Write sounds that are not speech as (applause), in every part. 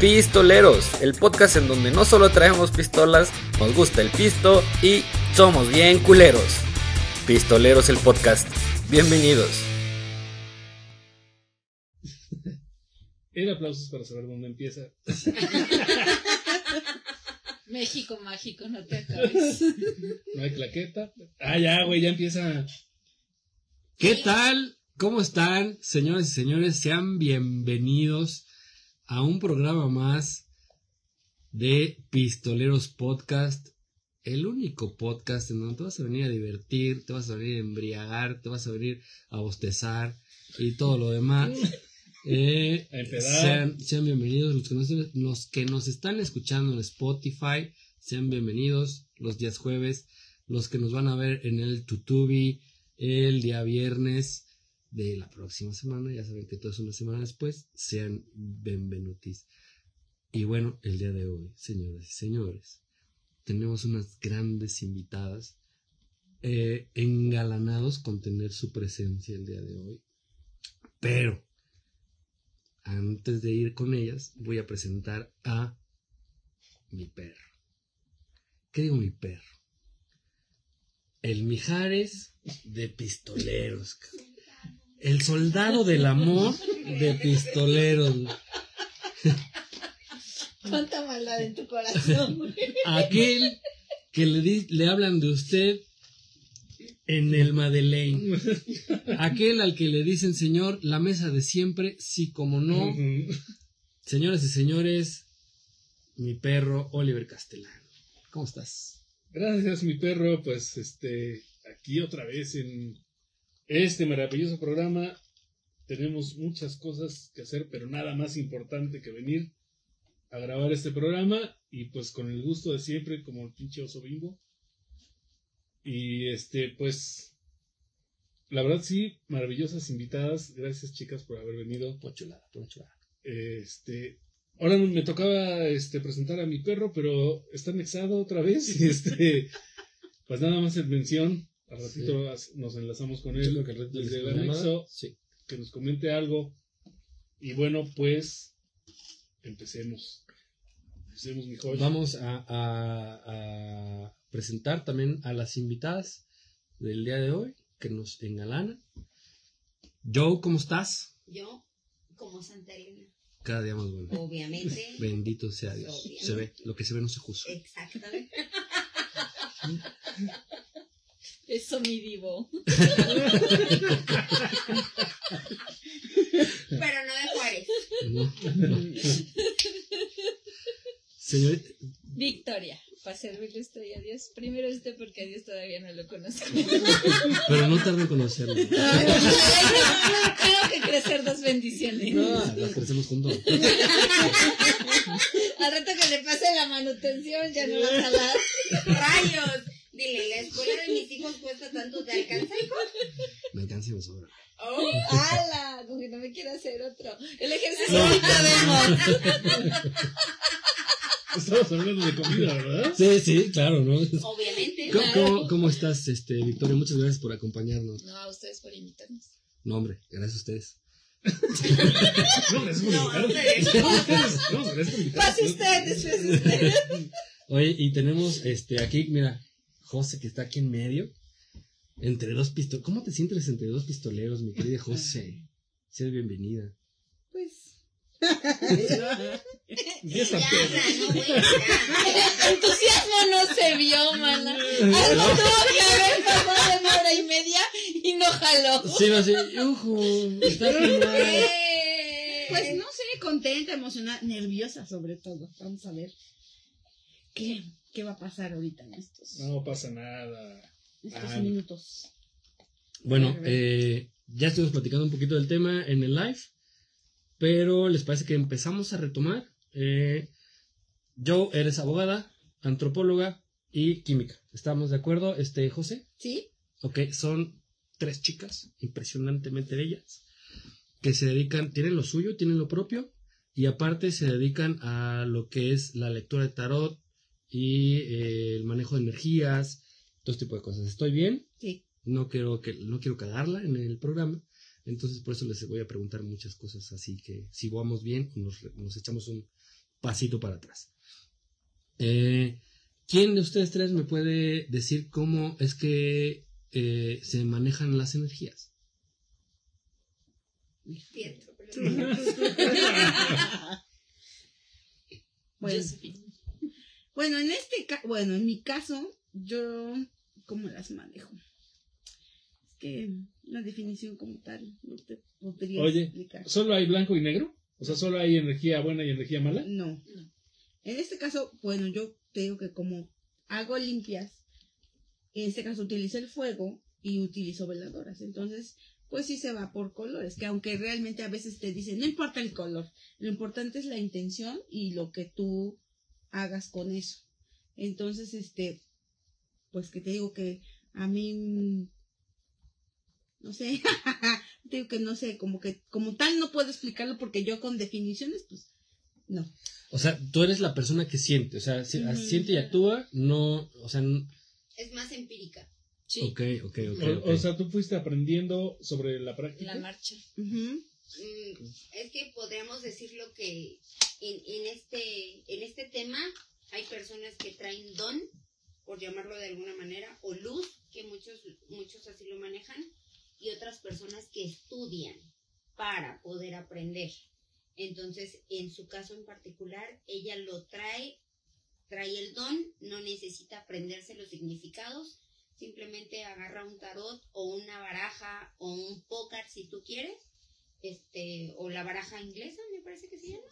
Pistoleros, el podcast en donde no solo traemos pistolas, nos gusta el pisto y somos bien culeros. Pistoleros el podcast. Bienvenidos. El aplausos para saber dónde empieza. (laughs) México mágico, no te acabes. (laughs) No hay claqueta. Ah, ya, güey, ya empieza. ¿Qué tal? ¿Cómo están, señoras y señores? Sean bienvenidos a un programa más de Pistoleros Podcast. El único podcast en donde te vas a venir a divertir, te vas a venir a embriagar, te vas a venir a bostezar y todo lo demás. (laughs) Eh, sean, sean bienvenidos los que, nos, los que nos están escuchando en Spotify, sean bienvenidos los días jueves, los que nos van a ver en el Tutubi el día viernes de la próxima semana, ya saben que todo es una semana después, sean bienvenidos. Y bueno, el día de hoy, señoras y señores, tenemos unas grandes invitadas eh, engalanados con tener su presencia el día de hoy. Pero antes de ir con ellas, voy a presentar a mi perro. ¿Qué digo mi perro? El Mijares de pistoleros. cabrón. El soldado del amor de pistoleros. Cuánta maldad en tu corazón. güey. Aquel que le, di- le hablan de usted en el Madeleine. Aquel al que le dicen, señor, la mesa de siempre, sí como no. Señoras y señores, mi perro Oliver Castellano. ¿Cómo estás? Gracias, mi perro. Pues este, aquí otra vez en este maravilloso programa. Tenemos muchas cosas que hacer, pero nada más importante que venir a grabar este programa. Y pues con el gusto de siempre, como el pinche oso bimbo. Y este, pues, la verdad sí, maravillosas invitadas. Gracias, chicas, por haber venido. Pura chulada, pura chulada. Este, ahora me tocaba este presentar a mi perro, pero está anexado otra vez. (laughs) Y este, pues nada más en mención. Al ratito nos enlazamos con él que al desde el anexo, Sí. que nos comente algo. Y bueno, pues empecemos. Empecemos, mi joya. Vamos a, a- a presentar también a las invitadas del día de hoy que nos engalanan. Joe, ¿cómo estás? Yo, como Santa Elena, Cada día más bueno. obviamente. (laughs) Bendito sea Dios. Obviamente. Se ve, lo que se ve no se juzga. Exactamente. (laughs) Eso mi divo. Pero no de Juárez. ¿no? Señor, Victoria. Para servirle estoy a Dios. Primero este porque a Dios todavía no lo conozco. pero no tarde en conocerlo. Tengo que crecer dos bendiciones. No, las crecemos juntos. Al rato que le pase la manutención ya no vas a. Rayos. Dile, la escuela de mis hijos cuesta tanto, ¿te alcanza, hijo? Me alcanza y me sobra. Oh, ¡Hala! Como que no me quiere hacer otro. El ejercicio No. ahorita vemos. Estamos hablando de comida, ¿verdad? Sí, sí, claro, ¿no? obviamente. ¿Cómo, cómo, cómo estás, este, Victoria? Muchas gracias por acompañarnos. No, a ustedes por invitarnos. No, hombre, gracias a ustedes. No, gracias por No, invitarnos. No, ustedes. No, gracias por invitarnos. Pase usted, después usted. Oye, y tenemos este aquí, mira, José que está aquí en medio. Entre dos pistoleros. ¿Cómo te sientes entre dos pistoleros, mi querida José? (laughs) Seas bienvenida. Pues. (laughs) Ya está Ya, pedo. no, güey, ya. El (laughs) entusiasmo no se vio, mana. Algo tuvo que haber pasado de una hora y media y no jaló. Sí, va a ser, ujú, está Pues no sé, contenta, emocionada, nerviosa sobre todo. Vamos a ver qué, qué va a pasar ahorita en estos, No pasa nada. estos Ah. minutos. Bueno, eh, ya estuvimos platicando un poquito del tema en el live, pero ¿les parece que empezamos a retomar? Eh, Joe, eres abogada, antropóloga y química. ¿Estamos de acuerdo, este, José? ¿Sí? Ok, son tres chicas, impresionantemente bellas, que se dedican, tienen lo suyo, tienen lo propio, y aparte se dedican a lo que es la lectura de tarot y eh, el manejo de energías, todo este tipo de cosas. ¿Estoy bien? Sí. No quiero, que, no quiero cagarla en el programa, entonces por eso les voy a preguntar muchas cosas, así que si vamos bien nos, nos echamos un pasito para atrás. Eh, ¿Quién de ustedes tres me puede decir cómo es que eh, se manejan las energías? Bueno, (laughs) bueno, en este ca- bueno, en mi caso, yo cómo las manejo. Es que la definición como tal no te podría Oye, explicar. ¿solo hay blanco y negro? O sea, ¿solo hay energía buena y energía mala? No. No. En este caso, bueno, yo te digo que como hago limpias, en este caso utilizo el fuego y utilizo veladoras. Entonces, pues sí se va por colores, que aunque realmente a veces te dicen, no importa el color, lo importante es la intención y lo que tú hagas con eso. Entonces, este, pues que te digo que a mí, mm, no sé, (laughs) te digo que no sé, como que como tal no puedo explicarlo porque yo con definiciones, pues, no. O sea, tú eres la persona que siente, o sea, si- siente y actúa, no, o sea, Es más empírica. Sí, ok, ok, ok. O, ok. o sea, tú fuiste aprendiendo sobre la práctica. la marcha. Es que podríamos decirlo que en, en este en este tema hay personas que traen don por llamarlo de alguna manera o luz que muchos muchos así lo manejan y otras personas que estudian para poder aprender. Entonces en su caso en particular ella lo trae trae el don no necesita aprenderse los significados simplemente agarra un tarot o una baraja o un póker si tú quieres este o la baraja inglesa me parece que se llama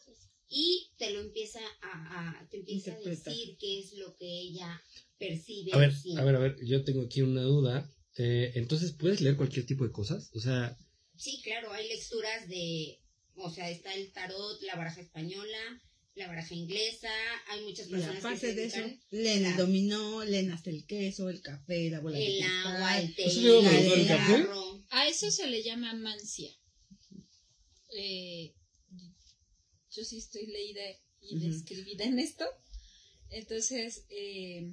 y te lo empieza a, a- te empieza a decir qué es lo que ella percibe A ver, a ver, a ver, yo tengo aquí una duda. Eh, entonces, ¿puedes leer cualquier tipo de cosas? O sea, sí claro hay lecturas de o sea está el tarot la baraja española la baraja inglesa hay muchas personas que aparte se de eso, leen el la- dominó, leen hasta el queso, el café, la bola de el cristal. agua el té ¿Eso lleva voluntad el el café? cigarro. A eso se le llama mancia. Eh, yo sí estoy leída y Ujú. describida en esto. Entonces, eh,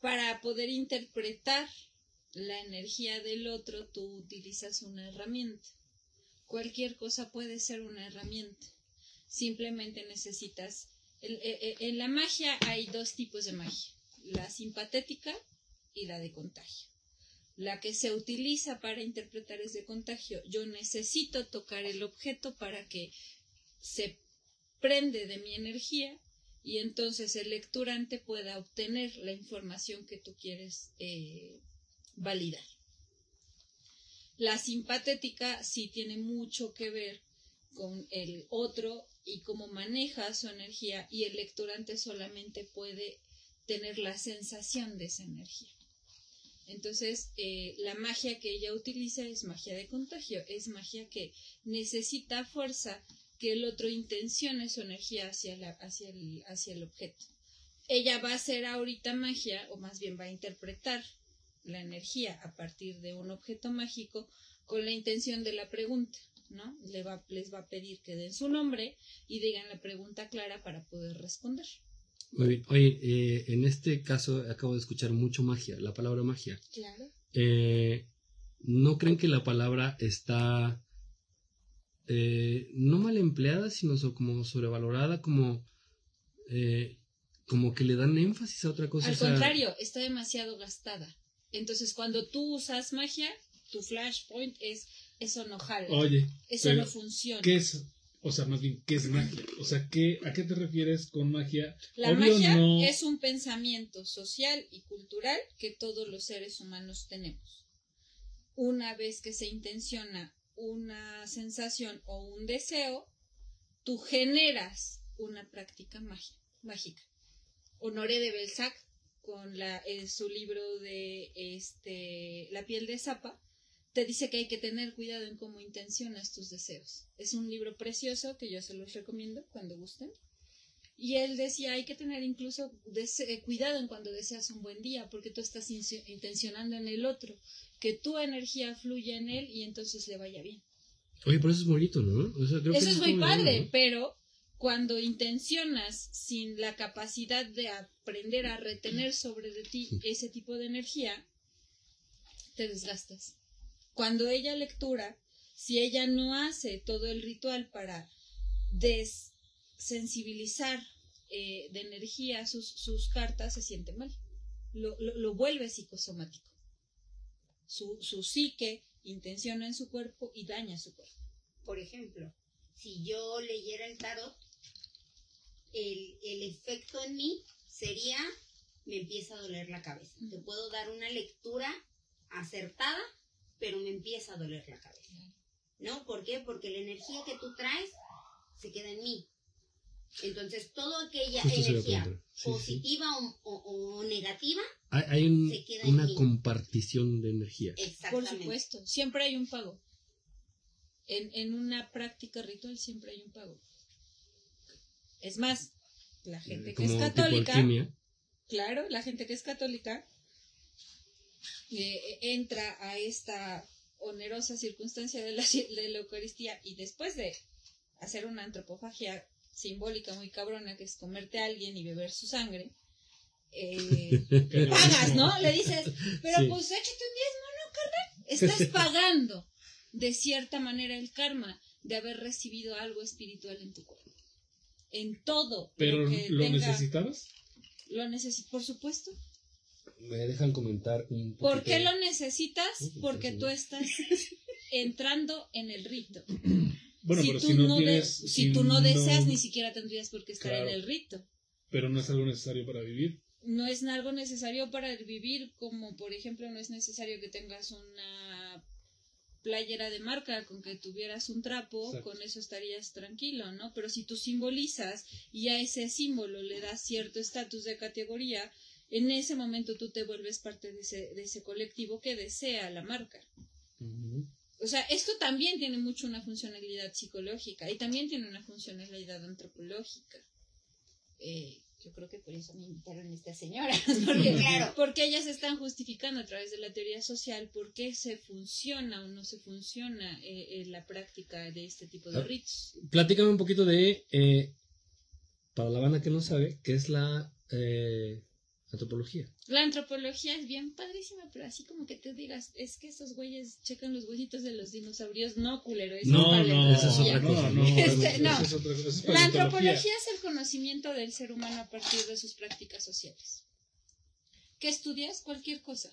para poder interpretar la energía del otro, tú utilizas una herramienta. Cualquier cosa puede ser una herramienta. Simplemente necesitas... el- eh, en la magia hay dos tipos de magia. La simpatética y la de contagio. La que se utiliza para interpretar es de contagio. Yo necesito tocar el objeto para que se prende de mi energía y entonces el lecturante pueda obtener la información que tú quieres eh, validar. La simpatética sí tiene mucho que ver con el otro y cómo maneja su energía y el lecturante solamente puede tener la sensación de esa energía. Entonces, eh, la magia que ella utiliza es magia de contagio, es magia que necesita fuerza que el otro intencione su energía hacia, la, hacia, el, hacia el objeto. Ella va a hacer ahorita magia, o más bien va a interpretar la energía a partir de un objeto mágico con la intención de la pregunta, ¿no? Le va, les va a pedir que den su nombre y digan la pregunta clara para poder responder. Muy bien. Oye, eh, en este caso acabo de escuchar mucho magia, la palabra magia. Claro. Eh, ¿No creen que la palabra está eh, no mal empleada, sino como sobrevalorada, como, eh, como que le dan énfasis a otra cosa? Al o sea, contrario, está demasiado gastada. Entonces, cuando tú usas magia, tu flashpoint es eso no jala, Oye, eso no funciona. ¿qué es? O sea, más bien, ¿qué es magia? O sea, ¿qué, ¿a qué te refieres con magia? La Obvio, magia no- es un pensamiento social y cultural que todos los seres humanos tenemos. Una vez que se intenciona una sensación o un deseo, tú generas una práctica mágica. Honoré de Belzac, con la, en su libro de este, La piel de zapa, te dice que hay que tener cuidado en cómo intencionas tus deseos. Es un libro precioso que yo se los recomiendo cuando gusten. Y él decía, hay que tener incluso eh, cuidado en cuando deseas un buen día, porque tú estás inci- intencionando en el otro, que tu energía fluya en él y entonces le vaya bien. Oye, pero eso es bonito, ¿no? O sea, creo que Eso es muy padre, pero cuando intencionas sin la capacidad de aprender a retener sobre de ti ese tipo de energía, te desgastas. Cuando ella lectura, si ella no hace todo el ritual para sensibilizar eh, de energía sus, sus cartas, se siente mal. Lo, lo, lo vuelve psicosomático. Su, su psique intenciona en su cuerpo y daña su cuerpo. Por ejemplo, si yo leyera el tarot, el, el efecto en mí sería, me empieza a doler la cabeza. Te puedo dar una lectura acertada, pero me empieza a doler la cabeza. ¿No? ¿Por qué? Porque la energía que tú traes se queda en mí. Entonces, toda aquella Justo energía sí. positiva O, o- o negativa, Hay, hay un- Se queda en una mí. compartición de energía. Por supuesto, siempre hay un pago. En, en una práctica ritual siempre hay un pago. Es más, la gente que es católica, claro, la gente que es católica eh, entra a esta onerosa circunstancia de la, (laughs) de la Eucaristía y después de hacer una antropofagia simbólica muy cabrona, que es comerte a alguien y beber su sangre, (laughs) eh, pagas, ¿no? Le dices, pero Sí. pues échate un diezmo, ¿no, carnal? Estás (laughs) pagando de cierta manera el karma de haber recibido algo espiritual en tu cuerpo. En todo Pero lo que lo tenga- necesitabas. Lo necesito, por supuesto. Me dejan comentar un poquito. ¿Por qué lo necesitas? Porque tú estás entrando en el rito. (clears throat) Bueno, si pero tú si no, no, de- tienes. si tú no deseas, ni siquiera tendrías por qué estar Claro. en el rito. Pero no es algo necesario para vivir. no es algo necesario para vivir, como por ejemplo no es necesario que tengas una playera de marca con que tuvieras un trapo, Exacto. con eso estarías tranquilo, ¿no? Pero si tú simbolizas y a ese símbolo le das cierto estatus de categoría, en ese momento tú te vuelves parte de ese, de ese colectivo que desea la marca. O sea, esto también tiene mucho una funcionalidad psicológica y también tiene una funcionalidad antropológica. Eh, yo creo que por eso me invitaron a estas señoras, (laughs) porque, Claro. porque ellas están justificando a través de la teoría social por qué se funciona o no se funciona eh, eh, la práctica de este tipo de Ah. ritos. Platícame un poquito de, eh, para la banda que no sabe, qué es la eh, antropología. La antropología es bien padrísima, pero así como que te digas, es que esos güeyes checan los huesitos de los dinosaurios, no, culero. eso No, no, Esa es otra no, cosa, no, ¿no? eso- Este, no. eso es otra cosa, eso es La antropología es el conocimiento del ser humano a partir de sus prácticas sociales. ¿Qué estudias? Cualquier cosa.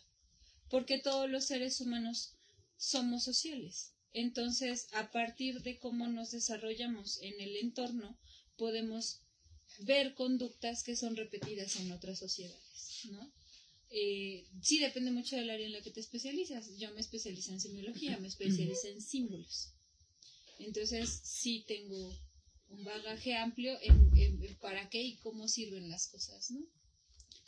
Porque todos los seres humanos somos sociales. Entonces, a partir de cómo nos desarrollamos en el entorno, podemos ver conductas que son repetidas en otras sociedades, ¿no? Eh, sí, depende mucho del área en la que te especializas. Yo me especializo en semiología, me especializo en símbolos. Entonces, sí tengo un bagaje amplio en, en- en para qué y cómo sirven las cosas, ¿no?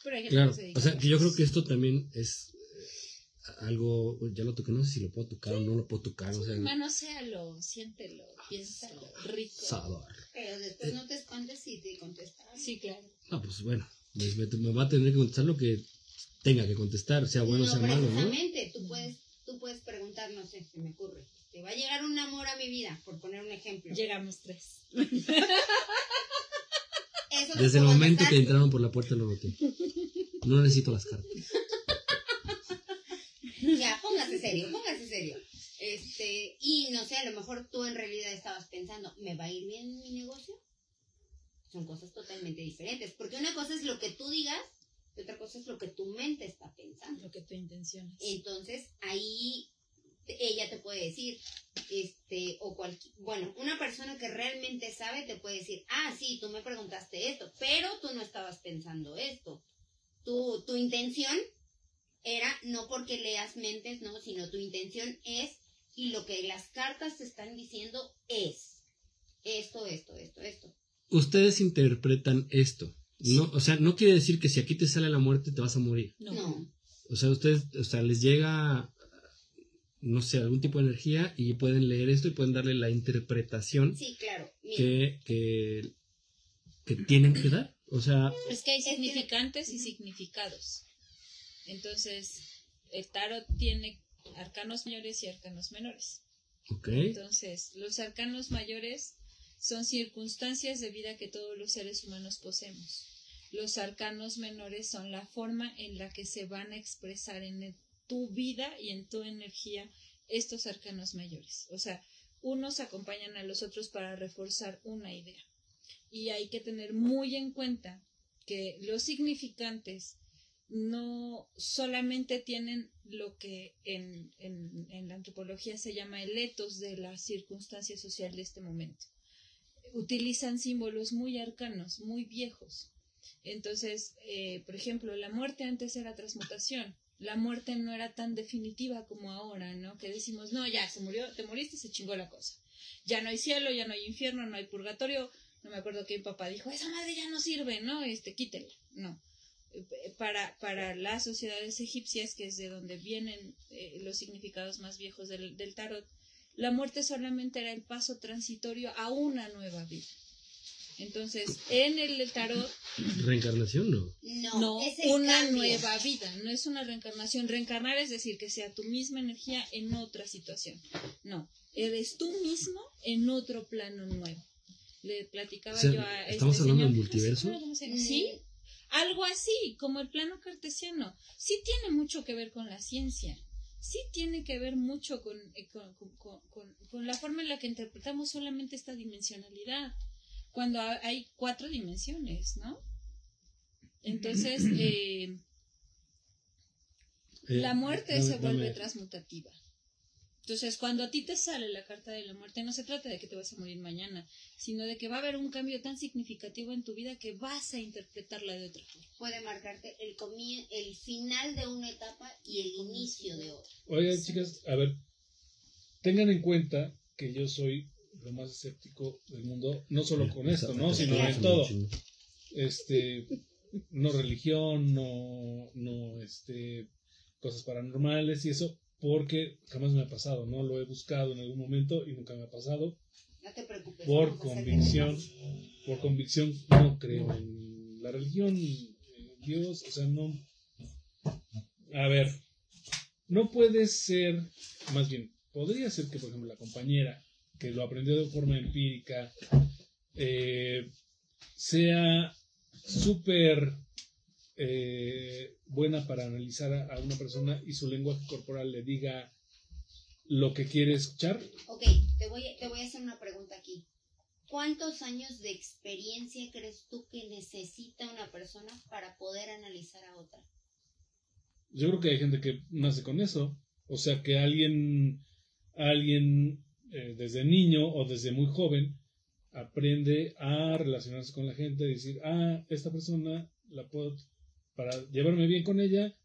Pero hay gente Claro, que se dedica o sea, que yo creo que esto también es eh, algo, ya lo toqué, no sé si lo puedo tocar o no lo puedo tocar, o sea, Manoséalo, siéntelo, piénsalo, rico. sabor. Pero después no te escondes si te contestaron. Sí, claro. No, pues bueno, me, me- me va a tener que contestar lo que tenga que contestar, sea bueno o sea malo, ¿no? precisamente, tú puedes, tú puedes preguntar, no sé, se me ocurre, ¿te va a llegar un amor a mi vida? Por poner un ejemplo. Llegamos tres. Eso Desde el momento que entraron por la puerta lo noté. No necesito las cartas. Ya, póngase serio, póngase serio. Este, y no sé, a lo mejor tú en realidad estabas pensando, ¿me va a ir bien mi negocio? Son cosas totalmente diferentes, porque una cosa es lo que tú digas y otra cosa es lo que tu mente está pensando. Lo que tú intencionas. Entonces, ahí ella te puede decir, este, o cualquier, bueno, una persona que realmente sabe te puede decir, ah, sí, tú me preguntaste esto, pero tú no estabas pensando esto. Tu, tu intención era no porque leas mentes, no, sino tu intención es, y lo que las cartas te están diciendo es esto, esto, esto, esto. Ustedes interpretan esto. No, o sea, no quiere decir que si aquí te sale la muerte te vas a morir. No. O sea, ustedes, o sea, les llega, no sé, algún tipo de energía y pueden leer esto y pueden darle la interpretación sí, claro. Que, que, que tienen que dar. O sea, Es que hay significantes y significados. Entonces, el tarot tiene arcanos mayores y arcanos menores. ok, Entonces, los arcanos mayores son circunstancias de vida que todos los seres humanos poseemos. Los arcanos menores son la forma en la que se van a expresar en el- tu vida y en tu energía estos arcanos mayores. O sea, unos acompañan a los otros para reforzar una idea. Y hay que tener muy en cuenta que los significantes no solamente tienen lo que en, en, en la antropología se llama el etos de la circunstancia social de este momento. Utilizan símbolos muy arcanos, muy viejos. Entonces, eh, por ejemplo, la muerte antes era transmutación. La muerte no era tan definitiva como ahora, ¿no? Que decimos, no, ya, se murió, te moriste, se chingó la cosa. Ya no hay cielo, ya no hay infierno, no hay purgatorio. No me acuerdo que mi papá dijo, esa madre ya no sirve, ¿no? Este, quítela. No para, para las sociedades egipcias, que es de donde vienen eh, los significados más viejos del, tarot, la muerte solamente era el paso transitorio a una nueva vida. Entonces, en el tarot... ¿Reencarnación no? No, no una nueva vida, no es una reencarnación. Reencarnar es decir, que sea tu misma energía en otra situación. No, eres tú mismo en otro plano nuevo. Le platicaba o sea, yo a... ¿Estamos este hablando señor, del multiverso? Sí, algo así, como el plano cartesiano. Sí tiene mucho que ver con la ciencia. Sí tiene que ver mucho con, eh, con, con, con, con la forma en la que interpretamos solamente esta dimensionalidad. Cuando hay cuatro dimensiones, ¿no? Entonces, eh, la muerte se vuelve transmutativa. Entonces, cuando a ti te sale la carta de la muerte, no se trata de que te vas a morir mañana, sino de que va a haber un cambio tan significativo en tu vida que vas a interpretarla de otra forma. Puede marcarte el, comie- el final de una etapa y el inicio de otra. Oigan, chicas, a ver, tengan en cuenta que yo soy lo más escéptico del mundo, no solo con esto, ¿no? Sino en todo. Este, no religión, no, no, este, cosas paranormales y eso, porque jamás me ha pasado, ¿no? Lo he buscado en algún momento y nunca me ha pasado. No te preocupes. Por convicción, por convicción no creo en la religión, en Dios, o sea, no. A ver, no puede ser, más bien, podría ser que, por ejemplo, la compañera que lo aprendió de forma empírica eh, sea súper eh, buena para analizar a, a una persona y su lenguaje corporal le diga lo que quiere escuchar. Ok, te voy, a- te voy a hacer una pregunta aquí. ¿Cuántos años de experiencia crees tú que necesita una persona para poder analizar a otra? Yo creo que hay gente que nace con eso. O sea, que alguien, alguien eh, desde niño o desde muy joven aprende a relacionarse con la gente, decir, ah, esta persona la puedo, para llevarme bien con ella,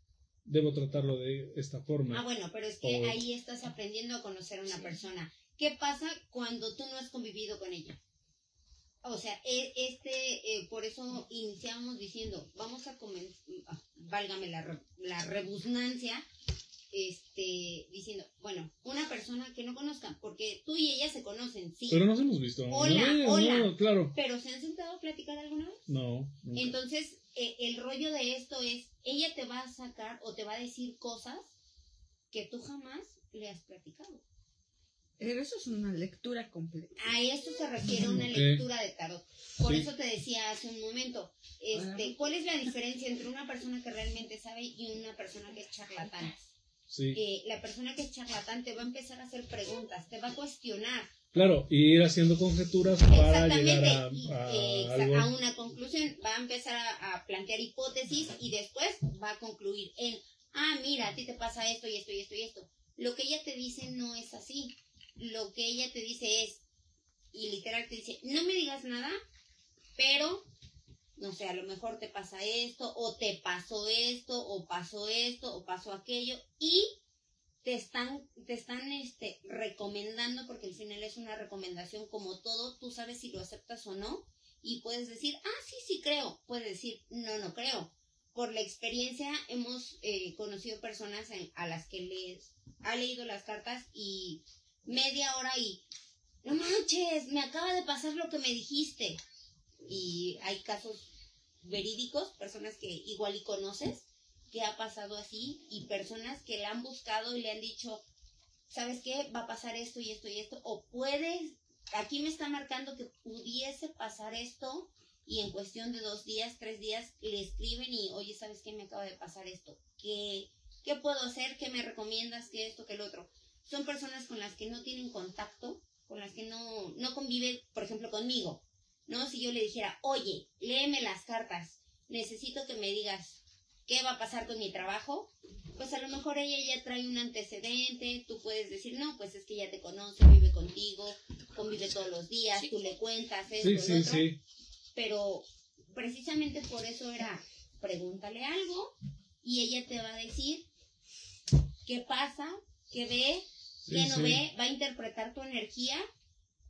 debo tratarlo de esta forma. Ah, bueno, pero es que O- ahí estás aprendiendo a conocer a una persona. ¿Qué pasa cuando tú no has convivido con ella? O sea, e- este, eh, por eso iniciamos diciendo, vamos a comenzar, válgame la, la rebusnancia, este, diciendo, bueno, una persona que no conozcan, porque tú y ella se conocen, sí, Pero nos hemos visto. Hola, No, hola. no, claro. pero ¿se han sentado a platicar alguna vez? No. nunca. Entonces, eh, el rollo de esto es, ella te va a sacar o te va a decir cosas que tú jamás le has platicado. Pero eso es una lectura completa. A eso se refiere una lectura de tarot. Por Sí. eso te decía hace un momento, este, ¿cuál es la diferencia entre una persona que realmente sabe y una persona que es charlatán? Sí. Eh, la persona que es charlatán te va a empezar a hacer preguntas, te va a cuestionar, Claro, y ir haciendo conjeturas para Exactamente, llegar a, eh, algo. a una conclusión. Va a empezar a, a plantear hipótesis y después va a concluir en, ah, mira, a ti te pasa esto y esto y esto y esto. Lo que ella te dice no es así. Lo que ella te dice es, y literal te dice, no me digas nada, pero, no sé, a lo mejor te pasa esto, o te pasó esto, o pasó esto, o pasó aquello, y te están, te están este, recomendando, porque al final es una recomendación como todo, tú sabes si lo aceptas o no, y puedes decir, ah, sí, sí creo, puedes decir, no, no creo. Por la experiencia hemos eh, conocido personas a las que les ha leído las cartas y media hora y, no manches, me acaba de pasar lo que me dijiste. Y hay casos verídicos, personas que igual y conoces, que ha pasado así, y personas que la han buscado y le han dicho, ¿sabes qué? Va a pasar esto y esto y esto, o puedes, aquí me está marcando que pudiese pasar esto, y en cuestión de dos días, tres días, le escriben y, oye, ¿sabes qué? Me acaba de pasar esto. ¿Qué, qué puedo hacer? ¿Qué me recomiendas? ¿Qué esto? ¿Qué el otro? Son personas con las que no tienen contacto, con las que no, no conviven, por ejemplo, conmigo. ¿no? Si yo le dijera, oye, léeme las cartas, necesito que me digas qué va a pasar con mi trabajo, pues a lo mejor ella ya trae un antecedente, tú puedes decir, no, pues es que ya te conoce, vive contigo, convive todos los días, tú le cuentas esto, Sí, lo sí, otro, sí. pero precisamente por eso era, pregúntale algo y ella te va a decir qué pasa, qué ve, Sí, qué no sí. ve, va a interpretar tu energía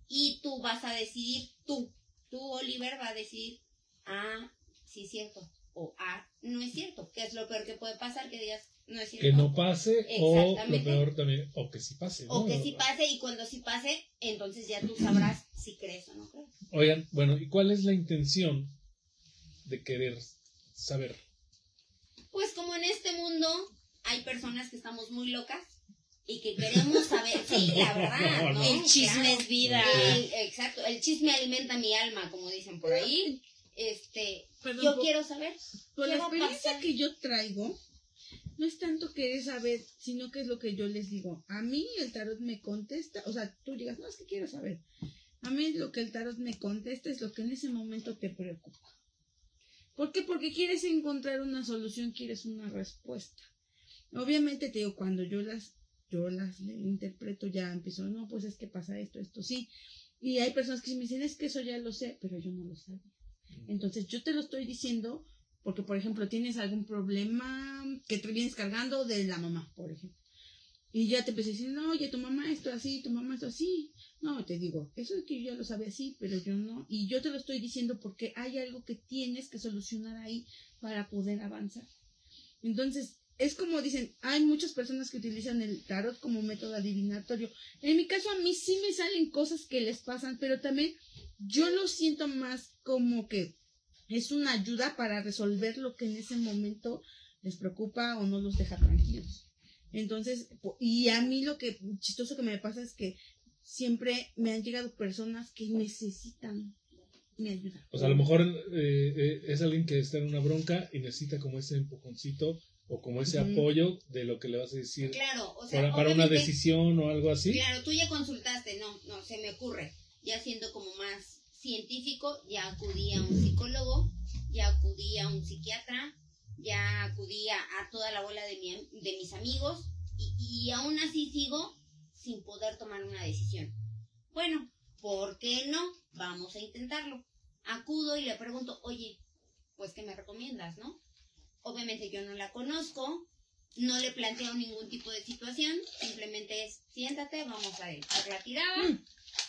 y tú vas a decidir, tú, tú Oliver va a decidir, ah, sí es cierto, o ah, no es cierto, que es lo peor que puede pasar, que digas, no es cierto. Que no pase o lo peor también, o que sí pase. O que sí pase y cuando sí pase, entonces ya tú sabrás si crees o no crees. Oigan, bueno, ¿y cuál es la intención de querer saber? Pues como en este mundo hay personas que estamos muy locas y que queremos saber, sí, la (laughs) verdad, No, ¿no? no. El chisme Claro. es vida. El- exacto, el chisme alimenta mi alma, como dicen por ahí. Este, Perdón, yo por- quiero saber Por la experiencia pasar. que yo traigo, no es tanto querer saber, sino que es lo que yo les digo. A mí el tarot me contesta, o sea, tú digas, no, es que quiero saber. A mí lo que el tarot me contesta es lo que en ese momento te preocupa. ¿Por qué? Porque quieres encontrar una solución, quieres una respuesta. Obviamente te digo, cuando yo las, yo las le- interpreto, ya empiezo, no, pues es que pasa esto, esto, sí. Y hay personas que me dicen, es que eso ya lo sé, pero yo no lo sabía. Entonces yo te lo estoy diciendo porque, por ejemplo, tienes algún problema que te vienes cargando de la mamá, por ejemplo. Y ya te empecé a decir, no, oye, tu mamá esto así, tu mamá esto así. No, te digo, eso es que yo ya lo sabía así, pero yo no. Y yo te lo estoy diciendo porque hay algo que tienes que solucionar ahí para poder avanzar. Entonces, es como dicen, hay muchas personas que utilizan el tarot como método adivinatorio. En mi caso, a mí sí me salen cosas que les pasan, pero también yo lo siento más como que es una ayuda para resolver lo que en ese momento les preocupa o no los deja tranquilos. Entonces, po- y a mí lo que chistoso que me pasa es que siempre me han llegado personas que necesitan mi ayuda. O sea, a lo mejor eh, eh, es alguien que está en una bronca y necesita como ese empujoncito o como ese apoyo de lo que le vas a decir Claro, o sea, para, para una decisión o algo así. Claro, tú ya consultaste, no, no, se me ocurre. Ya siendo como más científico, ya acudí a un psicólogo, ya acudí a un psiquiatra, ya acudí a, toda la bola de, mis amigos y, aún así sigo sin poder tomar una decisión. Bueno, ¿por qué no? Vamos a intentarlo. Acudo y le pregunto, oye, pues ¿qué me recomiendas, no? Obviamente yo no la conozco, no le planteo ningún tipo de situación, simplemente es siéntate, vamos a echar la tirada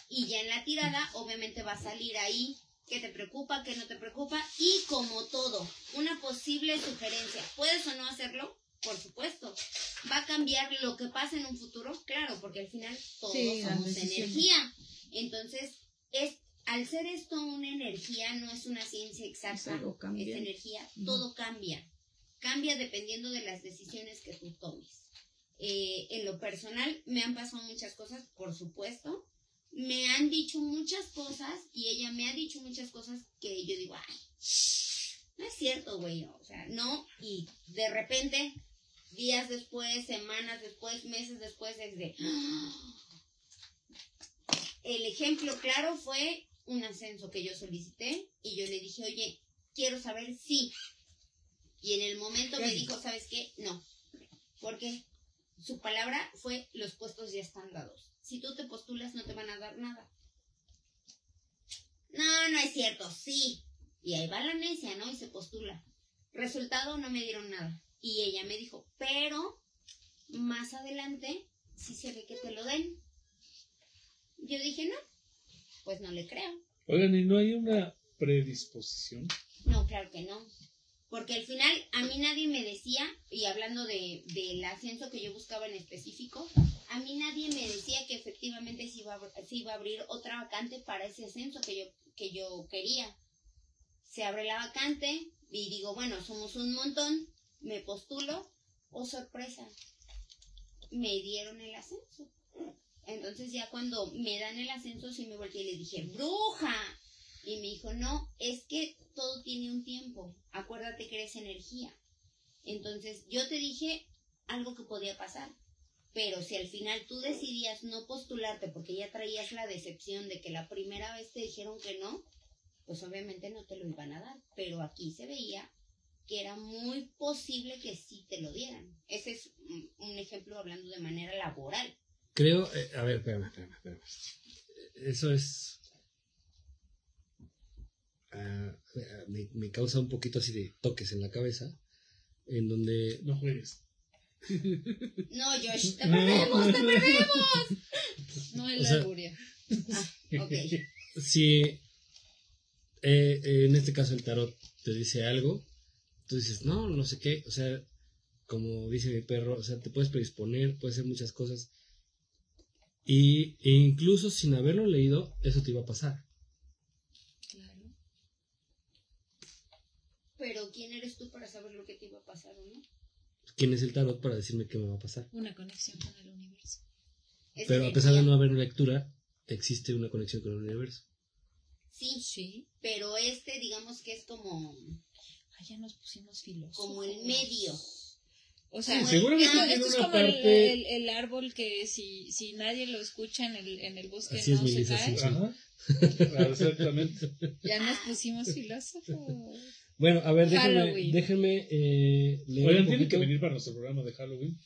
y ya en la tirada obviamente va a salir ahí qué te preocupa, qué no te preocupa y como todo, una posible sugerencia, ¿puedes o no hacerlo? Por supuesto. ¿Va a cambiar lo que pasa en un futuro? Claro, porque al final todos Sí, somos energía. Entonces, es al ser esto una energía, no es una ciencia exacta, es energía, todo cambia. Cambia dependiendo de las decisiones que tú tomes. Eh, en lo personal, me han pasado muchas cosas, por supuesto. Me han dicho muchas cosas y ella me ha dicho muchas cosas que yo digo, ay, no es cierto, güey. O sea, no. Y de repente, días después, semanas después, meses después, es de... El ejemplo claro fue un ascenso que yo solicité y yo le dije, oye, quiero saber si. Y en el momento me dijo, ¿sabes qué? No. Porque su palabra fue, los puestos ya están dados. Si tú te postulas no te van a dar nada. No, no es cierto, sí. Y ahí va la necia, ¿no? Y se postula. Resultado, no me dieron nada. Y ella me dijo, pero más adelante sí se ve que te lo den. Yo dije, no, pues no le creo. Oigan, ¿y no hay una predisposición? No, claro que no. Porque al final a mí nadie me decía, y hablando de, del ascenso que yo buscaba en específico, a mí nadie me decía que efectivamente se iba, a, iba a abrir otra vacante para ese ascenso que yo, que yo quería. Se abre la vacante y digo, bueno, somos un montón, me postulo, oh sorpresa, me dieron el ascenso. Entonces ya cuando me dan el ascenso sí me volteé y le dije, bruja, y me dijo, no, es que todo tiene un tiempo. Acuérdate que eres energía. Entonces yo te dije algo que podía pasar. Pero si al final tú decidías no postularte porque ya traías la decepción de que la primera vez te dijeron que no, pues obviamente no te lo iban a dar. Pero aquí se veía que era muy posible que sí te lo dieran. Ese es un- ejemplo hablando de manera laboral. Creo, eh, a ver, espérame, espérame, espérame. Eso es... ah, me, me causa un poquito así de toques en la cabeza, en donde... No juegues. No, Josh, te No. perdemos, te perdemos. No el O sea- augurio. Ok. Si eh, eh, en este caso el tarot te dice algo, tú dices, no, no sé qué, o sea, como dice mi perro, o sea, te puedes predisponer, puedes hacer muchas cosas. Y, e incluso sin haberlo leído, eso te iba a pasar. Claro. Pero ¿quién eres tú para saber lo que te iba a pasar o no? ¿Quién es el tarot para decirme qué me va a pasar? Una conexión con el universo. Es Pero a pesar de no haber lectura, existe una conexión con el universo. Sí, Sí. pero este digamos que es como... Ah, ya nos pusimos filósofos. Como el medio. O sea, Sí, seguramente tiene esto es como el- parte- el, el árbol que si, si nadie lo escucha en el, en el bosque Así es, no se Melissa cae. Ah, Exactamente. Ya nos pusimos filósofos. Bueno, a ver, déjenme, déjenme eh, leer Oigan, tienen que venir para nuestro programa de Halloween.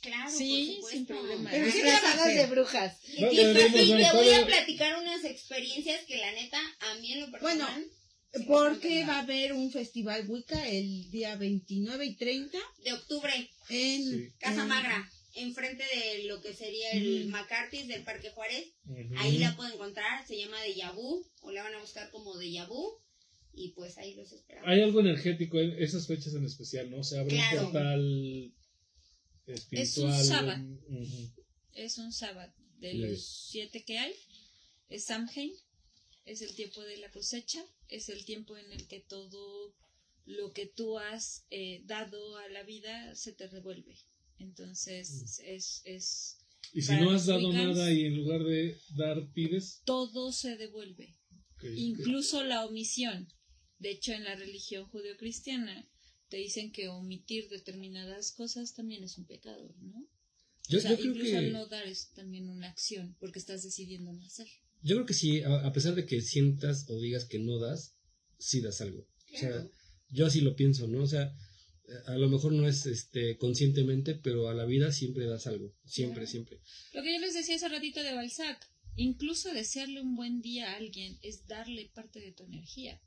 Claro, Sí, por sin problema. Pero sí hacer. de brujas. Y, No, y- y te voy a platicar unas experiencias que la neta, a mí en lo Bueno, personal... me Porque va a haber un festival Wicca el día 29 y 30 pegando. De octubre, en Sí. Casa en- Magra, enfrente de lo que sería el. McCarthy's del Parque Juárez. Ahí la pueden encontrar, se llama de Yabú, o la van a buscar como de Yabú, y pues ahí los esperamos. Hay algo energético en esas fechas en especial, ¿no? Se abre Claro. un portal espiritual. Es un sábado. Ujú. Es un sábado. De los siete que hay, es Samhain. Es el tiempo de la cosecha. Es el tiempo en el que todo lo que tú has eh, dado a la vida se te revuelve. Entonces, es, es Y si no has dado nada y en lugar de dar pides, todo se devuelve. ok, incluso la omisión. De hecho, en la religión judeocristiana te dicen que omitir determinadas cosas también es un pecado, ¿no? Yo, o sea, yo creo incluso que, al no dar es también una acción, porque estás decidiendo no hacer. yo creo que sí, a, pesar de que sientas o digas que no das, sí das algo. O sea, yo así lo pienso, ¿no? O sea, a lo mejor no es este conscientemente, pero a la vida siempre das algo. Siempre, Claro. siempre. Lo que yo les decía hace ratito de Balzac, incluso desearle un buen día a alguien es darle parte de tu energía.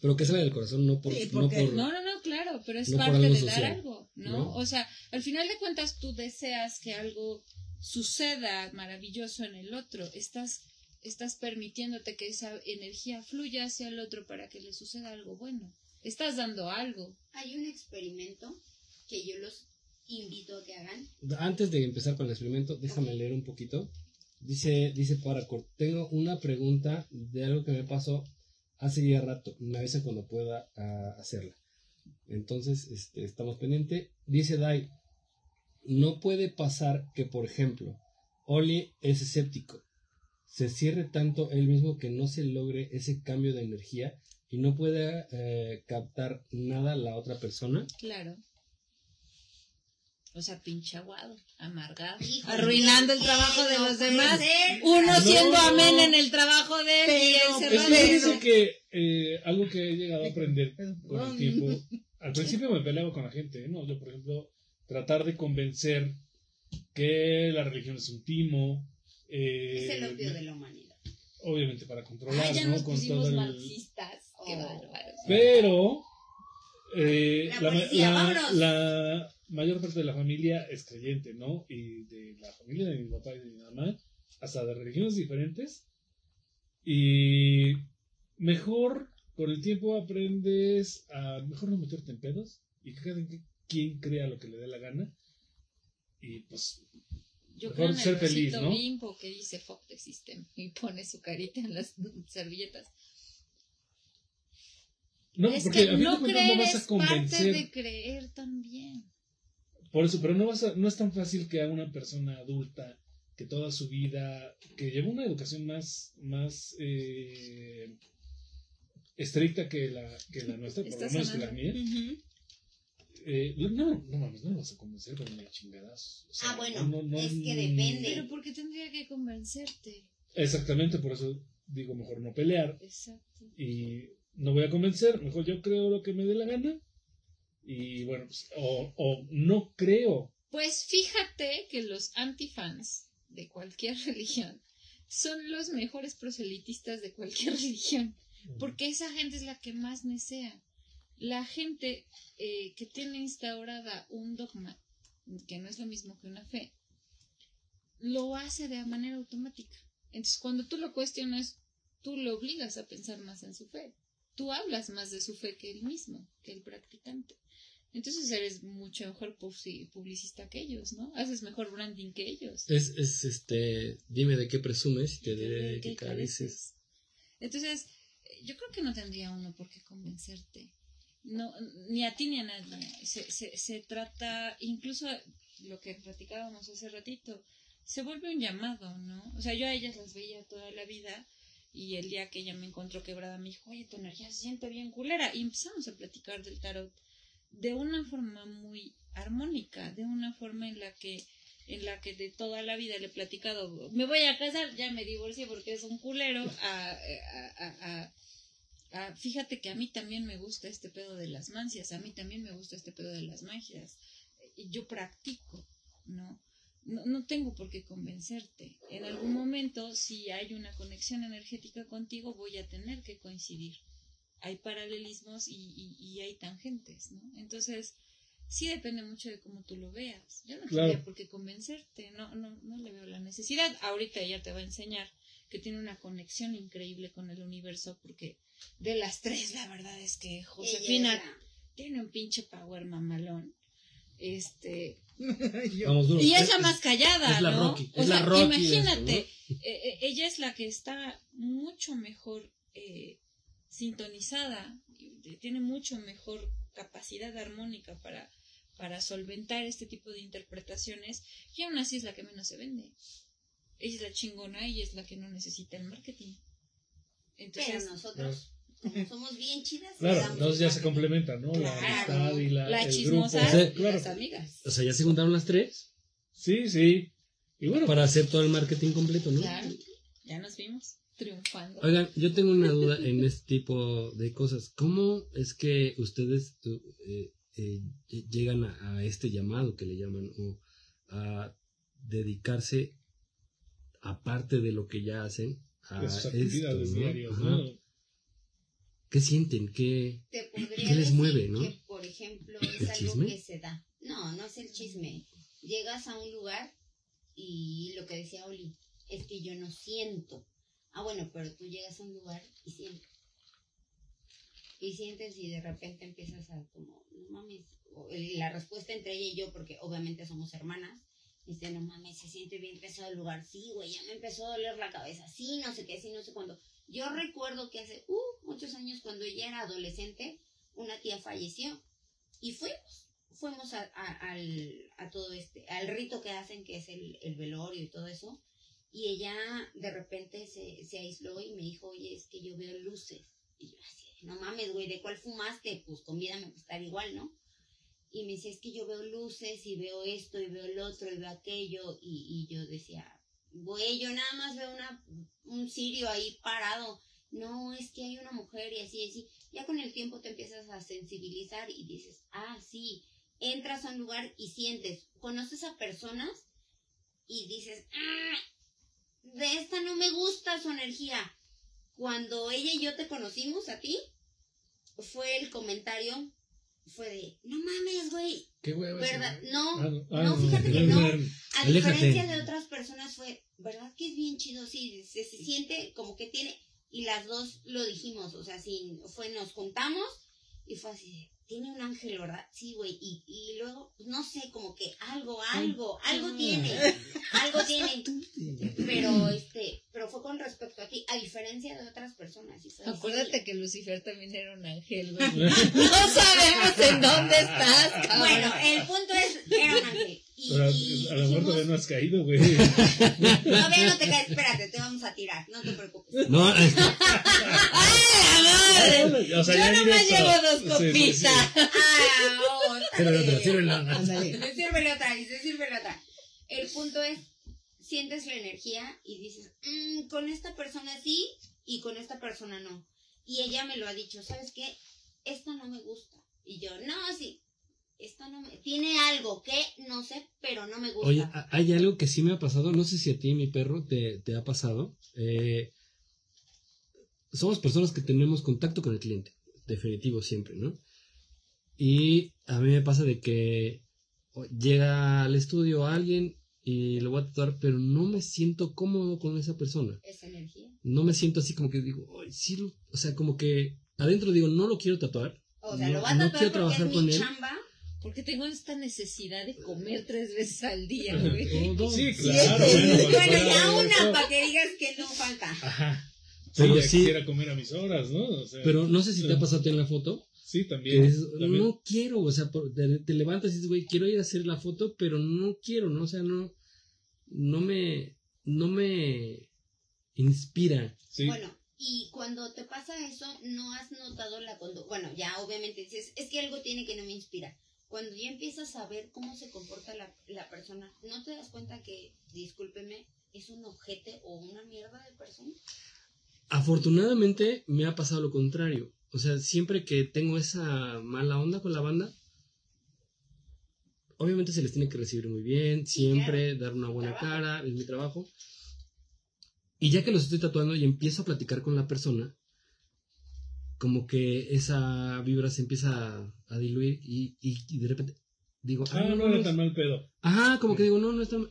Pero que salga del corazón, no por... Sí, no porque- por No, no, no, claro, pero es No parte de dar social, algo, ¿no? ¿no? O sea, al final de cuentas tú deseas que algo suceda maravilloso en el otro, estás estás permitiéndote que esa energía fluya hacia el otro para que le suceda algo bueno. Estás dando algo. Hay un experimento que yo los invito a que hagan. Antes de empezar con el experimento, déjame leer un poquito. Dice, dice Paracord, tengo una pregunta de algo que me pasó hace ya rato. Me avisa cuando pueda ah, hacerla. Entonces, este, estamos pendiente. Dice Dai, no puede pasar que, por ejemplo, Oli es escéptico. Se cierre tanto él mismo que no se logre ese cambio de energía y no pueda eh, captar nada la otra persona. Claro. O sea, pinche aguado, amargado, Híjole, arruinando el eh, trabajo de los demás. ser. Uno No. siendo amén en el trabajo de él y él Pero- Es cerrando. que fíjense que eh, algo que he llegado a aprender con el tiempo, al principio me peleaba con la gente, ¿no? Yo, por ejemplo, tratar de convencer que la religión es un timo, eh, Es el opio de la humanidad. obviamente para controlar, Ah, ya ¿no? nos Con todo el... marxistas. Qué Oh. bárbaros. Pero eh, La policía, la- la mayor parte de la familia es creyente, ¿no? Y de la familia de mi papá y de mi mamá, hasta de religiones diferentes. Y mejor con el tiempo aprendes a mejor no meterte en pedos y que cada quien crea lo que le dé la gana. Y pues Yo Mejor creo en ser el feliz, ¿no? bimbo que dice fuck the system (laughs) y pone su carita en las servilletas. no, es porque que no creer no vas es a convencer. parte de creer también. Por eso, pero no, vas a- no es tan fácil que a una persona adulta que toda su vida, que lleva una educación más, más eh, estricta que la, que la nuestra, por lo menos que la mía, eh, no, no mames, no lo vas a convencer con ni chingadas. Ah, bueno, es que depende. Pero ¿por qué tendría que convencerte? Exactamente, por eso digo mejor no pelear Exacto. y no voy a convencer, mejor yo creo lo que me dé la gana y bueno, pues, o, o no creo. Pues fíjate que los antifans de cualquier (laughs) religión son los mejores proselitistas de cualquier (laughs) religión, porque esa gente es la que más nesea. La gente eh, que tiene instaurada un dogma, que no es lo mismo que una fe, lo hace de manera automática. Entonces, cuando tú lo cuestionas, tú lo obligas a pensar más en su fe. Tú hablas más de su fe que él mismo, que el practicante. Entonces eres mucho mejor publici- publicista que ellos, ¿no? Haces mejor branding que ellos. Es, es este, dime de qué presumes y te diré de qué careces. Entonces, yo creo que no tendría uno por qué convencerte. No, ni a ti ni a nadie. Se, se, se trata, incluso lo que platicábamos hace ratito, se vuelve un llamado, ¿no? O sea, yo a ellas las veía toda la vida y el día que ella me encontró quebrada me dijo, oye, tu energía se siente bien culera. Y empezamos a platicar del tarot de una forma muy armónica, de una forma en la que en la que de toda la vida le he platicado, me voy a casar, ya me divorcié porque es un culero, a, a- a- fíjate que a mí también me gusta este pedo de las mancias, a mí también me gusta este pedo de las magias, y yo practico, ¿no? No, no tengo por qué convencerte. En algún momento, si hay una conexión energética contigo, voy a tener que coincidir. Hay paralelismos y, y- y hay tangentes, ¿no? Entonces, sí depende mucho de cómo tú lo veas. Yo no Claro. tendría por qué convencerte, no, no, no le veo la necesidad. Ahorita ella te va a enseñar que tiene una conexión increíble con el universo, porque de las tres, la verdad es que Josefina Ella es la- tiene un pinche power mamalón. Este, (laughs) Yo- Vamos duro. y Es- esa más callada, es la ¿no? Rocky, O es la sea, Rocky eso, imagínate, ¿no? eh, eh, ella es la que está mucho mejor eh, sintonizada, y tiene mucho mejor capacidad armónica para, para solventar este tipo de interpretaciones, y aún así es la que menos se vende. Ella es la chingona y es la que no necesita el marketing. Pero Entonces, nosotros, como somos bien chidas, Claro, entonces ya se complementan, ¿no? La amistad y la, la el chismosa grupo. Sí, y Claro. las amigas. O sea, ya se juntaron las tres Sí, sí. Y bueno, para hacer todo el marketing completo, ¿no? Claro, ya nos vimos triunfando. Oigan, yo tengo una duda en este tipo de cosas. ¿Cómo es que ustedes eh, eh, llegan a, a este llamado que le llaman o a dedicarse aparte de lo que ya hacen a de sus esto, ¿no? diarias, Ajá. ¿no? ¿Qué sienten? ¿Qué? Te podría ¿Qué les mueve, no? que, por ejemplo, es ¿El algo chisme? que se da. No, no es el chisme. Llegas a un lugar y lo que decía Oli, es que yo no siento. Ah, bueno, pero tú llegas a un lugar y sientes. Y sientes y de repente empiezas a como, no mames. o La respuesta entre ella y yo, porque obviamente somos hermanas, dice, no mames, se siente bien pesado el lugar. Sí, güey, ya me empezó a doler la cabeza. Sí, no sé qué, sí, no sé cuándo. Yo recuerdo que hace uh, muchos años, cuando ella era adolescente, una tía falleció. Y fuimos, fuimos a, a- al, a todo este, al rito que hacen, que es el, el velorio y todo eso. Y ella de repente se, se aisló y me dijo, oye, es que yo veo luces. Y yo así, no mames, güey, ¿de cuál fumaste? Pues comida me estar igual, ¿no? Y me decía, es que yo veo luces y veo esto y veo el otro y veo aquello. Y, y yo decía, güey, yo nada más veo una, un cirio ahí parado. No, es que hay una mujer y así, así. Ya con el tiempo te empiezas a sensibilizar y dices, ah, sí, entras a un lugar y sientes, conoces a personas y dices, ah, de esta no me gusta su energía. Cuando ella y yo te conocimos a ti, fue el comentario, fue de, no mames, güey, Qué hueva ese, ¿verdad? güey. No, Ah, no, ah, no, fíjate que no. A Aléjate. diferencia de otras personas fue, ¿verdad que es bien chido? Sí, se, se siente como que tiene, y las dos lo dijimos, o sea, sí, fue, nos juntamos y fue así de, tiene un ángel, ¿verdad? Sí, güey, y, y luego, no sé, como que algo, algo, algo tiene, algo tiene, pero este, pero fue con respecto a ti, a diferencia de otras personas. y fue así, Acuérdate que Lucifer también era un ángel, (laughs) güey. No sabemos en dónde estás, cabrón. Bueno, el punto es, era un ángel. Pero a lo mejor todavía no has caído, güey. (laughs) todavía no te caes, espérate, te vamos a tirar, no te preocupes. No, o sea, Yo ya nomás llevo dos Sí, sí, sí. copitas. Ah, (laughs) otra sírvele otra, sírvele otra. Sírvele otra, dice, sírvele otra. El punto es, sientes la energía y dices, "Mm, con esta persona sí, y con esta persona no. Y ella me lo ha dicho, ¿sabes qué? Esto no me gusta. Y yo, no, sí, esto no me... Tiene algo que no sé, pero no me gusta. Oye, hay algo que sí me ha pasado, no sé si a ti, mi perro, te, te ha pasado. Eh, somos personas que tenemos contacto con el cliente, definitivo siempre, ¿no? Y a mí me pasa de que llega al estudio alguien y lo voy a tatuar, pero no me siento cómodo con esa persona. Esa energía. No me siento así como que digo, "Ay, sí, lo-", o sea, como que adentro digo, no lo quiero tatuar. O sea, No- lo va a no tatuar quiero porque trabajar es con mi él. Porque tengo esta necesidad de comer tres veces al día, güey. Sí, Sí, claro. bueno, ya una para que digas que no falta. Ajá. Pero sí- sí. Quisiera comer a mis horas, ¿no? O sea, Pero no sé si te ha pasado a ti en la foto, Sí, que también. no quiero, o sea, te levantas y dices, güey, quiero ir a hacer la foto, pero no quiero, ¿no? O sea, no, no me, no me inspira. Sí. Bueno, y cuando te pasa eso, no has notado la conducta. Bueno, ya obviamente dices, es que algo tiene que no me inspira. Cuando ya empiezas a ver cómo se comporta la, la persona, ¿no te das cuenta que, discúlpeme, es un objeto o una mierda de persona? Afortunadamente me ha pasado lo contrario. O sea, siempre que tengo esa mala onda con la banda, obviamente se les tiene que recibir muy bien, Sí, siempre dar una buena cara, es mi trabajo. Y ya que los estoy tatuando y empiezo a platicar con la persona, como que esa vibra se empieza a, a diluir y, y- y de repente digo, Ah, no no era es- tan mal pedo. Ajá, como que digo, no, no está mal.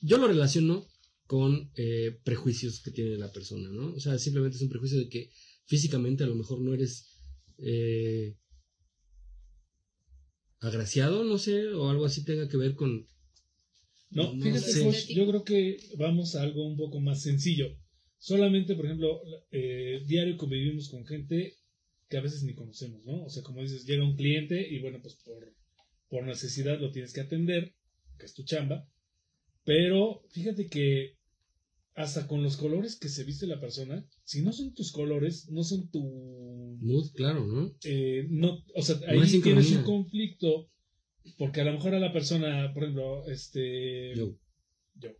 Yo lo relaciono con eh, prejuicios que tiene la persona, ¿no? O sea, simplemente es un prejuicio de que físicamente a lo mejor no eres eh, agraciado, no sé, o algo así tenga que ver con... No, No fíjate, sé. Yo creo que vamos a algo un poco más sencillo. Solamente, por ejemplo, eh, diario convivimos con gente que a veces ni conocemos, ¿no? O sea, como dices, llega un cliente y bueno, pues por, por necesidad lo tienes que atender, que es tu chamba. Pero fíjate que hasta con los colores que se viste la persona, si no son tus colores, no son tu Mood, claro, ¿no? eh, no, o sea, No ahí sincronía. tienes un conflicto, porque a lo mejor a la persona, por ejemplo, este, Yo, yo,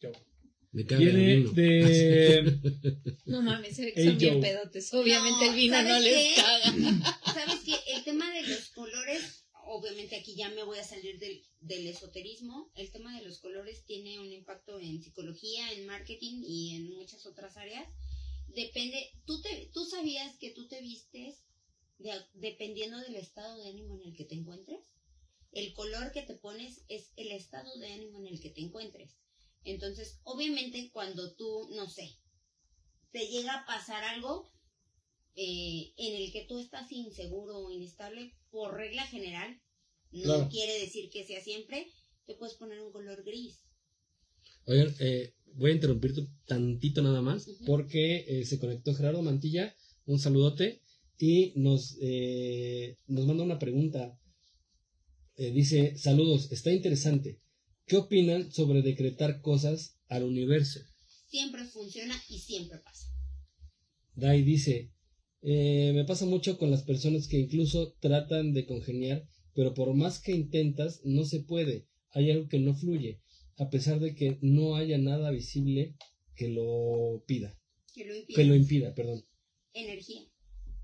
yo, me caga el viene vino. de, No mames, se ve que Ey, son bien yo. pedotes. Obviamente No, el vino no ¿sabes les qué? caga. ¿Sabes qué? El tema de los colores, obviamente aquí ya me voy a salir del, del esoterismo. El tema de los colores tiene un impacto en psicología, en marketing y en muchas otras áreas. Depende, tú, te, tú sabías que tú te vistes de- dependiendo del estado de ánimo en el que te encuentres. El color que te pones es el estado de ánimo en el que te encuentres. Entonces, obviamente, cuando tú, no sé, te llega a pasar algo, eh, en el que tú estás inseguro o inestable, por regla general, no Claro. quiere decir que sea siempre, te puedes poner un color gris. Oigan, eh, voy a interrumpirte tantito nada más porque eh, se conectó Gerardo Mantilla, un saludote, y nos, eh, nos manda una pregunta. Dice, saludos, está interesante. ¿Qué opinan sobre decretar cosas al universo? Siempre funciona y siempre pasa. Dai dice, "Eh, me pasa mucho con las personas que incluso tratan de congeniar, pero por más que intentas, no se puede. Hay algo que no fluye, a pesar de que no haya nada visible que lo pida, Que lo impide. que lo impida, perdón. Energía.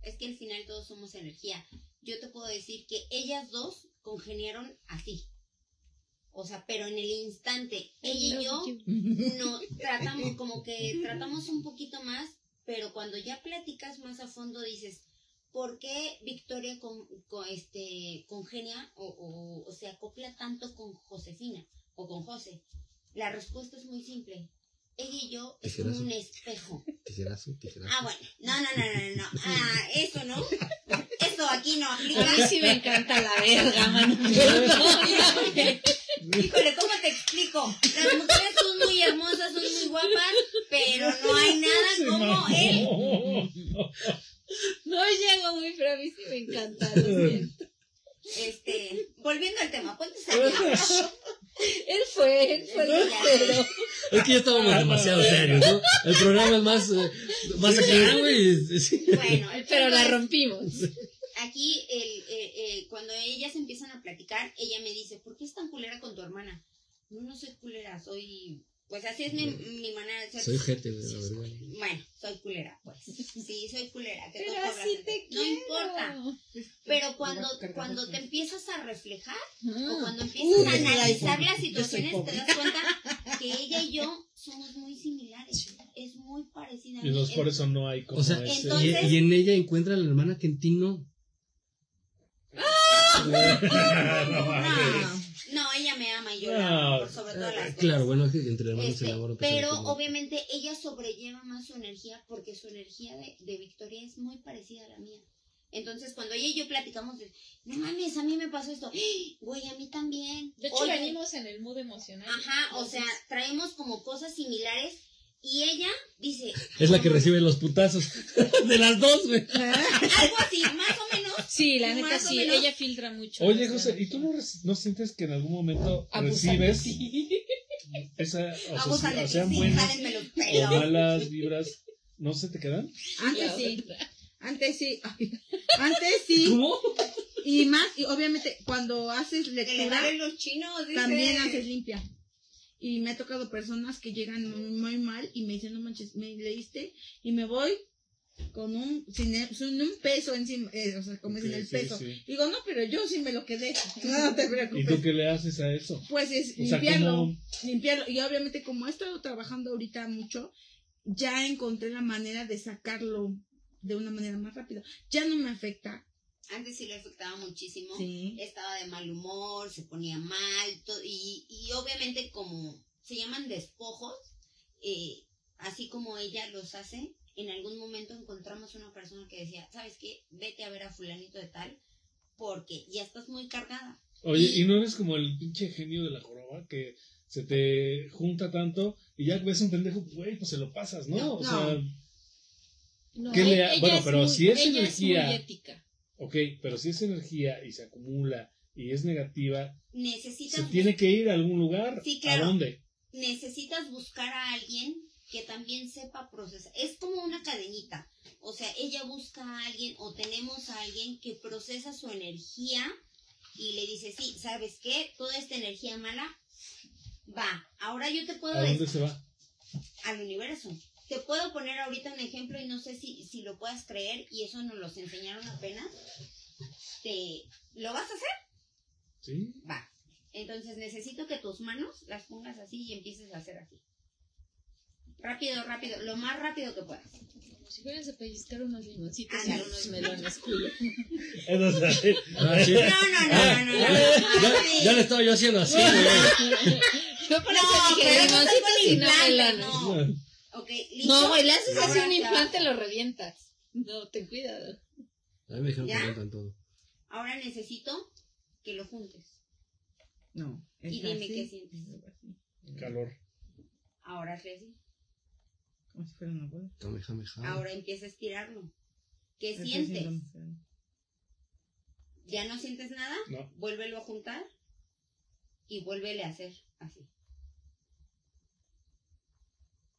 Es que al final todos somos energía. Yo te puedo decir que ellas dos congeniaron así. O sea, pero en el instante, ella y yo no tratamos como que tratamos un poquito más, pero cuando ya platicas más a fondo dices, ¿por qué Victoria con, con, este congenia o, o, o se acopla tanto con Josefina o con José? La respuesta es muy simple. Ella y yo es como un espejo. Tijerazo, tijerazo. Ah, bueno. No, no, no, no, no. Ah, eso no. Eso aquí no A mí aplica. sí me encanta la verga, mano. (laughs) Híjole, ¿cómo te explico? Las mujeres son muy hermosas, son muy guapas, pero no hay nada como él. No llego muy, pero a mí sí me encanta, lo siento. Este, volviendo al tema, ¿cuántos (laughs) años? Él fue, él fue el pero Es que ya estábamos demasiado serios, ¿no? El programa es más, eh, más acá, güey. sí. Bueno, el Pero la rompimos. Aquí, el, eh, eh, cuando ellas empiezan a platicar, ella me dice, ¿por qué es tan culera con tu hermana? No, no soy culera, soy Pues así es mi, mi manera de ser. Soy gente, la verdad. Bueno, soy culera, pues. Sí, soy culera. que Pero así te No quiero. importa. Pero cuando, cuando te empiezas a reflejar o Ah. cuando empiezas Uy, a analizar las situaciones, te das cuenta que ella y yo somos muy similares. Es muy parecida a Y mí. entonces por En- eso no hay como O sea, ese... y, Entonces- y en ella encuentra a la hermana que en ti no. (laughs) no, mames. No, ella me ama y yo No. la amo por sobre todas las Eh, cosas. Claro, bueno, es que entre hermanos Este, el amor pero obviamente ella sobrelleva más su energía porque su energía de, de Victoria es muy parecida a la mía. Entonces, cuando ella y yo platicamos de, no mames, a mí me pasó esto, ¡Ah! güey, a mí también. De hecho, Oye, venimos en el mood emocional. Ajá, o sea, traemos como cosas similares y ella dice, Es la que recibe los putazos (laughs) de las dos, güey. (laughs) algo así, más o menos. Sí, la neta sí, menos. ella filtra mucho. Oye, José. ¿y tú no, no sientes que en algún momento recibes (laughs) esa, o sea, o sean sí, buenas o malas vibras, ¿no se te quedan? Antes sí, antes sí, (laughs) antes sí. ¿Cómo? Y más, y obviamente cuando haces le lectura, salen los chinos, dice. también haces limpia. Y me ha tocado personas que llegan muy mal y me dicen, no manches, me leíste y me voy con un, sin, sin un peso encima, eh, o sea, como Ok, sin el sí, peso. sí. Digo, no, pero yo sí me lo quedé. (laughs) No te ¿Y tú preocupes. qué le haces a eso? Pues es O sea, limpiarlo, ¿cómo? limpiarlo. Y obviamente como he estado trabajando ahorita mucho, ya encontré la manera de sacarlo de una manera más rápida. Ya no me afecta. Antes sí le afectaba muchísimo. Sí. Estaba de mal humor, se ponía mal. y, y obviamente como se llaman despojos, eh, así como ella los hace, en algún momento encontramos una persona que decía, ¿sabes qué? Vete a ver a fulanito de tal porque ya estás muy cargada. Oye, Y- ¿y no eres como el pinche genio de la joroba que se te junta tanto y ya ves un pendejo, güey, pues se lo pasas, ¿no? No, o no. sea, No, ¿Qué le ha- ella bueno, es pero muy- si es ella energía- muy ética. ok, pero si es energía y se acumula y es negativa, Necesitas, se tiene que ir a algún lugar. Sí, claro. ¿A dónde? necesitas buscar a alguien que también sepa procesar. Es como una cadenita. O sea, ella busca a alguien o tenemos a alguien que procesa su energía y le dice, sí, ¿sabes qué? Toda esta energía mala va. Ahora yo te puedo ¿A dónde decir se va? al universo. Te puedo poner ahorita un ejemplo y no sé si, si lo puedas creer y eso nos los enseñaron apenas. Te, ¿Lo vas a hacer? Sí. Va. Entonces necesito que tus manos las pongas así y empieces a hacer así. Rápido, rápido, lo más rápido que puedas. Como si fueras a pellizcar unos limoncitos y unos melones, culo. Entonces, Ah, sí. No, no, no, no, no. Ya, no, ya, sí. ya le estaba yo haciendo así. Yo por No, eso dije limoncitos y no melones. no. Ok, listo. No, güey, le haces así un te implante, lo revientas. No, ten cuidado. A mí me dijeron ¿Ya? que cuentan todo. Ahora necesito que lo juntes. No. Y es dime así, qué sientes. es así, calor. Ahora así. Como si fuera una bola. Kamehameha. Ahora empieza a estirarlo. ¿Qué Estoy sientes? ¿Ya no sientes nada? No. Vuélvelo a juntar y vuélvele a hacer así.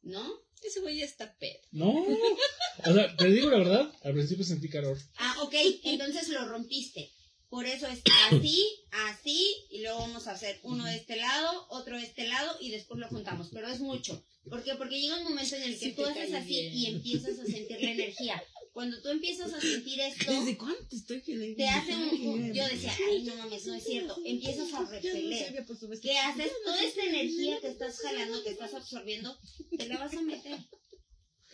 ¿No? Ese güey ya está pedo. No. O sea, te digo la verdad, al principio sentí calor. Ah, ok, entonces lo rompiste. Por eso es así, así, y luego vamos a hacer uno de este lado, otro de este lado, y después lo juntamos. Pero es mucho. ¿Por qué? Porque llega un momento en el que Sí tú haces así bien. y empiezas a sentir la energía. Cuando tú empiezas a sentir esto, ¿Desde cuándo te estoy que te hace un... un- Yo decía, ay, no mames, no es cierto. Empiezas a repeler. ¿Qué haces? Toda esta energía que estás jalando, que estás absorbiendo, te la vas a meter.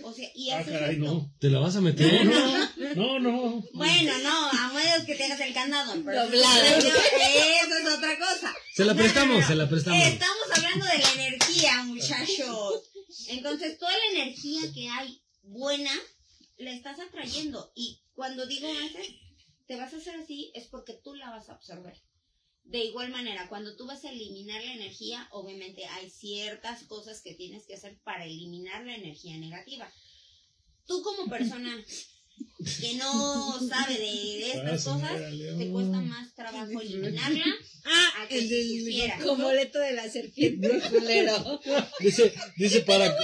O sea, y Ah, haces caray, esto. no. ¿Te la vas a meter? No, no. (laughs) Bueno, no, a menos que tengas el candado. Pero Doblada. Eso, eso es otra cosa. Se la No, no, prestamos, no. se la prestamos. Estamos hablando de la energía, muchachos. Entonces, toda la energía que hay buena, la estás atrayendo. Y cuando digo haces, te vas a hacer así, es porque tú la vas a absorber. De igual manera, cuando tú vas a eliminar la energía, obviamente hay ciertas cosas que tienes que hacer para eliminar la energía negativa. Tú como (laughs) persona que no sabe de, de estas Ah, cosas, te cuesta más trabajo eliminarla Ah, a que el quisiera. Como leto de la serpiente, (laughs) culero. Dice, dice para.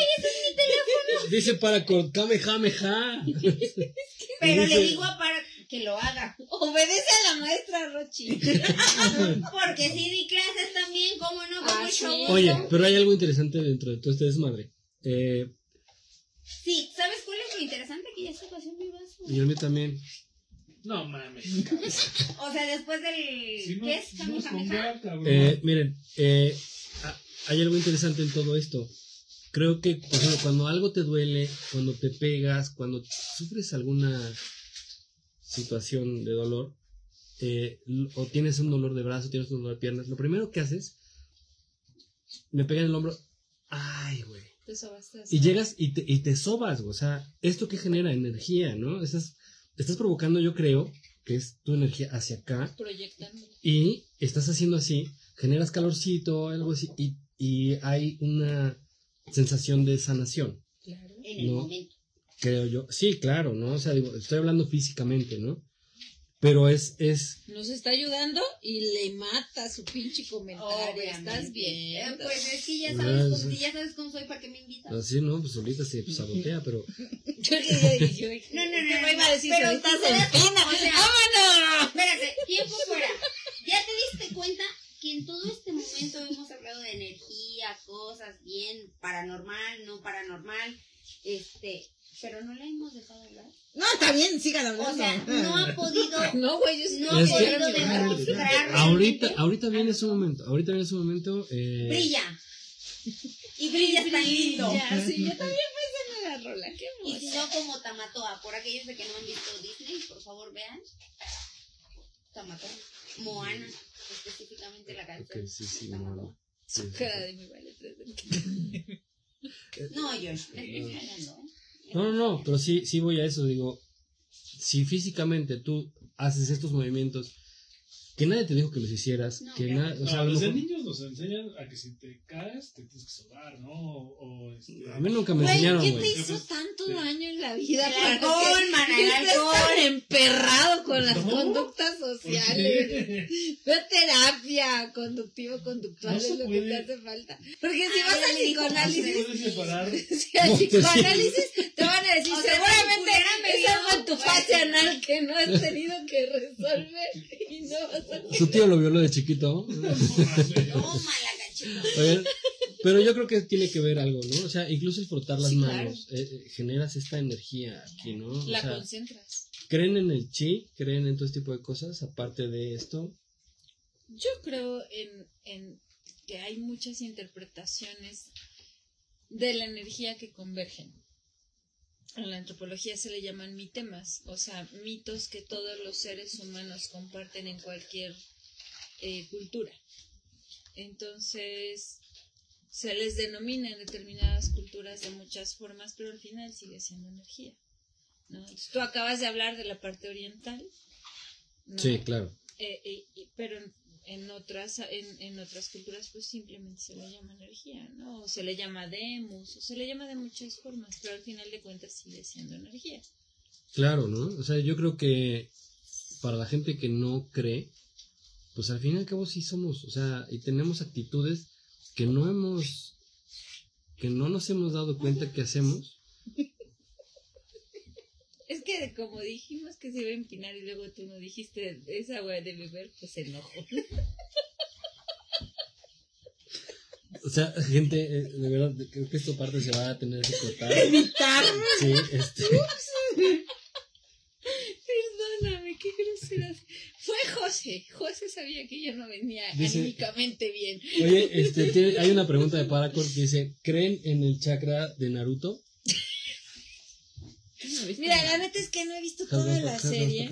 Dice para con Kamehameha. (laughs) Pero le Dice- digo a para que lo haga. (laughs) Obedece a la maestra Rochi. (laughs) Porque sí di clases también. también, ¿cómo no? Ah, Como el sí. show. Oye, pero hay algo interesante dentro de todo este desmadre. Eh, Sí, ¿sabes cuál es lo interesante? Que ya se pasó mi vaso. y a mí también. No mames. (laughs) O sea, después del... Si no, ¿Qué es? no es con gas, cabrón. Eh, miren, eh, hay algo interesante en todo esto. Creo que, por ejemplo, cuando algo te duele, cuando te pegas, cuando sufres alguna situación de dolor, eh, o tienes un dolor de brazo, tienes un dolor de piernas, lo primero que haces, me pega en el hombro, ay, güey. Te. Y llegas y te, y te sobas, güey. o sea, esto que genera energía, ¿no? Estás, estás provocando, yo creo, que es tu energía hacia acá, proyectando. y estás haciendo así, generas calorcito, algo así, y, y hay una sensación de sanación, Claro. En el No. momento. Creo yo. Sí, claro, ¿no? O sea, digo, estoy hablando físicamente, ¿no? Pero es, es, Nos está ayudando y le mata su pinche comentario. Obviamente. Estás bien. Eh, Pues es que ya Ah, sabes, cómo, sí. ya sabes cómo soy, ¿para qué me invitas? así, ¿no? Pues solita se (laughs) sabotea, pero... Yo, yo, yo, yo- No, no, no, ¿Qué no, me iba a decir? pero Ahorita sabes cómo, empina. o sea- ¡Vámonos! Espérate, tiempo fuera. ¿Ya te diste cuenta que en todo este momento hemos hablado de energía, cosas bien, paranormal, no paranormal, este, pero no la hemos dejado hablar? No, está bien, sigan hablando. O sea, no ha (laughs) podido, (laughs) No, güey, yo no ha podido demostrar Ahorita, ahorita viene su momento, ahorita viene su momento... Eh, Brilla. Y brilla tan lindo. Sí, yo (laughs) también pensé en la rola. Qué Y si no, como Tamatoa, por aquellos de que no han visto Disney, por favor vean. Tamatoa. Moana, específicamente la canción. ok, sí, sí. Sí, Su cara de mi del- No, me estoy fregando, ¿eh? No, no, no, pero sí, sí voy a eso, digo, si físicamente tú haces estos movimientos, que nadie te dijo que los hicieras, No, que nada, o sea, No, a lo desde mejor- niños nos enseñan a que si te caes, te tienes que sobar, ¿no? O, o, este, a mí nunca me enseñaron, ¿qué güey. te hizo tanto Sí. daño en la vida? El para alcohol, que- el tan emperrado con las No, conductas ¿por sociales. qué? Ve a terapia conductivo-conductual No es lo que te hace falta. Porque si Ah, vas al No psicoanálisis, se puede separar. (laughs) si al No, psicoanálisis te van a decir, O sea, seguramente tu pues, fase anal que no has tenido que resolver (laughs) y no vas a Su tío lo violó de chiquito. (laughs) Toma la gachita. Oigan, pero yo creo que tiene que ver algo, ¿no? O sea, incluso el frotar las Sí, manos, eh, eh, generas esta energía aquí, ¿no? O La sea, concentras. ¿creen en el chi? ¿Creen en todo este tipo de cosas? Aparte de esto. Yo creo en, en que hay muchas interpretaciones de la energía que convergen. En la antropología se le llaman mitemas, o sea, mitos que todos los seres humanos comparten en cualquier eh, cultura. Entonces, se les denomina en determinadas culturas de muchas formas, pero al final sigue siendo energía. ¿no? Entonces, tú acabas de hablar de la parte oriental. ¿no? Sí, claro. Eh, eh, pero en, otras en, en otras culturas pues simplemente se le llama energía, ¿no? O se le llama demus, o se le llama de muchas formas, pero al final de cuentas sigue siendo energía. Claro, ¿no? O sea, yo creo que para la gente que no cree, pues al fin y al cabo sí somos, o sea, y tenemos actitudes que no hemos, que no nos hemos dado cuenta que hacemos. (laughs) Que (laughs) como dijimos que se iba a empinar y luego tú no dijiste esa agua de beber, pues se enojó. O sea, gente, eh, de verdad, creo que esta parte se va a tener que cortar. Sí, este. Perdóname, qué groseras. Fue José. José sabía que yo no venía Dice- anímicamente bien. Oye, este, tiene- hay una pregunta de Paracord que dice, ¿creen en el chakra de Naruto? Mira, la neta es que no he visto toda la serie,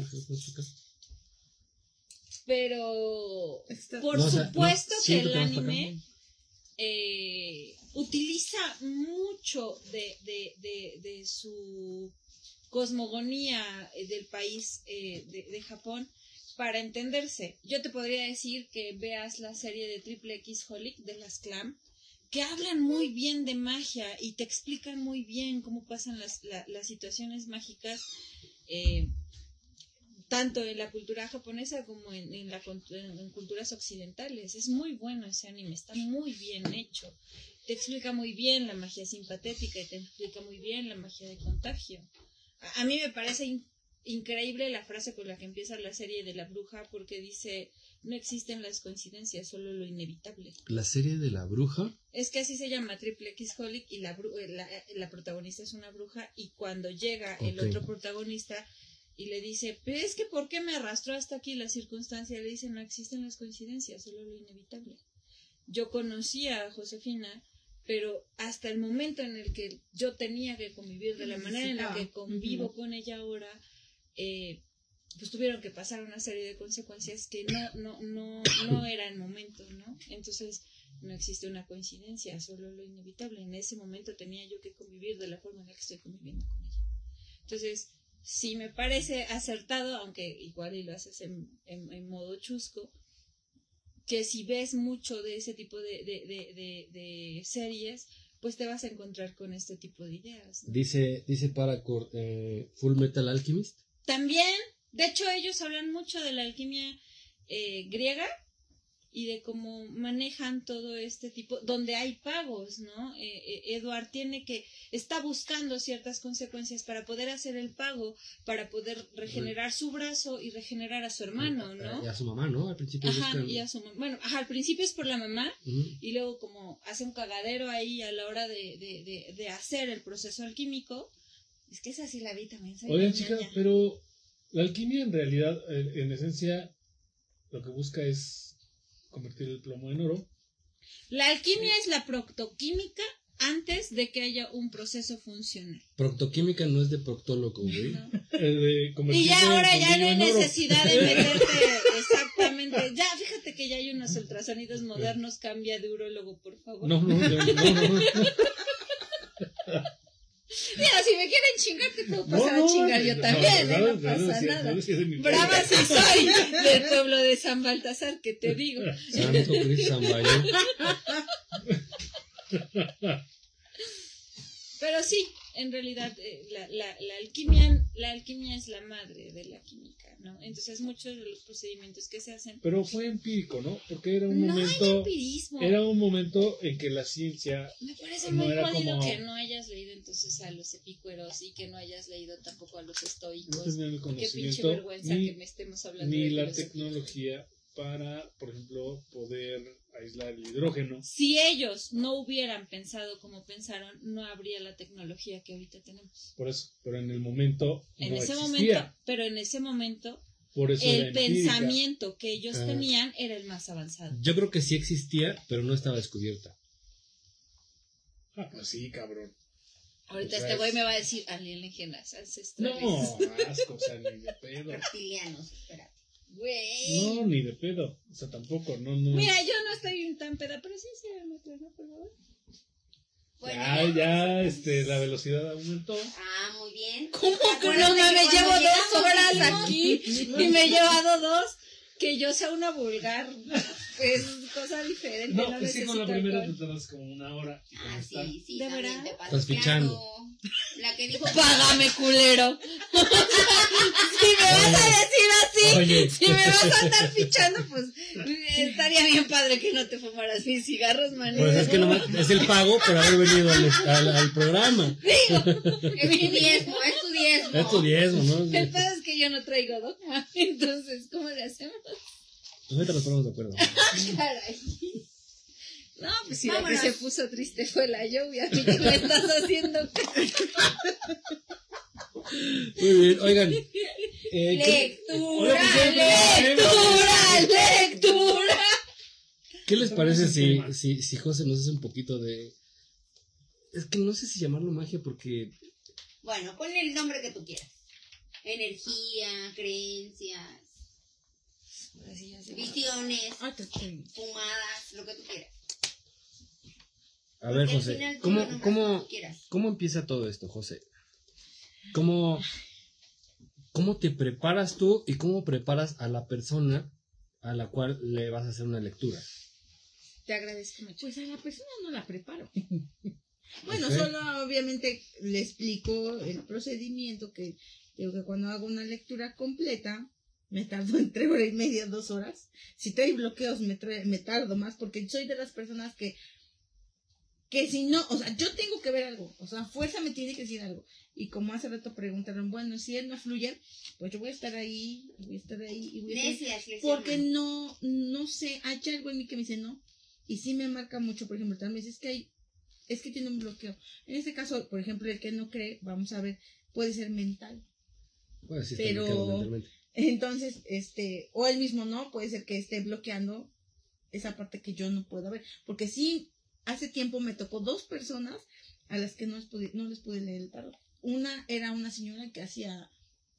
pero por supuesto que el anime eh, utiliza mucho de, de, de, de su cosmogonía eh, del país eh, de, de Japón para entenderse. Yo te podría decir que veas la serie de Triple X Holic de las Clam, que hablan muy bien de magia y te explican muy bien cómo pasan las, la- las situaciones mágicas. eh, tanto en la cultura japonesa como en, en la, en- culturas occidentales. Es muy bueno ese anime, está muy bien hecho. Te explica muy bien la magia simpatética y te explica muy bien la magia de contagio. A, a mí me parece in- increíble la frase con la que empieza la serie de la bruja porque dice, no existen las coincidencias, solo lo inevitable. La serie de la bruja. Es que así se llama Triple X Holic y la, bru- la, la protagonista es una bruja y cuando llega el otro protagonista y le dice, pero es que ¿por qué me arrastró hasta aquí la circunstancia? Le dice, no existen las coincidencias, solo lo inevitable. Yo conocía a Josefina, pero hasta el momento en el que yo tenía que convivir de la manera en la que convivo con ella ahora, eh, pues tuvieron que pasar una serie de consecuencias que no, no, no, no era el momento, ¿no? Entonces, no existe una coincidencia, solo lo inevitable. En ese momento tenía yo que convivir de la forma en la que estoy conviviendo con ella. Entonces, sí me parece acertado, aunque igual y lo haces en, en- en modo chusco, que si ves mucho de ese tipo de, de, de, series, pues te vas a encontrar con este tipo de ideas. ¿no? Dice, dice Paracord, eh, Full Metal Alchemist. También, de hecho, ellos hablan mucho de la alquimia eh, griega y de cómo manejan todo este tipo, donde hay pagos, ¿no? Eh, eh, Edward tiene que, está buscando ciertas consecuencias para poder hacer el pago, para poder regenerar su brazo y regenerar a su hermano, ¿no? Y a su mamá, ¿no? Al principio Ajá, buscan- y a su mam- Bueno, ajá, al principio es por la mamá y luego como hace un cagadero ahí a la hora de, de, de, de hacer el proceso alquímico. Es que esa sí la vi también. soy Oigan, chicas, pero la alquimia en realidad, en esencia, lo que busca es convertir el plomo en oro. La alquimia es la proctoquímica antes de que haya un proceso funcional. Proctoquímica no es de proctólogo, güey. ¿no? (laughs) eh, de Y ya ahora ya no hay oro. necesidad de meterte (laughs) exactamente. Ya, fíjate que ya hay unos ultrasonidos modernos. Cambia de urólogo, por favor. No, no, no, no, no. (laughs) Mira, si me quieren chingar, te puedo No, pasar a chingar yo también, no, ¿eh? no no, pasa nada. Brava sí soy (laughs) del pueblo de San Baltasar, que te digo. Santo Cristo. Pero sí, en realidad eh, la, la, la alquimia la alquimia es la madre de la química, ¿no? Entonces muchos de los procedimientos que se hacen Pero fue empírico, ¿no? Porque era un no momento, era un momento en que la ciencia, Me parece no muy jodido como- que no hayas leído entonces a los epícueros y que no hayas leído tampoco a los no estoicos. tenía el Qué pinche conocimiento vergüenza ni, que me estemos hablando ni de la tecnología para, por ejemplo, poder aislar el hidrógeno. Si ellos no hubieran pensado como pensaron, no habría la tecnología que ahorita tenemos. Por eso, pero en el momento En no ese existía. momento, pero en ese momento, por eso el pensamiento que ellos Ah. tenían era el más avanzado. Yo creo que sí existía, pero no estaba descubierta. Ah, pues sí, cabrón. Ahorita Pues este es- güey me va a decir alienígenas ancestrales. No, asco, o sea, ni de pedo. Reptilianos, espérate. Güey. No, ni de pedo. O sea, tampoco, no, no. Mira, yo no estoy tan peda, pero sí, sí, me ¿no? Por favor. Bueno, ya, ya, este, la velocidad aumentó. Ah, muy bien. ¿Cómo que no cuando Llevo dos horas aquí y me he llevado dos. Que yo sea una vulgar (laughs) es cosa diferente. No, No, pues sí, con la primera te tardas como una hora. Y Ah, esta, sí, sí, ¿De verdad? te Estás fichando. La que dijo (laughs) Págame, culero. (laughs) si me vas a decir así, Oye. si me vas a andar fichando, pues estaría bien padre que no te fumaras mis cigarros, manito. Pues es que nomás es el pago por haber venido al, al- al programa. Es tu diezmo, es tu diezmo. Es tu diezmo, ¿no? El pedo es que yo no traigo dogma, (laughs) entonces, ¿cómo le hacemos? Pues ahorita nos ponemos de acuerdo. (laughs) Caray. No, pues si la que Vámonos. se puso triste fue la lluvia, ¿a mí qué me estás haciendo? Muy bien, oigan. eh, ¿qué, Lectura, ¡Lectura, lectura! qué les parece si, si, si José nos hace un poquito de. Es que no sé si llamarlo magia porque. Bueno, ponle el nombre que tú quieras. Energía, creencias, visiones, Ah, fumadas, lo que tú quieras. A ver, José, ¿cómo, cómo. ¿cómo empieza todo esto, José? ¿Cómo, ¿Cómo te preparas tú y cómo preparas a la persona a la cual le vas a hacer una lectura? Te agradezco mucho. Pues a la persona no la preparo. (laughs) bueno, solo obviamente le explico el procedimiento que digo que cuando hago una lectura completa me tardo (laughs) entre hora y media, dos horas. Si trae bloqueos me, trae- me tardo más porque soy de las personas que que si no, o sea, yo tengo que ver algo, o sea, fuerza me tiene que decir algo. Y como hace rato preguntaron, bueno, si él no fluye, pues yo voy a estar ahí, voy a estar ahí y voy a estar porque no, no sé, hay algo en mí que me dice no. Y sí me marca mucho, por ejemplo, también es que hay, es que tiene un bloqueo. En este caso, por ejemplo, el que no cree, vamos a ver, puede ser mental. Bueno, sí está Pero-. Entonces, este, o él mismo no, puede ser que esté bloqueando esa parte que yo no puedo ver. Porque sí, hace tiempo me tocó dos personas a las que no les pude, no les pude leer el tarot. Una era una señora que hacía,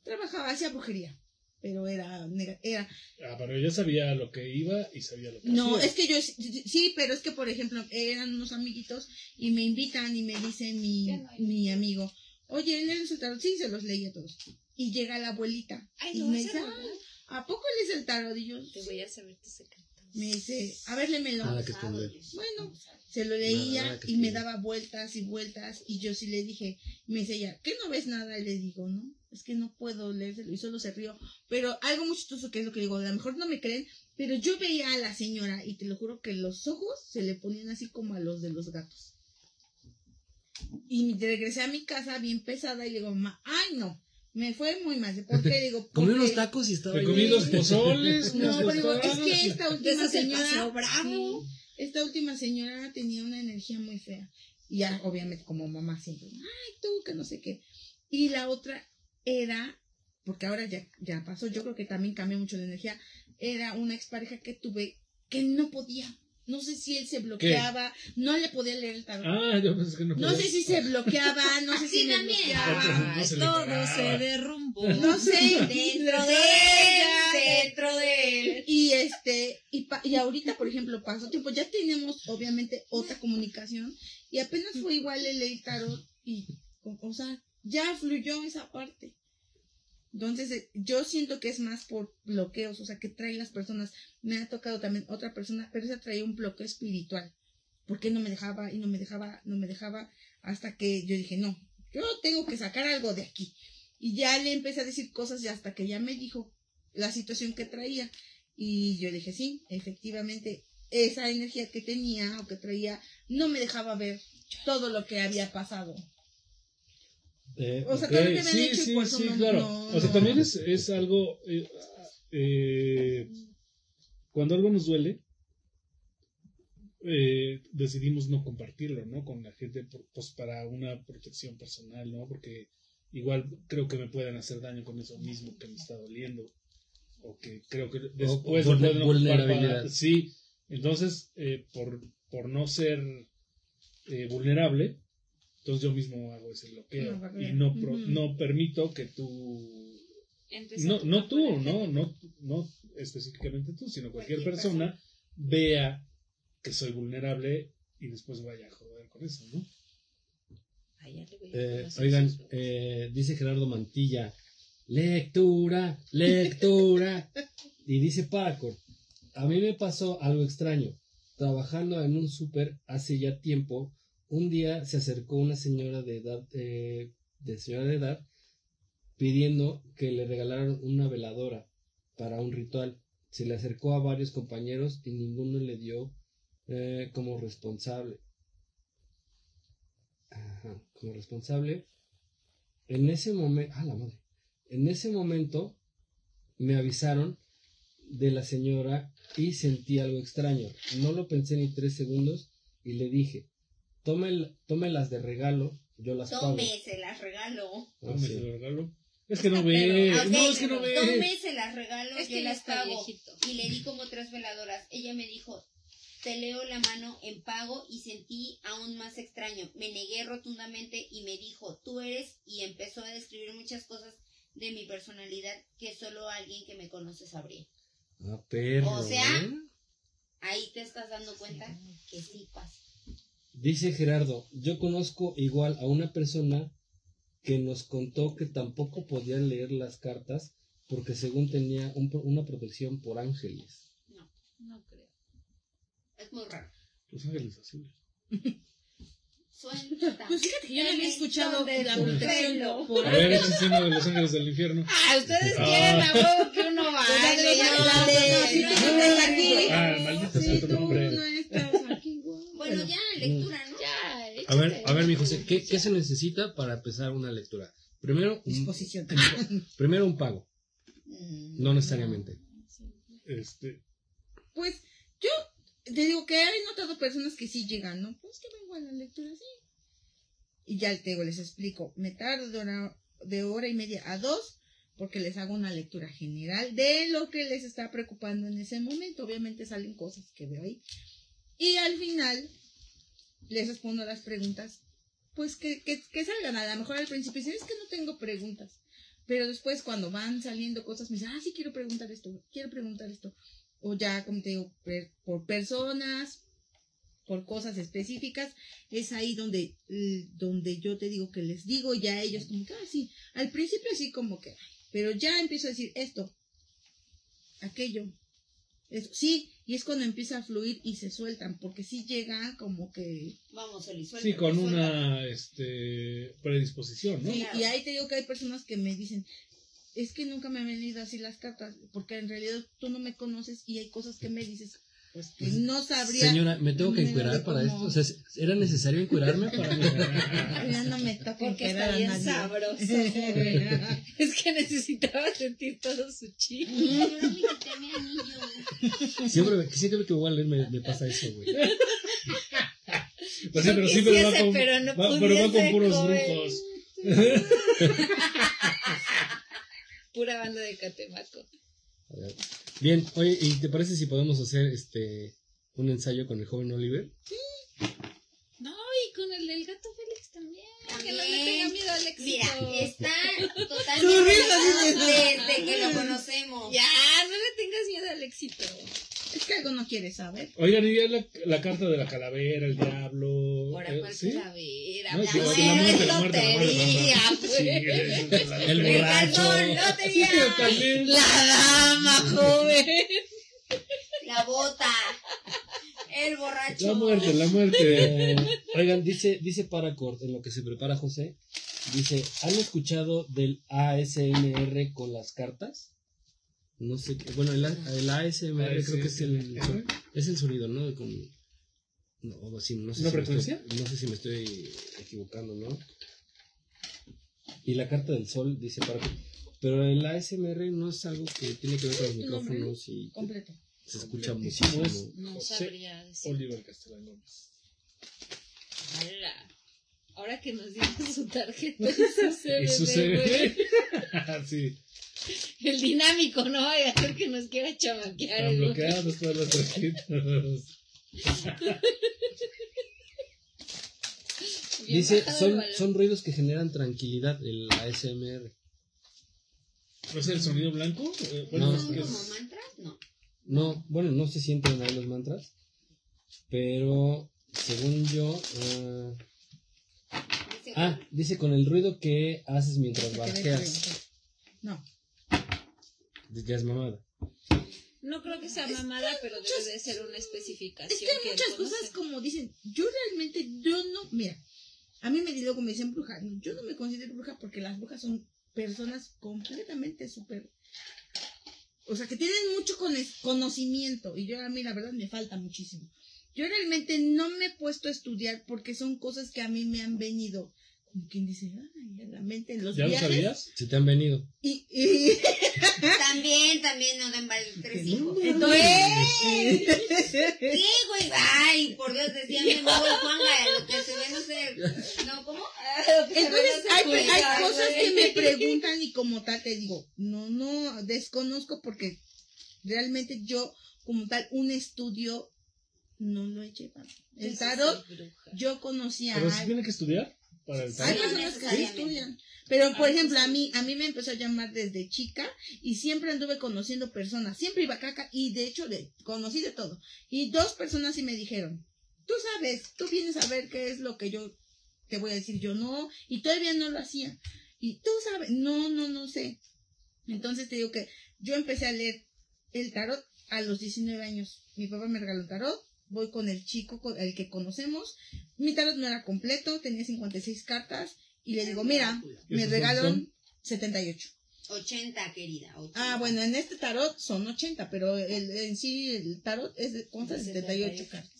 trabajaba, hacía brujería, pero era, nega- era Ah, pero ella sabía lo que iba y sabía lo que no, hacía. es que yo sí, pero es que por ejemplo eran unos amiguitos y me invitan y me dice mi, mi amigo, oye, ¿lees el tarot? Sí, se los leí a todos. Y llega la abuelita Ay, y no me dice, a "Ay, robar. ¿a poco lees el tarot? Y yo, Te voy a saber tu secreto. me dice, a ver, lémelo. Que esconder. Bueno, se lo leía Nada y me daba vueltas y vueltas y yo sí le dije, me dice ella, ¿qué no ves nada? Y le digo, no, es que no puedo leérselo y solo se rió. Pero algo muy chistoso que es lo que digo, a lo mejor no me creen, pero yo veía a la señora y te lo juro que los ojos se le ponían así como a los de los gatos. Y regresé a mi casa bien pesada y le digo, mamá, ay no, me fue muy mal. ¿Por qué? Digo, Comí unos tacos y estaba ahí. comí dos pozoles, (laughs) No, pero digo, es que esta (laughs) última señora... Paseo Bravo. Sí, esta última señora tenía una energía muy fea. Y ya, obviamente, como mamá siempre, ay, tú, que no sé qué. Y la otra era, porque ahora ya, ya pasó, yo creo que también cambió mucho la energía, era una expareja que tuve que no podía. No sé si él se bloqueaba, no le podía leer el tarot. Ah, yo pensé que no no podía. sé si se bloqueaba, no sé Así si me también. bloqueaba. No se todo se derrumbó. (laughs) No sé, Dentro de él, dentro de él. Y este, y, pa- y ahorita, por ejemplo, pasó tiempo, ya tenemos obviamente otra comunicación, y apenas fue igual el tarot, y, o, o sea, ya fluyó esa parte. Entonces, eh, yo siento que es más por bloqueos, o sea, que traen las personas. Me ha tocado también otra persona, pero esa traía un bloqueo espiritual. Porque no me dejaba y no me dejaba, no me dejaba, hasta que yo dije, no, yo tengo que sacar algo de aquí. Y ya le empecé a decir cosas y hasta que ya me dijo la situación que traía. Y yo dije, sí, efectivamente, esa energía que tenía o que traía no me dejaba ver todo lo que había pasado. Eh, O sea, han sí, hecho sí, sí, no- claro. no- o sea, también es, es algo. eh, eh, cuando algo nos duele, eh, decidimos no compartirlo, ¿no? Con la gente, por- pues para una protección personal, ¿no? Porque igual creo que me pueden hacer daño con eso mismo que me está doliendo. O que creo que después o vulnerabilidad. para- Sí, entonces, eh, por, por no ser eh, vulnerable, entonces yo mismo hago ese bloqueo. Barrera. y no, pro- no permito que tú Entonces, no, no tú, no, no, no específicamente tú, sino cualquier, Cualquier persona, vea que soy vulnerable y después vaya a joder con eso, ¿no? Ay, Eh, oigan, eh, dice Gerardo Mantilla, lectura, lectura. y dice Paracord, a mí me pasó algo extraño. Trabajando en un súper hace ya tiempo, un día se acercó una señora de edad, eh, de señora de edad, pidiendo que le regalaran una veladora para un ritual. Se le acercó a varios compañeros y ninguno le dio eh, como responsable. Ajá, como responsable. En ese momento, ah, la madre. En ese momento me avisaron de la señora y sentí algo extraño. No lo pensé ni tres segundos y le dije, tome, tómelas de regalo, yo las pago. Tome, se las regalo. Ah, me sí. se lo regalo. Es que no (laughs) ve, Ok, no, es que no ve. Tome, se las regalo, Es yo que las pago. viejito. Y le di como tres veladoras. Ella me dijo, te leo la mano en pago y sentí aún más extraño. Me negué rotundamente y me dijo, tú eres, y empezó a describir muchas cosas de mi personalidad que solo alguien que me conoce sabría. Ah, perro. O sea, ¿eh? Ahí te estás dando cuenta que sí pasa. Dice Gerardo, yo conozco igual a una persona que nos contó que tampoco podía leer las cartas porque según tenía un una protección por ángeles. No, No creo. es muy raro. Los ángeles azules. Suelta. Pues fíjate que yo no había escuchado de la protección por A ver, uno de los ángeles del infierno. Ah, ustedes Ah. quieren a huevo que uno no, no no. Ah. Bueno, ya, lectura, ¿no? Ya, A ver, a ver, mi José, ¿qué, ¿qué se necesita para empezar una lectura? Primero, un, Disposición. (laughs) primero un pago, Mm, no necesariamente. Este, Pues yo te digo que he notado personas que sí llegan, ¿no? Pues que vengo a la lectura, sí. Y ya te digo, les explico. Me tardo de hora, de hora y media a dos porque les hago una lectura general de lo que les está preocupando en ese momento. Obviamente salen cosas que veo ahí. Y al final les respondo las preguntas, pues que, que, que salgan. A lo mejor al principio dicen, es que no tengo preguntas. Pero después cuando van saliendo cosas me dicen, ah, sí quiero preguntar esto, quiero preguntar esto. O ya, como te digo, por personas, por cosas específicas, es ahí donde, donde yo te digo que les digo, y ya ellos como que, ah, sí, al principio sí como que, pero ya empiezo a decir esto, aquello, esto, sí, y es cuando empieza a fluir y se sueltan, porque sí llegan como que, Vamos, Oli, suelta, sí, con una este, predisposición, ¿no? y, Claro. y ahí te digo que hay personas que me dicen, es que nunca me han venido así las cartas, porque en realidad tú no me conoces y hay cosas que me dices, pues que no sabría. Señora, ¿me tengo que encuerar para cómo- esto? O sea, ¿era necesario encuerarme para (laughs) Ya no me toca Porque está bien nadie. sabroso. (laughs) Es que necesitaba sentir todo su chi. Yo no me quité mi anillo. Siempre, siempre que voy a leer me, me pasa eso, güey. (laughs) Pues sí, pero Yo sí, pero va con, pero no va- pero va con puros brujos. Pura banda de Catemaco. A ver. Bien, oye, ¿y te parece si podemos hacer este un ensayo con el joven Oliver? No, y con el del gato Félix también. Que no le También. tenga miedo al éxito. Mira, está (laughs) totalmente desde que lo conocemos. Ya, no le tengas miedo al éxito. Es que algo no quieres saber. Oigan, y ya la, la carta de la calavera, el diablo. Ahora, eh, ¿cuál ¿sí? calavera? No, La sí, la muerte, la muerte, la muerte, El borracho. La dama, joven. La bota. El borracho. La muerte, la muerte. Oigan, dice, dice Paracord, en lo que se prepara José, dice, ¿han escuchado del ASMR con las cartas? No sé, qué- bueno, el, A- el ASMR creo que es el, es el sonido, ¿no? Con, no, o sí, no sé ¿Una si me frecuencia? estoy- no sé si me estoy equivocando, ¿no? Y la carta del sol, dice Paracord. Pero el ASMR no es algo que tiene que ver con los micrófonos y Completo. se escucha muchísimo. es- No José sabría decir. Oliver Castellano. Ahora que nos dieron su tarjeta y (laughs) su Y (laughs) su (laughs) sí, (laughs) El dinámico, ¿no? Vaya a ser que nos quiera chamaquear. están bloqueados todas las tarjetas. (laughs) Bien Dice, son, son ruidos que generan tranquilidad, el ASMR. ¿No es el sonido blanco? Eh, No. bueno, es ¿Son que como es- mantras? No. No, bueno, no se sienten ahí los mantras, pero según yo... ah, Dice ah, dice con el ruido que haces mientras pregunto. No. Ya es mamada. No creo que sea mamada, pero debe de ser una especificación. Es que hay muchas cosas como dicen, yo realmente, yo no, mira, a mí me di luego me dicen bruja, no, yo no me considero bruja porque las brujas son personas completamente súper, o sea, que tienen mucho cones- conocimiento y yo a mí la verdad me falta muchísimo. Yo realmente no me he puesto a estudiar porque son cosas que a mí me han venido, como quien dice, ay, a la mente en los ¿Ya lo viajes. sabías? Si te han venido. Y, y (laughs) También, también no den mal tres hijos. entonces, (laughs) ¿Qué, güey? Ay, por Dios, decía mi mamá Juanga, lo que se ve no sé. No, ¿cómo? Entonces hay, hay ay, cosas que me preguntan y como tal te digo, no, no, desconozco porque realmente yo como tal un estudio no lo he llevado. El Yo tarot, yo conocía ¿Pero a si tiene que estudiar? Para el hay tarot? Sí, personas que sí estudian. Pero por Ah, ejemplo, sí. a mí, a mí me empezó a llamar desde chica y siempre anduve conociendo personas, siempre iba a caca y de hecho de, conocí de todo. Y dos personas sí me dijeron, tú sabes, tú vienes a ver qué es lo que yo te voy a decir, yo no, y todavía no lo hacía. Y tú sabes, no, no, no sé. Entonces te digo que yo empecé a leer el tarot a los 19 años. Mi papá me regaló un tarot, voy con el chico, con el que conocemos. Mi tarot no era completo, tenía 56 cartas y le digo, mira, me ¿Esos regalaron son? 78. 80, querida. 80. Ah, bueno, en este tarot son 80, pero el, en sí el tarot es de, consta de 78 cartas.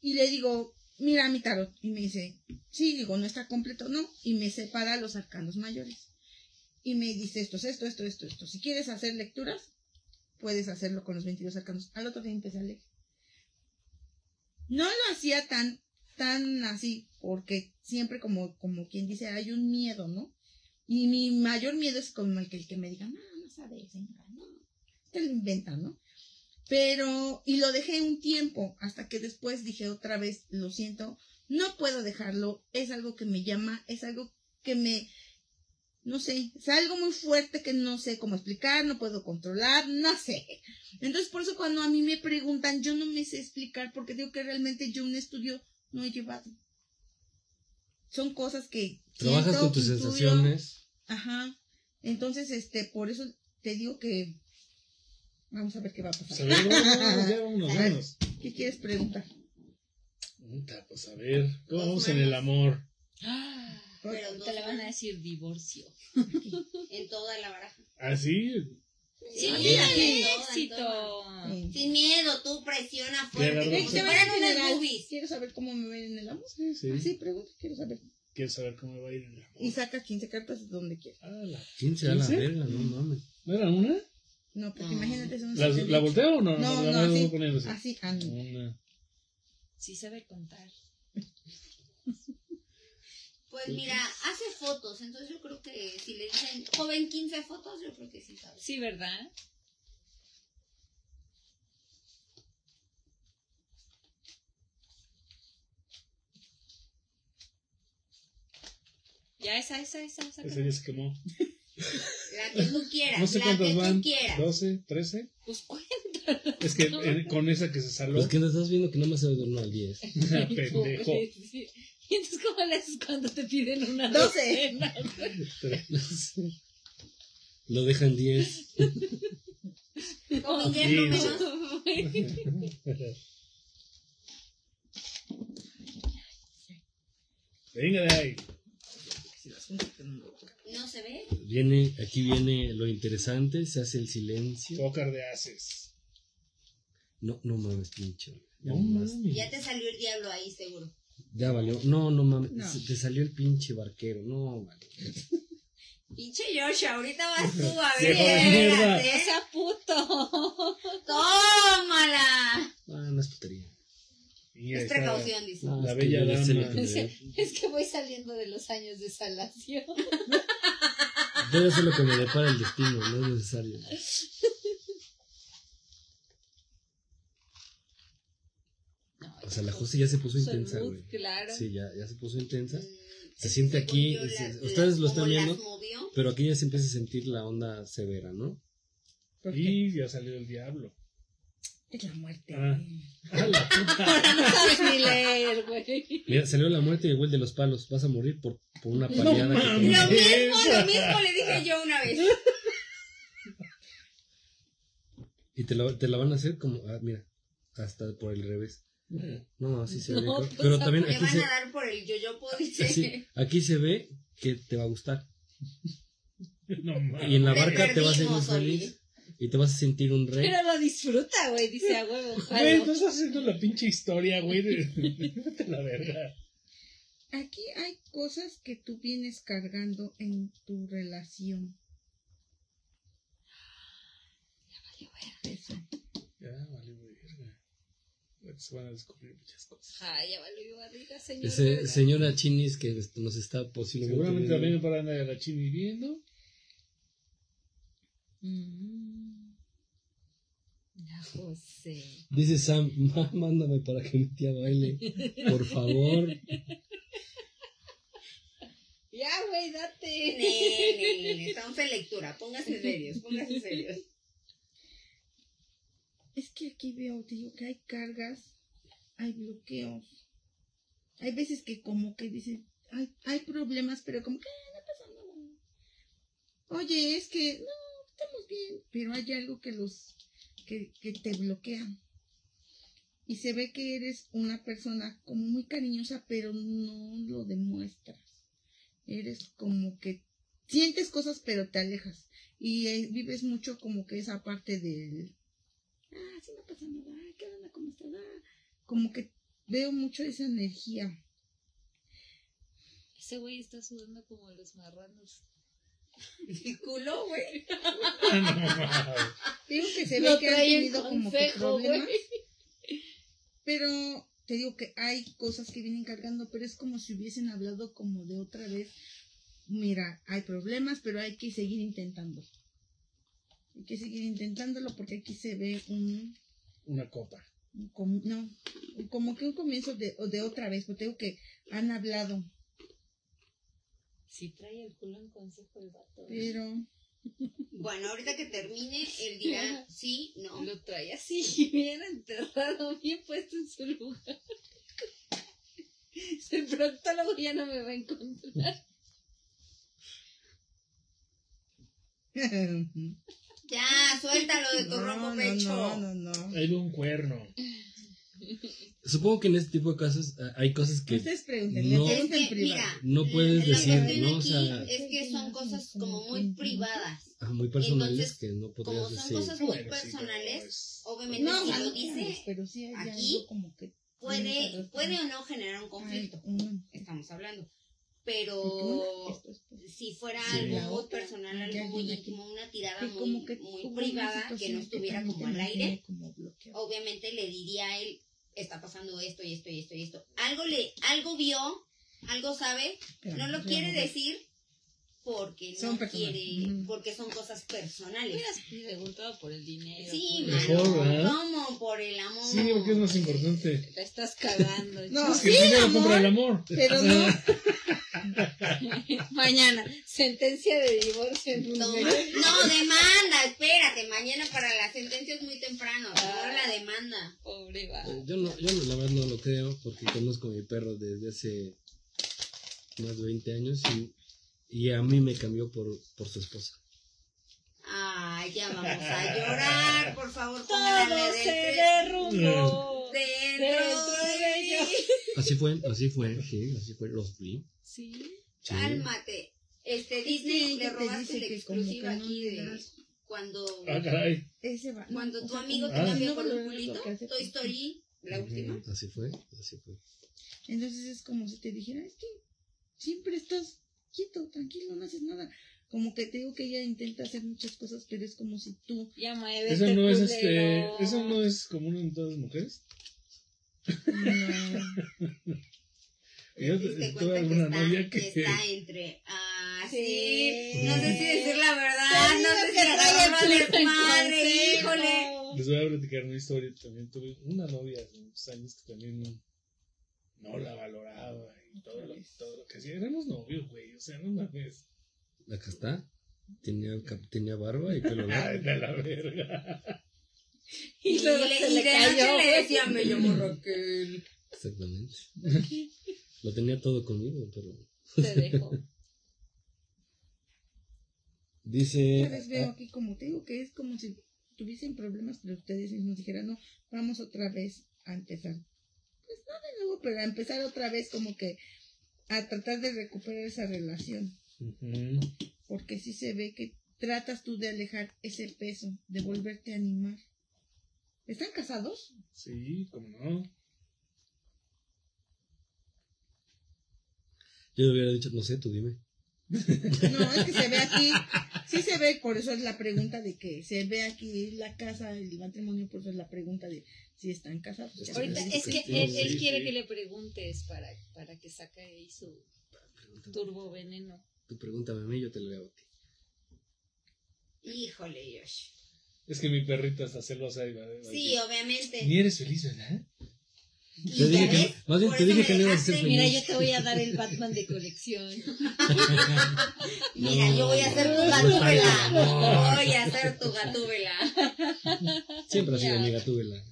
Y le digo, mira mi tarot. Y me dice, Sí, digo, no está completo, no. Y me separa los arcanos mayores. Y me dice esto, esto, esto, esto, esto. Si quieres hacer lecturas, puedes hacerlo con los 22 arcanos. Al otro día empecé a leer. No lo hacía tan, tan así, porque siempre como, como quien dice, hay un miedo, ¿no? Y mi mayor miedo es como el que, el que me diga, no, no sabe, señora, no. Te lo inventan, ¿no? Pero, y lo dejé un tiempo, hasta que después dije otra vez, lo siento, no puedo dejarlo, es algo que me llama, es algo que me, no sé, es algo muy fuerte que no sé cómo explicar, no puedo controlar, no sé. Entonces, por eso cuando a mí me preguntan, yo no me sé explicar porque digo que realmente yo un estudio no he llevado. Son cosas que... Trabajas siento, con tus intuyo. sensaciones. Ajá. Entonces, este, por eso te digo que... Vamos a ver qué va a Pues pasar. a ver, vámonos, ya (laughs) vámonos, A ver. vámonos. ¿Qué quieres preguntar? Pues a ver, ¿cómo vamos en el amor? Pero Te le van a decir divorcio. en toda la baraja. ¿Ah, sí? Éxito. Sin miedo, tú presiona fuerte, como si fueran unas. Quiero saber cómo me ven en el amor. Sí, sí. Así, pregunta, quiero saber. Quiero saber cómo me va a ir en el amor. Y saca 15 cartas de donde quieras. Ah, la- ¿Quién será la ¿Quince? verga? No mames. ¿No era una? No, porque No. imagínate, son ¿La, ¿la volteo o no? No, la no, voy así. así. Así, ah, no. Una. Sí sabe contar. (laughs) Pues mira, hace fotos, entonces yo creo que si le dicen, joven, 15 fotos, yo creo que sí sabes. Sí, ¿verdad? Ya, esa, esa, esa, esa. Ese ya se quemó. La que tú quieras, No sé la que cuántas tú van. quieras. ¿12? ¿13? Pues cuenta. Es que eh, con esa que se saló. Pues que no estás viendo que no me se uno al 10. (laughs) pendejo. (laughs) (laughs) Y entonces, ¿cómo le haces cuando te piden una Doce. docena? Lo dejan 10. Como Sí, menos. Venga de ahí. No se ve. Viene, aquí viene lo interesante, se hace el silencio. Pócar de haces. No, no mames, pinche. No No mames. Ya te salió el diablo ahí, seguro. Ya valió. No, no mames. No. Te salió el pinche barquero. No, vale. Pinche Joshua, ahorita vas tú a ver. mierda. ¡No sea puto! ¡Tómala! Ah, no es putería. Es precaución, dice. No, La bella dama. Es que, (laughs) es que voy saliendo de los años de salación. Yo ya sé lo que me depara el destino, no es necesario. (laughs) O sea, la José ya se puso intensa, güey. claro. Sí, ya, ya se puso intensa. Mm, Se siente que aquí, se- ustedes lo están viendo. Pero aquí ya se empieza a sentir la onda severa, ¿no? Y ya salió el diablo. Es la muerte. Ah. güey. (laughs) ¡A la puta! (laughs) No sabes ni leer, güey. Mira, salió la muerte y el güey de los palos. Vas a morir por, por una No paliada que mames. Lo mismo, (laughs) lo mismo le dije yo una vez. Y te, lo- te la van a hacer como, ah, mira, hasta por el revés. No, así se ve. No, creo. pues, Pero también aquí van se, a dar por el yoyopo, dice. así- (laughs) aquí se ve que te va a gustar. No. Y en la barca te vas a sentir feliz. Y te vas a sentir un rey. Pero lo disfruta, güey. Dice a huevo. Güey, no estás haciendo la pinche historia, güey. Vete la verga. Aquí hay cosas que tú vienes cargando en tu relación. Eso. Ya, vale, verga. Ahorita Se van a descubrir muchas cosas. Ay, ya valió barriga, señor. Ese señora Chinis que nos está posiblemente. Seguramente viendo. también para andar a la chini viendo. Mm. La José. Dice Sam, "Ma, mándame para que mi tía baile. Por favor. Ya, güey, date. Ne, ne, ne, ne, Estamos en lectura. Póngase serios, póngase serios. Es que aquí veo, te digo que hay cargas, hay bloqueos. Hay veces que como que dicen, hay, hay problemas, pero como que "Ah, no pasa nada. Oye, es que no, estamos bien, pero hay algo que los que, que te bloquean. Y se ve que eres una persona como muy cariñosa, pero no lo demuestras. Eres como que sientes cosas, pero te alejas. Y eh, vives mucho como que esa parte del ah, sí no pasa nada, ah, ¿qué onda? ¿Cómo estás? Ah, como que veo mucho esa energía. Ese güey está sudando como los marranos. El culo, güey. (laughs) Digo que se ve Lo que han tenido como que problemas. Pero te digo que hay cosas que vienen cargando, pero es como si hubiesen hablado como de otra vez. Mira, hay problemas, pero hay que seguir intentando. Hay que seguir intentándolo porque aquí se ve un, Una copa. un com- no, como que un comienzo de, de otra vez, porque te digo que han hablado, Sí trae el culo en consejo el vato. pero Bueno, ahorita que termine, él dirá (laughs) sí, no. Lo trae así, (laughs) bien enterrado, bien puesto en su lugar. (laughs) El proctólogo ya no me va a encontrar. Ya, suéltalo de tu no, rojo no, pecho. no, no, no. Hay un cuerno. (laughs) Supongo que en este tipo de casos eh, hay cosas que Ustedes no- pregunten Es que, mira, no puedes decir, ¿no? O aquí sea, es que son cosas como muy privadas. ah, muy personales Entonces, que no Como podrías son decir. cosas muy Bueno, personales, es- obviamente No, si lo dice, pero sí hay aquí algo como que puede, puede o no generar un conflicto. Estamos hablando. Pero es si fuera Sí. algo La muy otra, personal, algo muy íntimo, una tirada que muy, como que muy hubo una privada, que no estuviera como te al aire, como obviamente le diría a él, está pasando esto y esto y esto y esto. Algo le, algo vio, algo sabe, Pero no lo quiere decir porque Son no personales. quiere, porque son cosas personales. Hubieras preguntado por el dinero. Sí, por-. ¿cómo? Por el amor. Sí, porque es más importante. La estás cagando. No, Es que sí, el dinero amor, compra el amor. Pero no, (laughs) (laughs) Mañana, sentencia de divorcio en un Toma. mes. No, demanda, espérate, mañana para la sentencia es muy temprano, ahora la demanda. Pobre vato. Eh, Yo no, yo no, la verdad no lo creo porque conozco a mi perro desde hace más de 20 años y, y a mí me cambió por, por su esposa. Ay, ya vamos a llorar, por favor, Todo se derrumbó. dentro dentro de de ellos. Así fue, así fue, sí, así fue, los vi. Sí. Sí. Cálmate. Este Disney Sí, le robaste que no aquí de das- cuando Ah, caray. cuando o tu sea, amigo te Ah. cambió no por un culito, Toy. Story, la última. Así fue, así fue. Entonces es como si te dijera, es que siempre estás quieto, tranquilo, no haces nada. Como que te digo que ella intenta hacer muchas cosas, pero es como si tú Ya muévete, Eso no es este, eso no es común en todas las mujeres. no, (laughs) Yo Te diste tuve cuenta que alguna está, novia que que está entre. Ah, sí. Sí. No sé si decir la verdad, no sé si culo en madre, híjole. les voy a platicar una historia. También tuve una novia hace muchos años que también no la valoraba y todo lo, todo lo que hacía. Éramos novios, güey. O sea, no mames. Acá está. Tenía, tenía barba y pelo Ay, largo. de la verga. Y Y, luego le- se y le de cayó, noche le güey. decía, me llamo Raquel. Exactamente. Lo tenía todo conmigo, pero Te dejo. dice. Vez veo aquí como te digo que es como si tuviesen problemas, pero ustedes mismos dijeran, no, vamos otra vez a empezar. Pues no de nuevo, pero a empezar otra vez como que a tratar de recuperar esa relación. Porque sí se ve que tratas tú de alejar ese peso, de volverte a animar. ¿Están casados? Sí, como no. Yo le hubiera dicho, no sé, tú dime. No, es que se ve aquí, sí se ve, por eso es la pregunta de que se ve aquí la casa, el matrimonio, por eso es la pregunta de si están casados. Ahorita es que él, él Sí, quiere sí. que le preguntes para, para que saque ahí su turbo veneno. Tú pregúntame a mí, yo te lo leo a ti. Híjole, Josh. Es que mi perrita está celosa. Y va, va- Sí, obviamente. Ni eres feliz, ¿verdad? Y Te dije que, más bien por te dije que no ibas a ser feliz. Mira, yo te voy a dar el Batman de colección. (laughs) Mira, No. yo voy a hacer tu gatúbela. No. Voy a hacer tu gatúbela. Siempre ha sido mi gatúbela.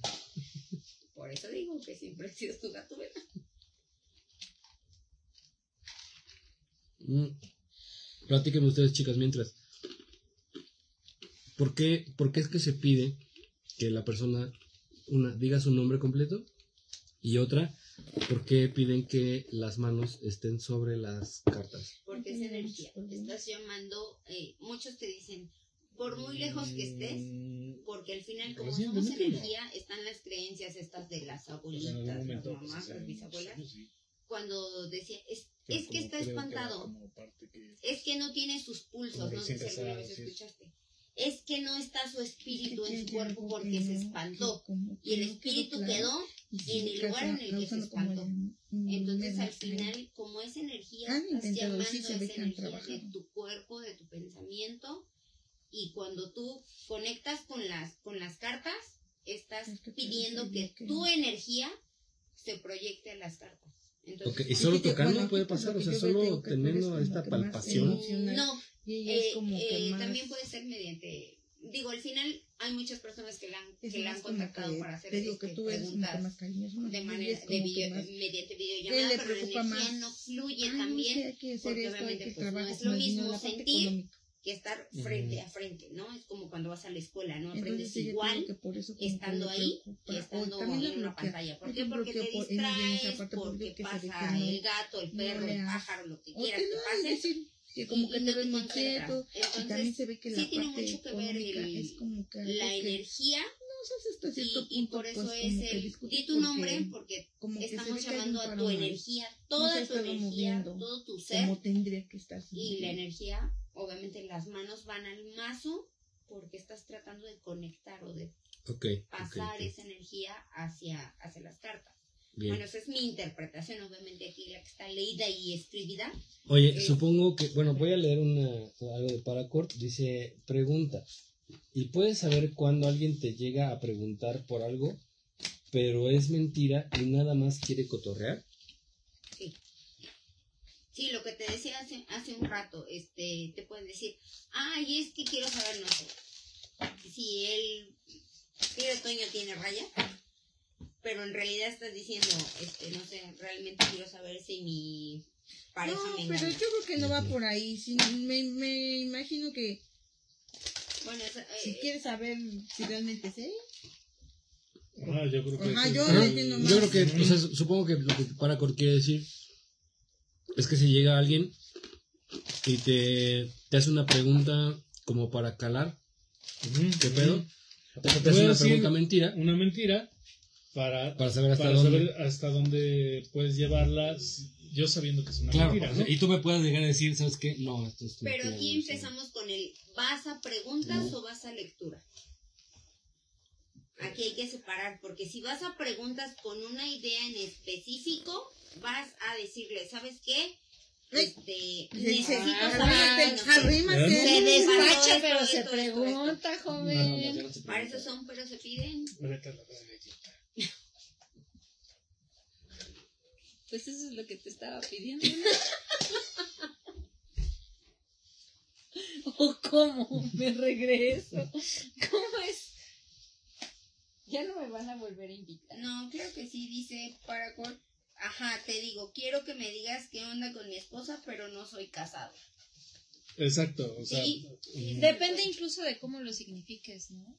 Por eso digo que siempre he sido tu gatúbela. Mm. Platíquenme ustedes, chicas, mientras. ¿Por qué, ¿Por qué es que se pide que la persona, una, diga su nombre completo? Y otra, ¿por qué piden que las manos estén sobre las cartas? Porque es energía. Estás llamando, eh, muchos te dicen, por muy lejos que estés, Mm, porque al final, como somos energía, están las creencias estas de las pues abuelitas, las pues, mamás, hace las bisabuelas. Cuando decía, es, es que está espantado, que- es que no tiene sus pulsos, no sé si alguna vez escuchaste. Es que no está su espíritu en Es su cuerpo porque que se espantó. Y el espíritu quedó en el lugar en el que se espantó. Entonces al final, como esa energía, estás llamando esa energía de tu cuerpo, de tu pensamiento, y cuando tú conectas con las, con las cartas, estás Es pidiendo que tu energía se proyecte a las cartas. Entonces, Ok, y solo tocando bueno, puede pasar, o sea, solo teniendo esta palpación. no, eh, es como que eh, más... también puede ser mediante, digo, al final hay muchas personas que la han, es que la han contactado que- para hacer te digo que este, tú preguntas más cariñoso, más de manera de video, más- mediante ¿Qué videollamada, le pero la energía más? no fluye Ah, no, también que hacer porque esto, hay obviamente, que pues, no es lo mismo sentir. Que estar frente a frente, ¿no? Es como cuando vas a la escuela, ¿no? Aprendes igual tiene que por eso como que estando ahí que estando en una pantalla. ¿Por qué? que Porque te por- distraes, porque pasa el gato, el perro, el pájaro, lo que quieras que pase. decir, que como y- que te ves muy quieto, y también se ve que sí la tiene parte mucho que ver económica el- es como que algo La energía no sé y, por eso pues, es el di tu nombre porque estamos llamando a tu energía, toda tu energía, moviendo, todo tu ser como tendría que estar y la energía, obviamente las manos van al mazo porque estás tratando de conectar o de pasar esa energía hacia, hacia las cartas. Bien. Bueno, esa es mi interpretación, obviamente aquí la que está leída y escribida. Oye, eh, supongo que, bueno, voy a leer una, algo de Paracord. Dice, pregunta, ¿y puedes saber cuándo alguien te llega a preguntar por algo, pero es mentira y nada más quiere cotorrear? Sí. Lo que te decía hace, hace un rato, este, te pueden decir, ay, es que quiero saber, no sé, si el Piro Toño tiene raya, pero en realidad estás diciendo, este, no sé, realmente quiero saber si mi pareja No, me pero engaña. yo creo que no va por ahí. Sí, me, me imagino que Bueno, esa- si eh, quieres saber si realmente sé, Ah, yo creo que Ajá, yo creo que, o sea, supongo que lo que Paracord quiere decir es que si llega alguien y te, te hace una pregunta como para calar, ¿qué pedo? te hace una pregunta mentira Una mentira para, para saber hasta para dónde. saber hasta dónde puedes llevarla, yo sabiendo que es una Claro, mentira, y tú me puedes llegar a decir, ¿sabes qué? No, esto es pero mentira, aquí empezamos con el, ¿vas a preguntas No. o vas a lectura? Aquí hay que separar, porque si vas a preguntas con una idea en específico, vas a decirle, ¿sabes qué? Este, le dice, necesito Ah, saber, arrímate, no sé. Se despacha, pero esto, se esto, pregunta, joven. ya no se Para eso son, pero se piden. Pues eso es lo que te estaba pidiendo. ¿no? (laughs) ¿O cómo? Me regreso. ¿Cómo es? Ya no me van a volver a invitar. No, creo que sí, dice Paracord. Ajá, te digo, quiero que me digas qué onda con mi esposa, pero no soy casado. Exacto, o sea, Sí. Depende incluso de cómo lo signifiques, ¿no?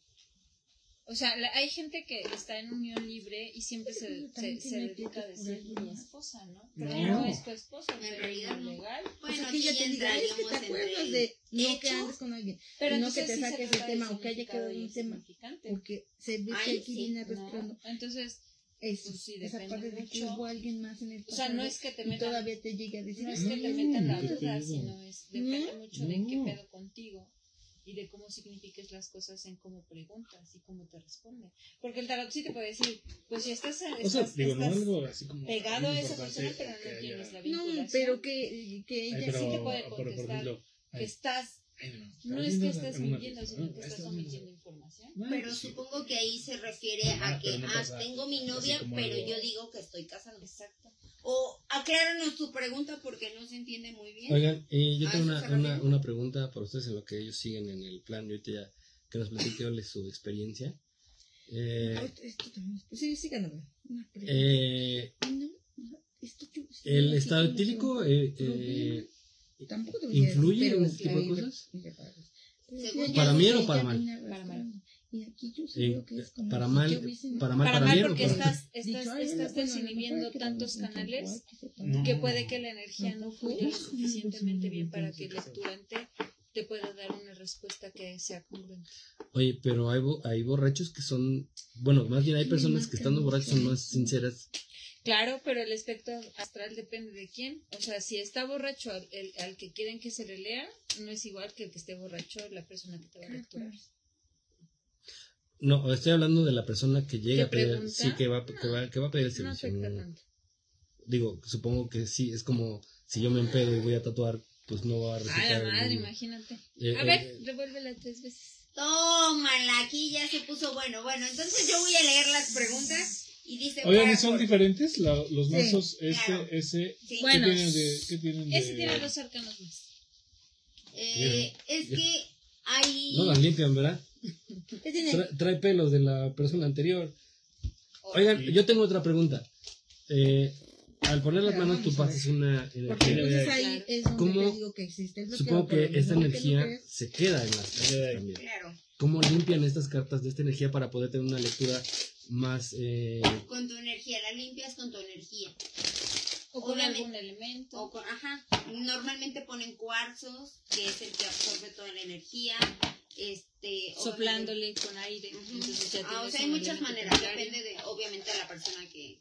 O sea, la- hay gente que está en unión libre y siempre se, se, dedica a decir mi esposa, ¿no? Pero No. no, es tu esposa, En realidad no. legal. O Bueno, sea, que ya te diga, es que te acuerdas de no que andes con alguien. Pero Y no que te sí saques el tema, o que haya quedado un tema. Porque se ve que aquí sí, viene ¿no? arrastrando Entonces, eso. Pues sí, esa depende parte de que mucho. hubo alguien más en el o sea, no es que te metan, todavía te llegue a decir, no es "Ay, que te no, metan la duda, sino es, depende No, mucho de qué no. pedo contigo y de cómo signifiques las cosas en cómo preguntas y cómo te responde. Porque el tarot sí te puede decir, pues si estás, o sea, estás, digo, no estás algo así como pegado a esa persona, pero no tienes haya- la No, vinculación. pero que, que Ay, ella pero, sí te puede por contestar ejemplo, que estás, no, es que estés mintiendo, sino ¿no? que estás omitiendo información. Ah, Pero supongo que ahí se refiere Ah, a que, ah, tengo mi novia, pero yo digo que estoy casado. Exacto. O acláranos tu pregunta porque no se entiende muy bien. Oigan, y yo ¿A tengo una, una, una pregunta para ustedes en lo que ellos siguen en el plan. Yo ahorita ya que nos platique Ole su experiencia. Eh, esto también Sí, sí, eh, No, no, esto yo- sí, el estado etílico eh, eh, tampoco te voy a ¿influye decir, en ese tipo de cosas? para- Según sí, ¿Para ya bien o para mal? Para arrastrando. Y aquí yo Eh, veo que es como para mal, yo hubiese- para mal, Para para mal porque estás, estás, "Ay, estás desinhibiendo tantos canales que separar". No. que puede que la energía no fluya lo suficientemente bien para que el lecturante te pueda dar una respuesta que sea congruente. Oye, pero hay, bo- hay borrachos que son, bueno, más bien hay personas que estando borrachos son más sinceras Claro, pero el espectro astral depende de quién. O sea, si está borracho al, el- al que quieren que se le lea, no es igual que el que esté borracho la persona que te va a lecturar. No, estoy hablando de la persona que llega ¿Que a pedir, pregunta? sí, que va, que va, que va a pedir el No servicio. afecta no. tanto. Digo, supongo que sí, es como si yo me empedo y voy a tatuar, pues no va a A resultar. la el madre, imagínate. Eh, A eh, ver, eh. revuélvela tres veces. Tómala, aquí ya se puso bueno. Bueno, entonces yo voy a leer las preguntas y dice. Oigan, ¿y Warford- son diferentes la- los Sí, mazos? Este, claro. ese. Sí. Bueno. ¿Qué tienen de.? ¿Qué tienen de... Ese tiene dos arcanos más. Eh, es que hay. No las limpian, ¿verdad? ¿Qué tiene? Tra- trae pelos de la persona anterior. Oigan, Sí. yo tengo otra pregunta. Eh, al poner las Pero manos tú pasas una energía. entonces ahí es donde ¿Cómo? digo que existe. Supongo que esta que energía crees. se queda en las cartas también. Claro. ¿Cómo limpian estas cartas de esta energía para poder tener una lectura más... eh, Con tu energía, la limpias con tu energía. O con Obviamente. algún elemento. O con, ajá, normalmente ponen cuarzos, que es el que absorbe toda la energía. Este, soplándole con aire. Ujú. Entonces ya Ah, o sea, hay muchas maneras, depende de, obviamente, de la persona que,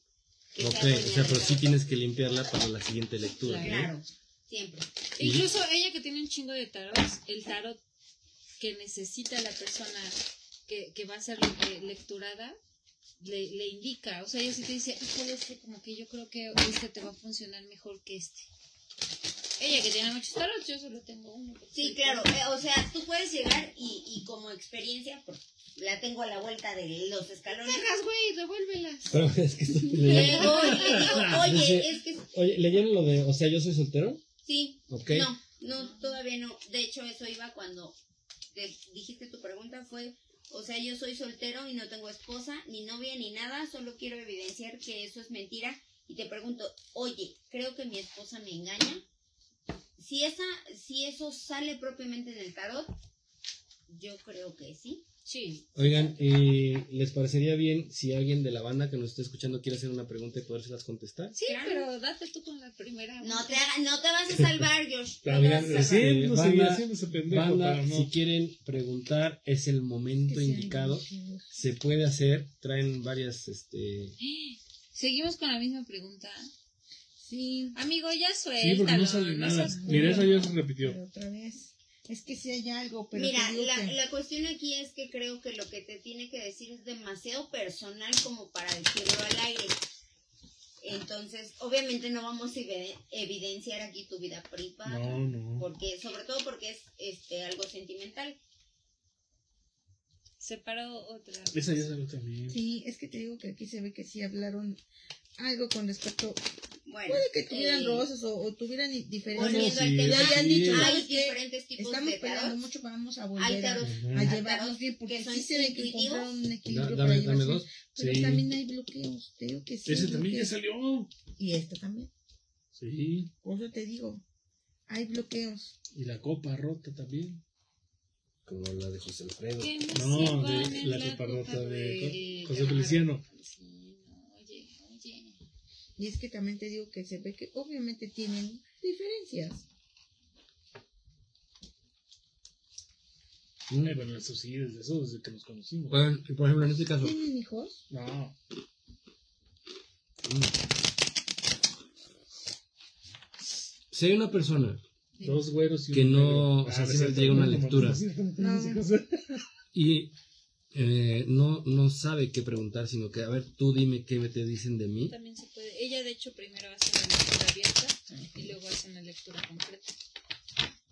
que ok, sea o sea, pero sí tienes que limpiarla para la siguiente lectura. ¿no? Claro, siempre. Incluso ella que tiene un chingo de tarots, el tarot que necesita la persona que, que va a ser lecturada, le, le indica. O sea, ella sí te dice, híjole, este como que yo creo que este te va a funcionar mejor que este. Ella que tiene muchos tarots, yo solo tengo uno. Sí, claro, eh, o sea, tú puedes llegar y, y como experiencia, pues, la tengo a la vuelta de los escalones. Dejas, güey, revuélvelas. (laughs) Pero es que estoy leyendo. Digo, (laughs) oye, Dice- es que Oye, ¿leyeron lo de, o sea, yo soy soltero? sí, Ok. no, no, todavía no. De hecho, eso iba cuando te dijiste tu pregunta, fue, o sea, yo soy soltero y no tengo esposa, ni novia, ni nada, solo quiero evidenciar que eso es mentira. Y te pregunto, oye, creo que mi esposa me engaña. Si, esa, si eso sale propiamente en el tarot, yo creo que sí. Sí. Oigan, ¿y ¿les parecería bien si alguien de la banda que nos esté escuchando quiere hacer una pregunta y podérselas contestar? Sí, Claro. pero date tú con la primera. No te, haga- no te vas a salvar, (laughs) a salvar. haciéndose y Banda- haciéndose pendejo Banda, para no. si quieren preguntar, es el momento Que indicado. Se puede hacer, traen varias, este... (gasps) Seguimos con la misma pregunta. Sí, Amigo, ya Sí, suéltalo. porque no sale no nada. Mira, esa ya se repitió. pero otra vez. Es que si hay algo, pero Mira, te digo la, que- la cuestión aquí es que creo que lo que te tiene que decir es demasiado personal como para decirlo al aire. Entonces, obviamente no vamos a evi- evidenciar aquí tu vida privada. No, no. Porque, sobre todo porque es este algo sentimental. Separó otra. Esa ya salió también. Sí, es que te digo que aquí se ve que sí hablaron algo con respecto. Bueno, Puede que tuvieran eh, rosas o, o tuvieran diferencias. Volviendo al tema, ya dicho, hay diferentes tipos Estamos de peleando tarot. mucho, vamos a volver a, tarot, a hay llevarnos tarot bien, porque que son sí se ve que encontraron un Da- equilibrio dame, para dame dos. Pero Sí. también hay bloqueos, digo que sí. Ese también ya salió. Y esta también, Sí. por eso te digo, hay bloqueos. Y la copa rota también. Como la de José Alfredo. No, de en la copa rota de de José Feliciano. Sí, no, oye, oye. Y es que también te digo que se ve que obviamente tienen diferencias. Mm. Eh, bueno, eso sí, desde eso, desde que nos conocimos. Bueno, y por ejemplo, en este caso, ¿Tienen hijos? No. mm. si hay una persona Dos güeros y Que un no, o sea, Ah, cierto, llega una lectura. y eh, no, no sabe qué preguntar, sino que, a ver, tú dime qué te dicen de mí. También se hecho, primero hace una lectura abierta y luego hace una lectura completa.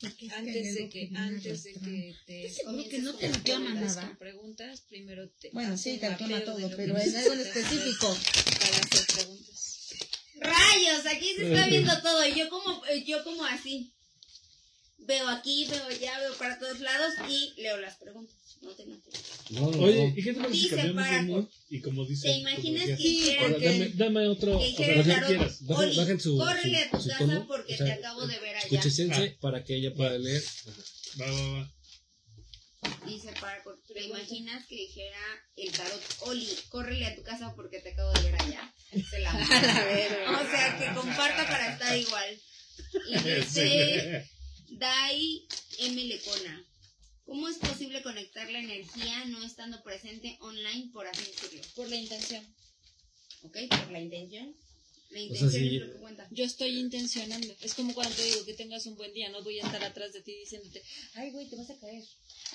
Es Antes de que, antes de que te ¿Estás seguro que comiences no te preguntas, nada? con preguntas, primero te Bueno, sí, te de todo, pero en algo en específico. Para hacer preguntas. Rayos, aquí se está viendo todo. Y yo como, eh, yo como así. Veo aquí, veo allá, veo para todos lados y leo las preguntas. No te mates. No, no, Oye, no. ¿y qué te parece para- como dice. ¿Te imaginas que ahora que- dame, dame otro. que tarot, quieras. Bajen- Oli, bajen su- córrele a tu su casa tono, porque o sea, te acabo de ver allá. Escúchense Ah. para que ella pueda leer. Va, va, va. Dice para ¿Te imaginas que dijera el tarot, Oli, córrele a tu casa porque te acabo de ver allá? Se la (laughs) O sea, que comparta para estar igual. Y (laughs) dice Dai M. Lecona. ¿Cómo es posible conectar la energía no estando presente online, por así decirlo? Por la intención. ¿Ok? Por la intención. La O intención sea, sí. es lo que cuenta. Yo estoy intencionando. Es como cuando te digo que tengas un buen día. No voy a estar atrás de ti diciéndote, ay, güey, te vas a caer.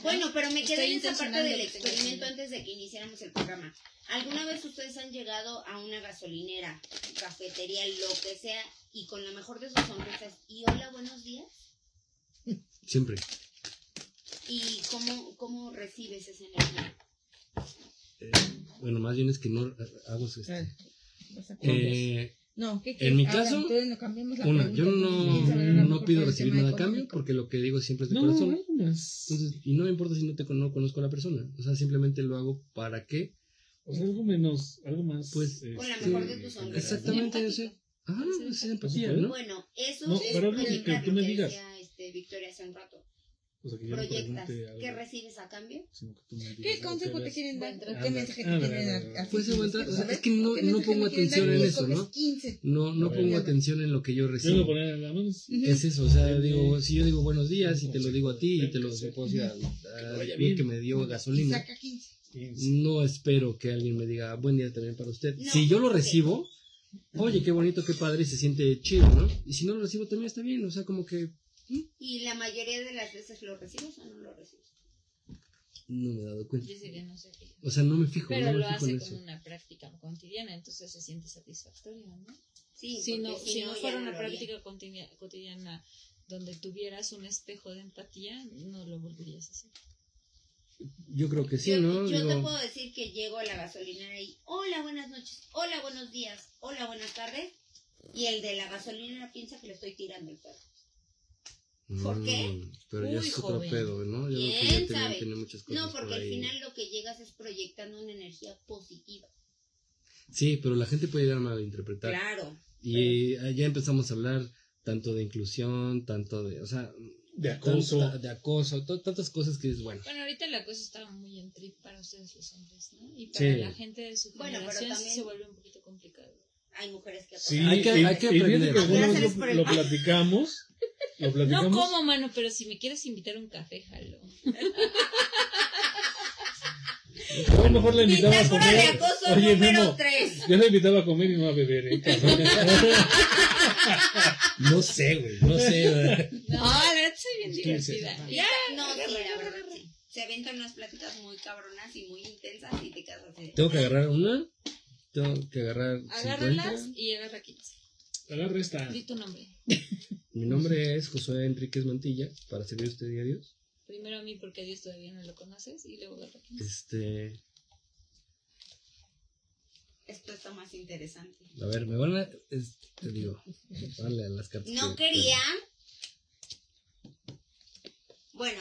Bueno, pero me quedé Estoy en esa parte del experimento antes de que iniciáramos el programa. ¿Alguna vez ustedes han llegado a una gasolinera, cafetería, lo que sea, y con la mejor de sus sonrisas, y hola, buenos días? Siempre. ¿Y cómo, cómo recibes esa energía? Eh, bueno, más bien es que no eh, hago. Ah, vas a- Eh, no, ¿qué en mi caso, no la una, yo entonces, ¿quieres saber no, no pido recibir nada a cambio porque lo que digo siempre es de No, corazón. algo más. Entonces, y no me importa si no te con- no conozco a la persona. O sea, simplemente lo hago para qué. O sea, algo menos, algo más. Pues, Con la este, mejor de tus sonrisas. Exactamente, yo sé. Ah, es empatía, supuesto. ¿no? Bueno, eso No, es pero algo que tú me que digas. Victoria hace un rato. O sea, que no Proyectas. ¿Qué recibes a cambio? que ¿Qué consejo te quieren dar? Buen ¿O qué mensaje te quieren dar? Pues, es, buen trato. ¿quieres O sea, es que no- ¿Qué no pongo atención en eso, ¿no? 15. No, no A pongo atención en lo que yo recibo. poner en la mano. Ujú. Es eso, o sea, digo, si yo digo buenos días y te lo digo a ti y te lo puedo decir bien. que me dio gasolina, saca 15. no espero que alguien me diga buen día también para usted. No, si yo lo recibo, oye, qué bonito, qué padre, se siente chido, ¿no? Y si no lo recibo también está bien, o sea, como que ¿Y la mayoría de las veces lo recibes o no lo recibes? no me he dado cuenta. Yo diría, no sé. qué. O sea, no me fijo, Pero no me lo fijo hace en como eso. una práctica cotidiana, entonces se siente satisfactorio, ¿no? Sí, si no, si no fuera una práctica cotidia- cotidiana donde tuvieras un espejo de empatía, no lo volverías a hacer. Yo creo que sí, yo, ¿no? yo te puedo decir que llego a la gasolinera y hola, buenas noches, hola, buenos días, hola, buenas tardes. Y el de la gasolinera piensa que le estoy tirando el perro. ¿Por qué? mm, Pero ya Uy, es otro joven. pedo, ¿no? Yo creo que ¿Quién ya también sabe? tiene muchas cosas No, porque por al ahí. final lo que llegas es proyectando una energía positiva. Sí, pero la gente puede llegar a malinterpretar. Claro. Y ya empezamos a hablar tanto de inclusión, tanto de, o sea, De acoso. tanta- de acoso, tantas cosas que es bueno. Bueno, ahorita la cosa está muy en trip para ustedes los hombres, ¿no? Y para Sí. la gente de su Bueno, pero generación sí también- se vuelve un poquito complicado. Hay mujeres que Sí, Hay que- y- hay que aprender. que lo, por el- (laughs) lo platicamos. No como, mano, pero si me quieres invitar a un café, jalo. A lo mejor la invitaba a de comer. acoso Oye, número Memo, 3. yo la invitaba a comer y no a beber, ¿eh? (laughs) No sé, güey, no sé. güey. No, la verdad soy bien divertida. Ya, no, sí, la verdad sí. Se aventan unas pláticas muy cabronas y muy intensas y te así. de- Tengo que agarrar una, tengo que agarrar Agárralas 50. y agarra 15. Agarra esta. Di tu nombre. Mi nombre es Josué Enríquez Mantilla, para servir a usted y a Dios. Primero a mí porque a Dios todavía no lo conoces y luego agarra 15. Este, Esto está más interesante. a ver, me van a, es- te digo, vale a las cartas. No que- quería. Bueno,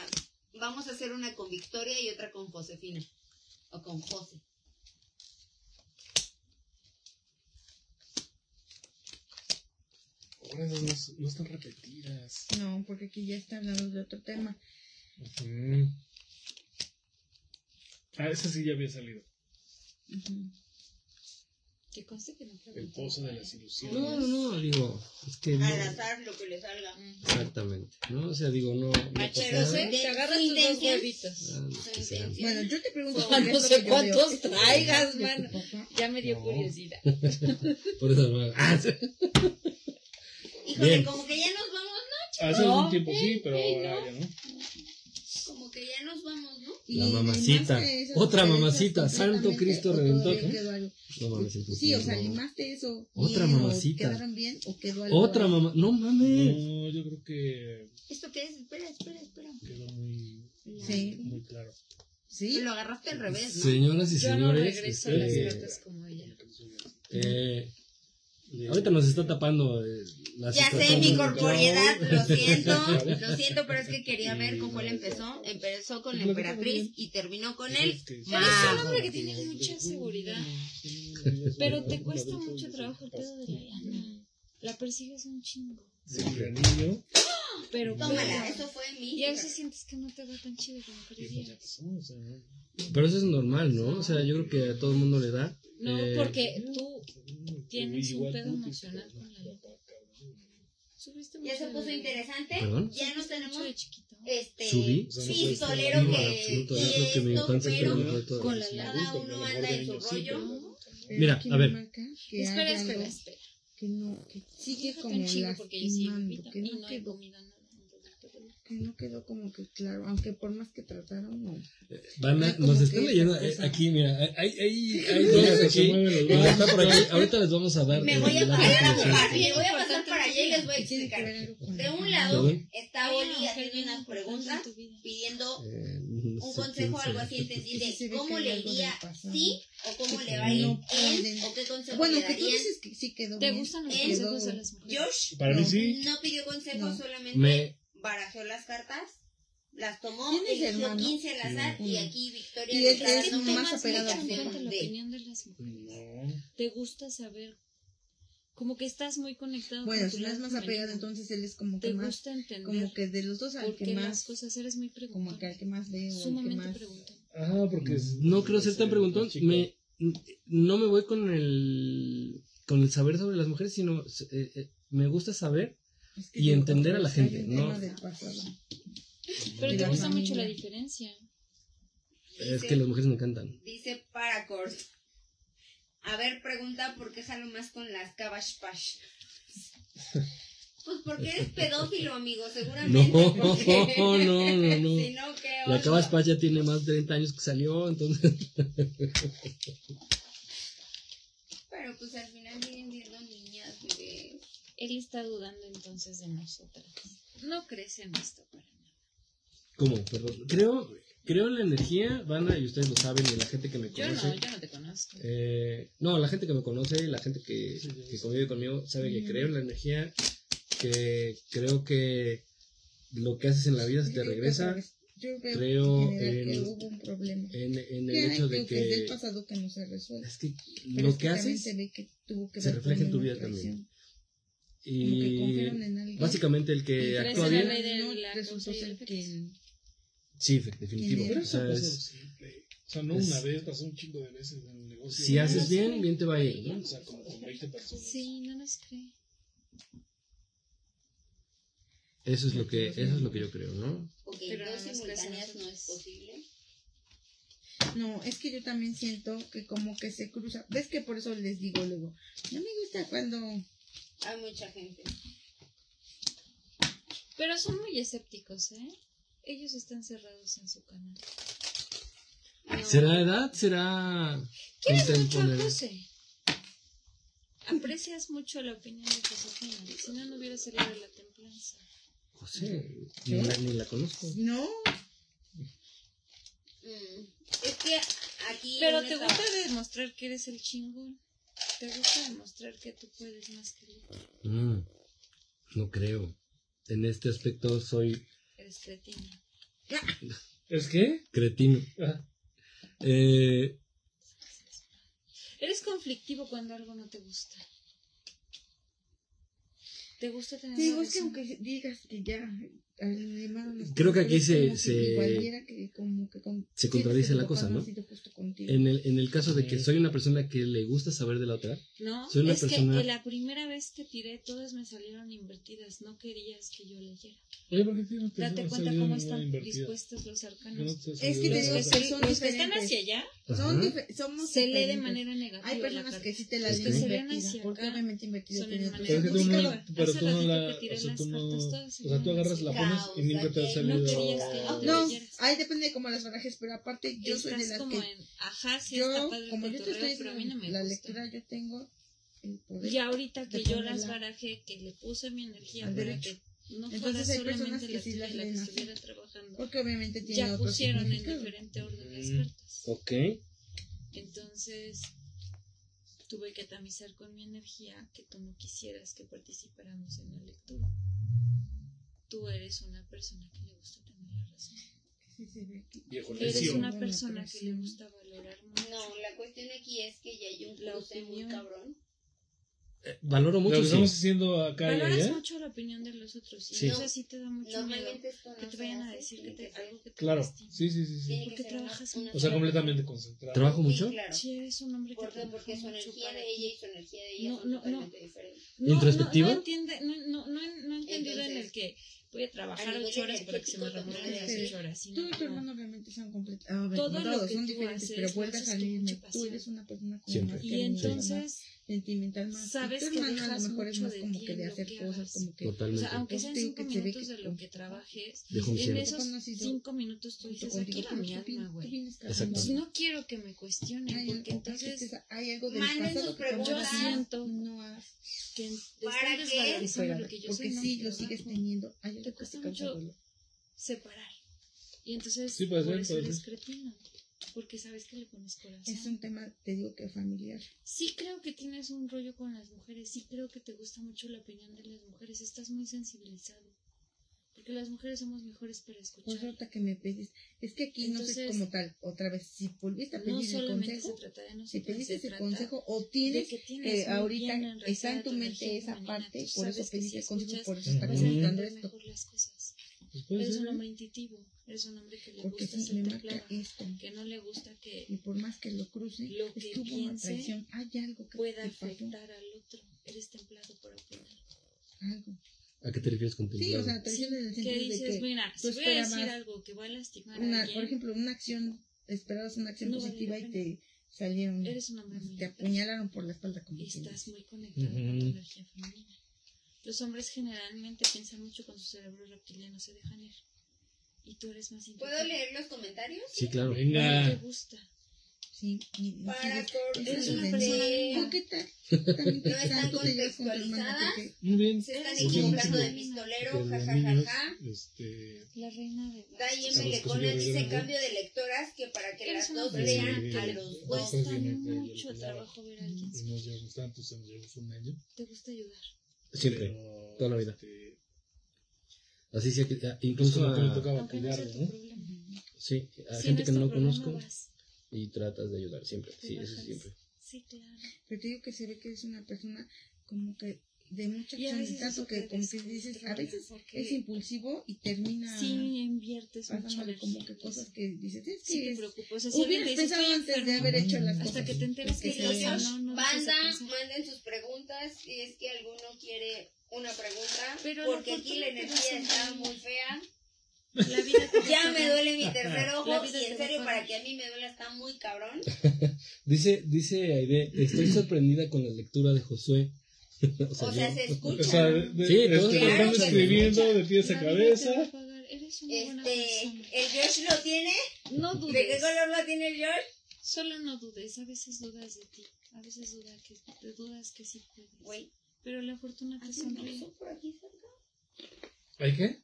vamos a hacer una con Victoria y otra con Josefina. O con José. Ahora esas no, no están repetidas. No, porque aquí ya está hablando de otro tema. Ujú. Ah, esa sí ya había salido. Que conste que no El pozo de las ilusiones. No, no, no, digo, es que no, Al azar, lo que le salga. Exactamente, ¿no? O sea, digo, no, no Machero, pasa ¿sí? nada. Te agarras Su tus dos intención- huevitos. Ah, no, que sea. Bueno, yo te pregunto. No, no sé cuántos veo. traigas, ¿De tu mano. Ya me dio No. curiosidad. (laughs) Por eso no. Ah. Híjole, Bien. como que ya nos vamos, Hace No. algún tiempo sí, pero ahora no. ya no. ¿no? Como que ya nos vamos, ¿no? Y La mamacita. Otra mamacita. Santo Cristo Redentor. ¿no? quedó algo? No mames, Sí, o sea, no. limaste eso. Otra bien, o mamacita. ¿Quedaron bien o quedó algo? Otra mamá. No mames. No, yo creo que ¿Esto qué es? Espera, espera, espera. quedó muy, Sí. muy claro. Sí. Lo agarraste al revés, ¿no? Señoras y Yo no señores, regreso este, las eh, como ella. eh, ahorita nos está tapando eh, la Ya sé, mi corporeidad, lo siento, (laughs) lo siento, pero es que quería ver con cuál empezó. Empezó con la emperatriz y terminó con él. Pero es Ah. un hombre que tiene mucha seguridad. Pero te cuesta mucho trabajo el pedo de la llana. La persigues un chingo. Anillo. Pero Tómala, eso fue mi. Y a veces sientes que no te va tan chido como pues querías. Pero eso es normal, ¿no? O sea, yo creo que a todo el mundo le da. No, Eh, porque tú tienes un pedo emocional con la. Subiste Ya se puso interesante. ¿Perdón? Ya nos tenemos este ¿Subí? pistolero No, que, que creo que mi esto, infancia pero. Con la cada uno anda en su rollo. Pero Mira, a me ver. que Espera, hay espera, espera. que no, que sigue como lastimando, que no no he quedó, comido nada en todo el periodo. Que no quedó como que claro, aunque por más que trataron, no. Van a- Ya como nos están leyendo eh, aquí, mira, hay, hay, hay Ya dos aquí. está por aquí. Ahorita les vamos a dar. Me voy a pasar a me voy a pasar para allá y les voy a explicar. De un lado está Oli haciendo unas preguntas pidiendo Eh, un consejo algo así, entendí de cómo hay le iría sí o cómo le va a ir pueden. o qué consejo Bueno, que tú dices que sí quedó ¿Te gustan los Él- consejos de las mujeres? Josh Para mí No. sí. no pidió consejos, solamente Me, barajeó las cartas, las tomó, ¿Tienes eligió hermano? 15 al azar y aquí Victoria Y le él está es dando más cuenta la de- opinión de las mujeres. No. ¿Te gusta saber? Como que estás muy conectado Bueno, con si no es más apegado, entonces él es como que Te más, gusta entender como que de los dos al que qué las más, cosas eres muy preguntón. como que al que más veo, al que Sumamente más. preguntón. Ajá, porque es- no creo ser tan es- preguntón. Me, no me voy con el, con el saber sobre las mujeres, sino eh, eh, me gusta saber Es que y entender a la gente, ¿no? Pero te gusta mucho la diferencia. Es que las mujeres me encantan. Dice Paracord. A ver, pregunta por qué jalo más con las Cabash Pash. Pues porque eres pedófilo, amigo, seguramente. No, porque- no, no, no. (laughs) Si no, ¿qué La oso? Cabas Paz ya tiene más de 30 años que salió, entonces. Pero pues al final siguen siendo niñas, bebés. Él está dudando entonces de nosotras. No crees en esto para nada. ¿Cómo? Perdón. Creo, creo en la energía, banda, y ustedes lo saben, y la gente que me Yo conoce. no, yo no te conozco. Eh, no, la gente que me conoce la gente que, que convive conmigo sabe que creo en la energía, que creo que lo que haces en la vida se te regresa Yo Creo en que hubo un problema. en, en el hecho de que es del que pasado que no se resuelve. es que Pero lo es que haces se ve que tuvo que se ver refleja en tu vida también. Que y confiaron en alguien. básicamente el ¿Y que actúa bien resultó ser quien sí definitivo Pero o sea, Eso es-. O sea, no es- una vez, pasó un chingo de veces en el negocio. si haces bien bien te va a ir ¿no? O sea, como con 20 personas. Sí, no nos cree. eso es lo que eso es lo que yo creo no Ok, Pero dos simultáneas no es posible. No, es que yo también siento que como que se cruza. ¿Ves que por eso les digo luego? No me gusta cuando... Hay mucha gente. Pero son muy escépticos, ¿eh? Ellos están cerrados en su canal. No. será edad será ¿Quieres mucho a? José? Aprecias mucho la opinión de Josefina. Si no, no hubiera salido de la templanza. José ni la, ni la conozco No, Mm, Es que aquí. Pero te gusta demostrar que eres el chingón. Te gusta demostrar que tú puedes más que otro. Mm, no creo en este aspecto soy Eres cretino. ¿Es qué? cretino Ah, eh, Eres conflictivo cuando algo no te gusta. Te gusta tener digo, la es que razón. aunque digas que ya Creo que aquí se- se- igualiera que como que con- se contradice la cosa, ¿no? contigo. en el en el caso de que soy una persona que le gusta saber de la otra No, Soy una es persona- que la primera vez que tiré todas me salieron invertidas. No querías que yo leyera. Oye, ¿por qué a ti no te Date cuenta cómo están dispuestos los ¿Qué no arcanos. Es que te la digo Los que, son los que están hacia allá Son somos se lee de manera negativa. Hay personas que sí te la leen invertida, porque obviamente invertida tiene tu Pero tú no, la- o sea, las tú o sea, agarras, la pones y nunca te ha salido. No querías que yo te No, leyeras. ahí depende de cómo las barajes, pero aparte yo soy de las como que en, ajá, sí está yo, padre el como yo te estoy mí no diciendo, la gusta. lectura yo tengo el poder. Y ahorita que yo las barajé, que le puse mi energía al para que no fuera Entonces hay personas solamente que la sí las la que leen así. estuviera trabajando, Porque obviamente tiene ya pusieron en diferente orden las Mm. cartas. ok Entonces tuve que tamizar con mi energía que tú no quisieras que participáramos en la lectura. Tú eres una persona que le gusta tener la razón. Sí, Eres una persona que le gusta valorar mucho. No, la cuestión aquí es que ya hay un La cruce muy opinión. cabrón. Eh, valoro Lo mucho que sí. estamos haciendo acá y Valoras allá. mucho la opinión de los otros y Sí. entonces sí te da mucho miedo que te vayan a decir que te, que algo que te Claro, sí, sí, sí. sí. tiene ¿Por que qué ser una- trabajas una mucho? O sea, completamente concentrado. trabajo Sí, mucho claro. Si eres un hombre que ¿Por trabaja Porque su energía de ella y su energía de ella No, son no, no. totalmente diferentes. No, ¿Introspectivo? No, no, entiende, no, no, no, he- no he entendido en el Entonces, que voy a trabajar ocho horas para que se me remueven las ocho horas. sí, Tú no, y tu no. hermano obviamente son completos. A ver, Todo como lo todos que son tú diferentes, haces, pero lo vuelve a con mucha Tú eres una persona Siempre. más Y entonces sentimental más. Sabes tu que hermano a lo mejor es mucho más de como ti que de hacer que cosas, como que... O sea, aunque sean cinco que minutos que de lo que trabajes, en esos cinco minutos tú dices, aquí mi alma, güey. Pues no quiero que me cuestionen, Hay porque entonces hay algo como yo siento no has que ¿Para qué? lo que yo porque sí lo sigues teniendo hay algo Te que cuesta mucho separar. Y entonces, Sí, puede por ser, eso puede eres ser. cretino. Porque sabes que le pones corazón. es un tema te digo que familiar Sí creo que tienes un rollo con las mujeres, sí creo que te gusta mucho la opinión de las mujeres, estás muy sensibilizado. Porque las mujeres somos mejores para escuchar. ahorita que me pedís es que aquí no Entonces, sé como tal otra vez si volviste a pedir No el solamente se consejo trata de si nosotros, pediste se ese consejo o tienes que tienes que muy ahorita está en tu mente esa parte por eso pediste si el consejo por eso está vas a preguntando entender esto mejor las cosas. Pues puede Eres un ser. hombre intuitivo, eres un hombre que le porque gusta sí hacerte marca claro, esto que no le gusta que y por más que lo cruce Lo que piense traición hay algo que pueda afectar al otro. Eres templado por opinar. algo ¿A qué te refieres con sí templado? o sea traición en el que sentido de dices, que mira, si voy a decir algo que va a lastimar a una, alguien, por ejemplo, una acción, esperabas una acción No vale positiva la y te salieron, eres un hombre muy te apuñalaron por la espalda como quien estás muy conectado con Ujú. tu energía femenina. Los hombres generalmente piensan mucho con su cerebro reptiliano, se dejan ir. Y tú eres más ¿Puedo intuitivo. leer los comentarios? Sí, claro. No te Venga. gusta. Sí, Para eres es una persona no, linda. ¿por qué tal? No están contextualizadas. Muy bien. Se están equivocando de pistolero, jajajaja. este, La reina de Day A M. los Lecona dice cambio de lectoras que para que las dos persona lean a le- los Pues, dos. pues, Cuesta yo mucho lo trabajo ver a alguien y nos llevamos tantos, nos llevamos un año. te gusta ayudar. Siempre. Pero, toda la vida. este, Así sí, que- pues, incluso me a, tocaba Aunque no sea sí, a Si gente es que no conozco vas, y tratas de ayudar siempre. Sí, eso siempre. Sí, claro. pero te digo que se ve que eres una persona como que de mucha eso que como que dices, a veces es impulsivo y termina Sí, inviertes pasándole como que cosas que dices, es Sí que te es- preocupas. O sea, si alguien hubieras te dice, pensado "Estoy antes de enfermo", haber hecho las Hasta cosas. que te enteras que te no, no banda, pensar. manden sus preguntas si es que alguno quiere una pregunta. Pero porque aquí la energía está muy fea. La vida Ya me duele mi tercer ojo y en serio para que a mí me duela está muy cabrón. (laughs) Dice, dice Aide, estoy sorprendida con la lectura de Josué. (laughs) O sea, yo- se escucha. O sea, de, Sí, todos Claro están escribiendo de pies a cabeza. Este, el George lo tiene. No ¿De qué dudes. color lo tiene el George? Solo no dudes. A veces dudas de ti. A veces dudas que, te dudas que sí puedes. Pero la fortuna te ¿hace un sonríe. por aquí cerca? ¿Hay qué?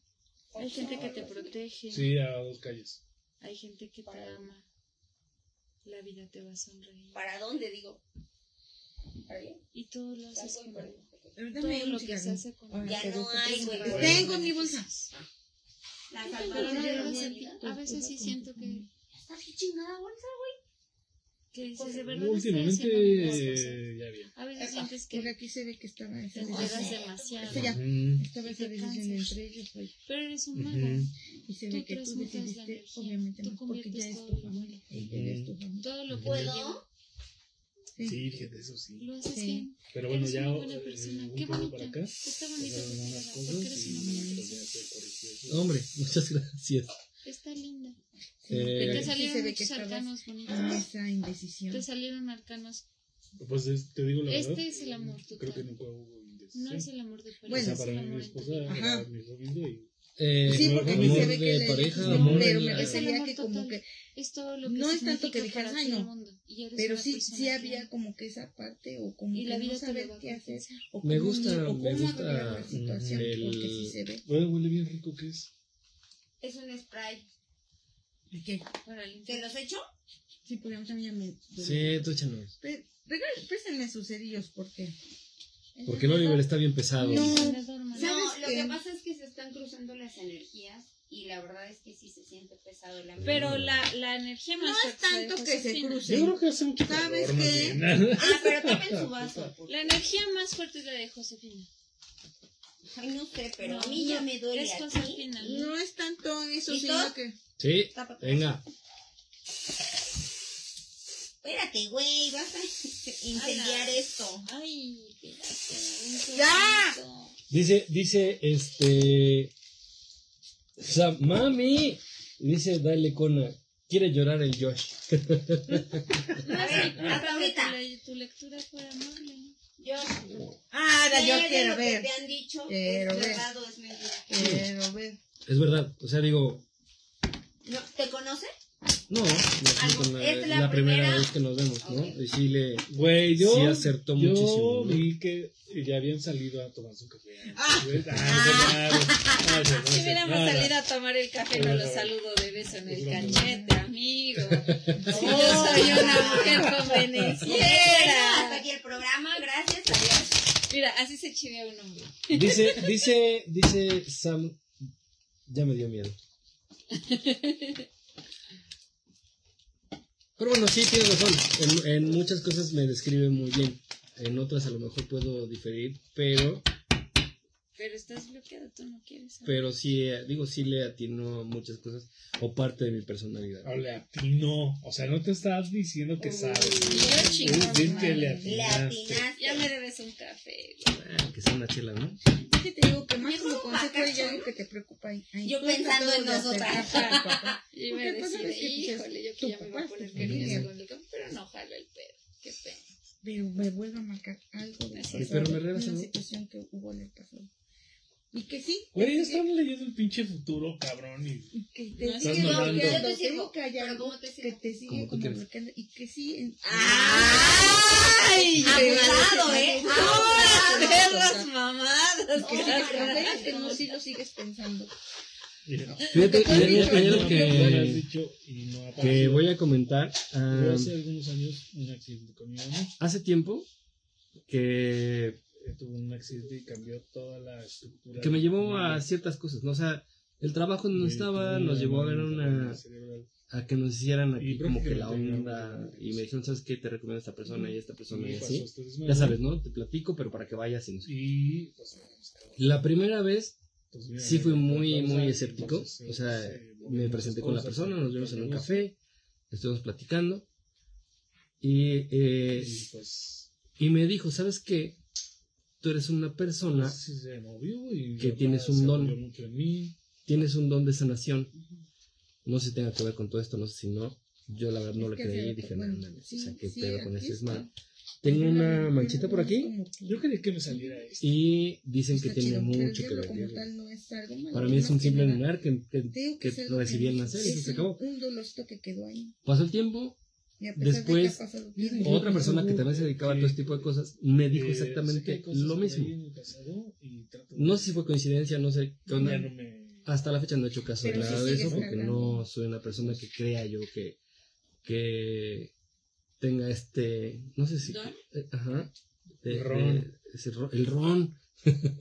Hay gente que te protege. Sí, a dos calles. Hay gente que te ama. La vida te va a sonreír. ¿Para dónde digo? Y todo lo haces con Todo lo que se hace con Ya no porque hay, güey. Tengo mi bolsa. La Pero no a veces sí siento que, Está bien chingada bolsa, güey. que dices de verdad. Últimamente, ya bien. A veces sientes Porque que aquí se ve que estaba te esa entregas decisión. demasiado. Esto ya, estaba esa cansas. entre ellos, güey. Pero eres un mago. Y se ve que tú decidiste, obviamente, porque ya es todo tu familia. Todo lo que ¿Puedo? Sí. Sí, fíjate, eso sí. lo haces Sí. bien. Pero bueno, eres ya una buena eh, persona. un Qué bonito. para acá. Está bonito que te unas haga, cosas porque eres una buena y persona. Hombre, (laughs) muchas gracias. Está linda. Sí, Eh, Y pero te sí salieron que muchos arcanos bonitos. esa indecisión. Te salieron arcanos. Pues es- te digo la verdad. Este es el amor Creo total. que nunca hubo indecisión. No es el amor de pareja, Bueno, o sea, es para el mí mi esposa era mi Robin y Eh, Sí, porque aquí amor se ve que de pareja, amor pero me Es el refería que como que, Es todo lo que No es tanto que dijeras, "Ay, no". mundo. Pero sí, sí había como que esa parte o como Y que la vida no te saber qué hacer o Me cómo, gusta- o me gusta, la situación, el- porque sí se ve. Bueno, huele bien rico que es. Es un spray. ¿Y qué? Para ¿Te limpiar. los echo? Sí, porque a mí también ya me... Sí, tú échanos. Préstenme sus cerillos, porque... Porque el Oliver está bien pesado. No. ¿Sabes No, lo que pasa es que se están cruzando las energías y la verdad es que sí se siente pesado el ambiente. Pero la, la energía más No es tanto que se cruce. Yo creo que hace mucho ¿Sabes qué? bien. Ah, pero tapen su vaso. La energía más fuerte es la de Josefina. Ay, no sé, pero No, a mí ya no, me duele Es aquí. Josefina. No es tanto eso, ¿Listo? sino que... Sí, Tapa- venga. Espérate, güey, vas a (laughs) incendiar Ala. esto. Ay, espérate. un ¡Ya! Dice, dice, este. O sea, mami. Dice, dale cona. Quiere llorar el Josh. (laughs) No hasta ahorita. tu le- tu lectura fuera amable. Yo, Ah, sé yo quiero ver. te han dicho, Quiero es ver. verdad o es mentira. Quiero ver. Es verdad, o sea, digo, No, ¿Te conoce? no, no con la, Es la la primera primera- vez que nos vemos, ¿no? Ok. Y sí le, Güey, yo, Sí acertó yo muchísimo, ¿no? vi que ya habían salido a tomarse un café. Ah. Ah, no, no, no, no, Si hubiéramos salido a tomar el café, no lo No. saludo de beso en el cachete, amigo. Si No. yo soy una mujer Bueno, hasta convenenciera. aquí el programa, gracias, adiós. Mira, así se chivea un hombre. Dice, dice, dice Sam, ya me dio miedo. Pero bueno, sí, tienes razón. En, en muchas cosas me describe muy bien. En otras a lo mejor puedo diferir, pero, Pero estás bloqueado, tú no quieres. saber. pero sí, eh, digo, sí le atino a muchas cosas o parte de mi personalidad. No, le atinó. O sea, no te estás diciendo que sabes. Yo chingón, Es que le madre. Le atinaste. atinaste. Ya me debes un café. Ah, que sea una chela, ¿no? Es que te digo que más como consejo hay bacacho. algo que te preocupa ahí. ahí. Yo pensando en nosotras. (laughs) Y me sabes decía, pues, híjole, yo que ya me voy a poner es tu cariñosa familia. con el pero no jalo el pedo. Qué pena. Pero me vuelve a marcar algo de Sí, pasado, pero me regresas, una ¿no? situación que hubo en el pasado. Y que sí. Güey, ya que- están leyendo el pinche futuro, cabrón. Y y que te No, sigue estás mamando. bloqueando, Yo te pero algo ¿cómo te que te sigue Como tú como quieras. bloqueando y que sí. En... ¡Ay! Abusado, ¿eh? ¡Ah, Abusado. perras mamadas! Que sí, que ves que no, sí lo sigues pensando. Mira, Fíjate, hay- algo que, no que voy a comentar. ah, hace algunos años un accidente con mi mamá. hace tiempo que, Eh, Tuvo un accidente y cambió toda la estructura. que me llevó a ciertas cosas, ¿no? O sea, el trabajo Güey, estaba nos llevó a ver una a que nos hicieran aquí como que la onda no, y me dijeron, ¿sabes qué? Te recomiendo a esta persona y a esta persona y así. Ya sabes, ¿no? Te platico, pero para que vayas y no. Y pues, cabrón. La primera vez mira, sí fui muy, muy escéptico. O sea, eh, me presenté con la persona, nos vimos en un café, estuvimos platicando y, eh, pues, y me dijo, ¿sabes qué? Tú eres una persona, pues, sí se movió y que tienes un don. apoyó mucho en mí. tienes un don de sanación. No sé si tenga que ver con todo esto, no sé si no. Yo la verdad no Es lo que creí y dije, no, no, no, o sea, qué sí, pedo con este está. desmadre. Tengo una manchita por aquí Yo quería que me saliera esto. y dicen que tiene mucho que ver. es Para mí es un simple lunar que, que, es recibí en y es se acabó. Un dolorcito que quedó ahí. Pasó el tiempo, De Después, otra persona que también se dedicaba a todo este tipo de cosas me dijo exactamente lo mismo. No sé si fue coincidencia, no sé qué onda. Hasta la fecha no he hecho caso de nada de eso porque no soy una persona que crea yo que, que tenga este, no sé si, eh, ajá, de- el ron,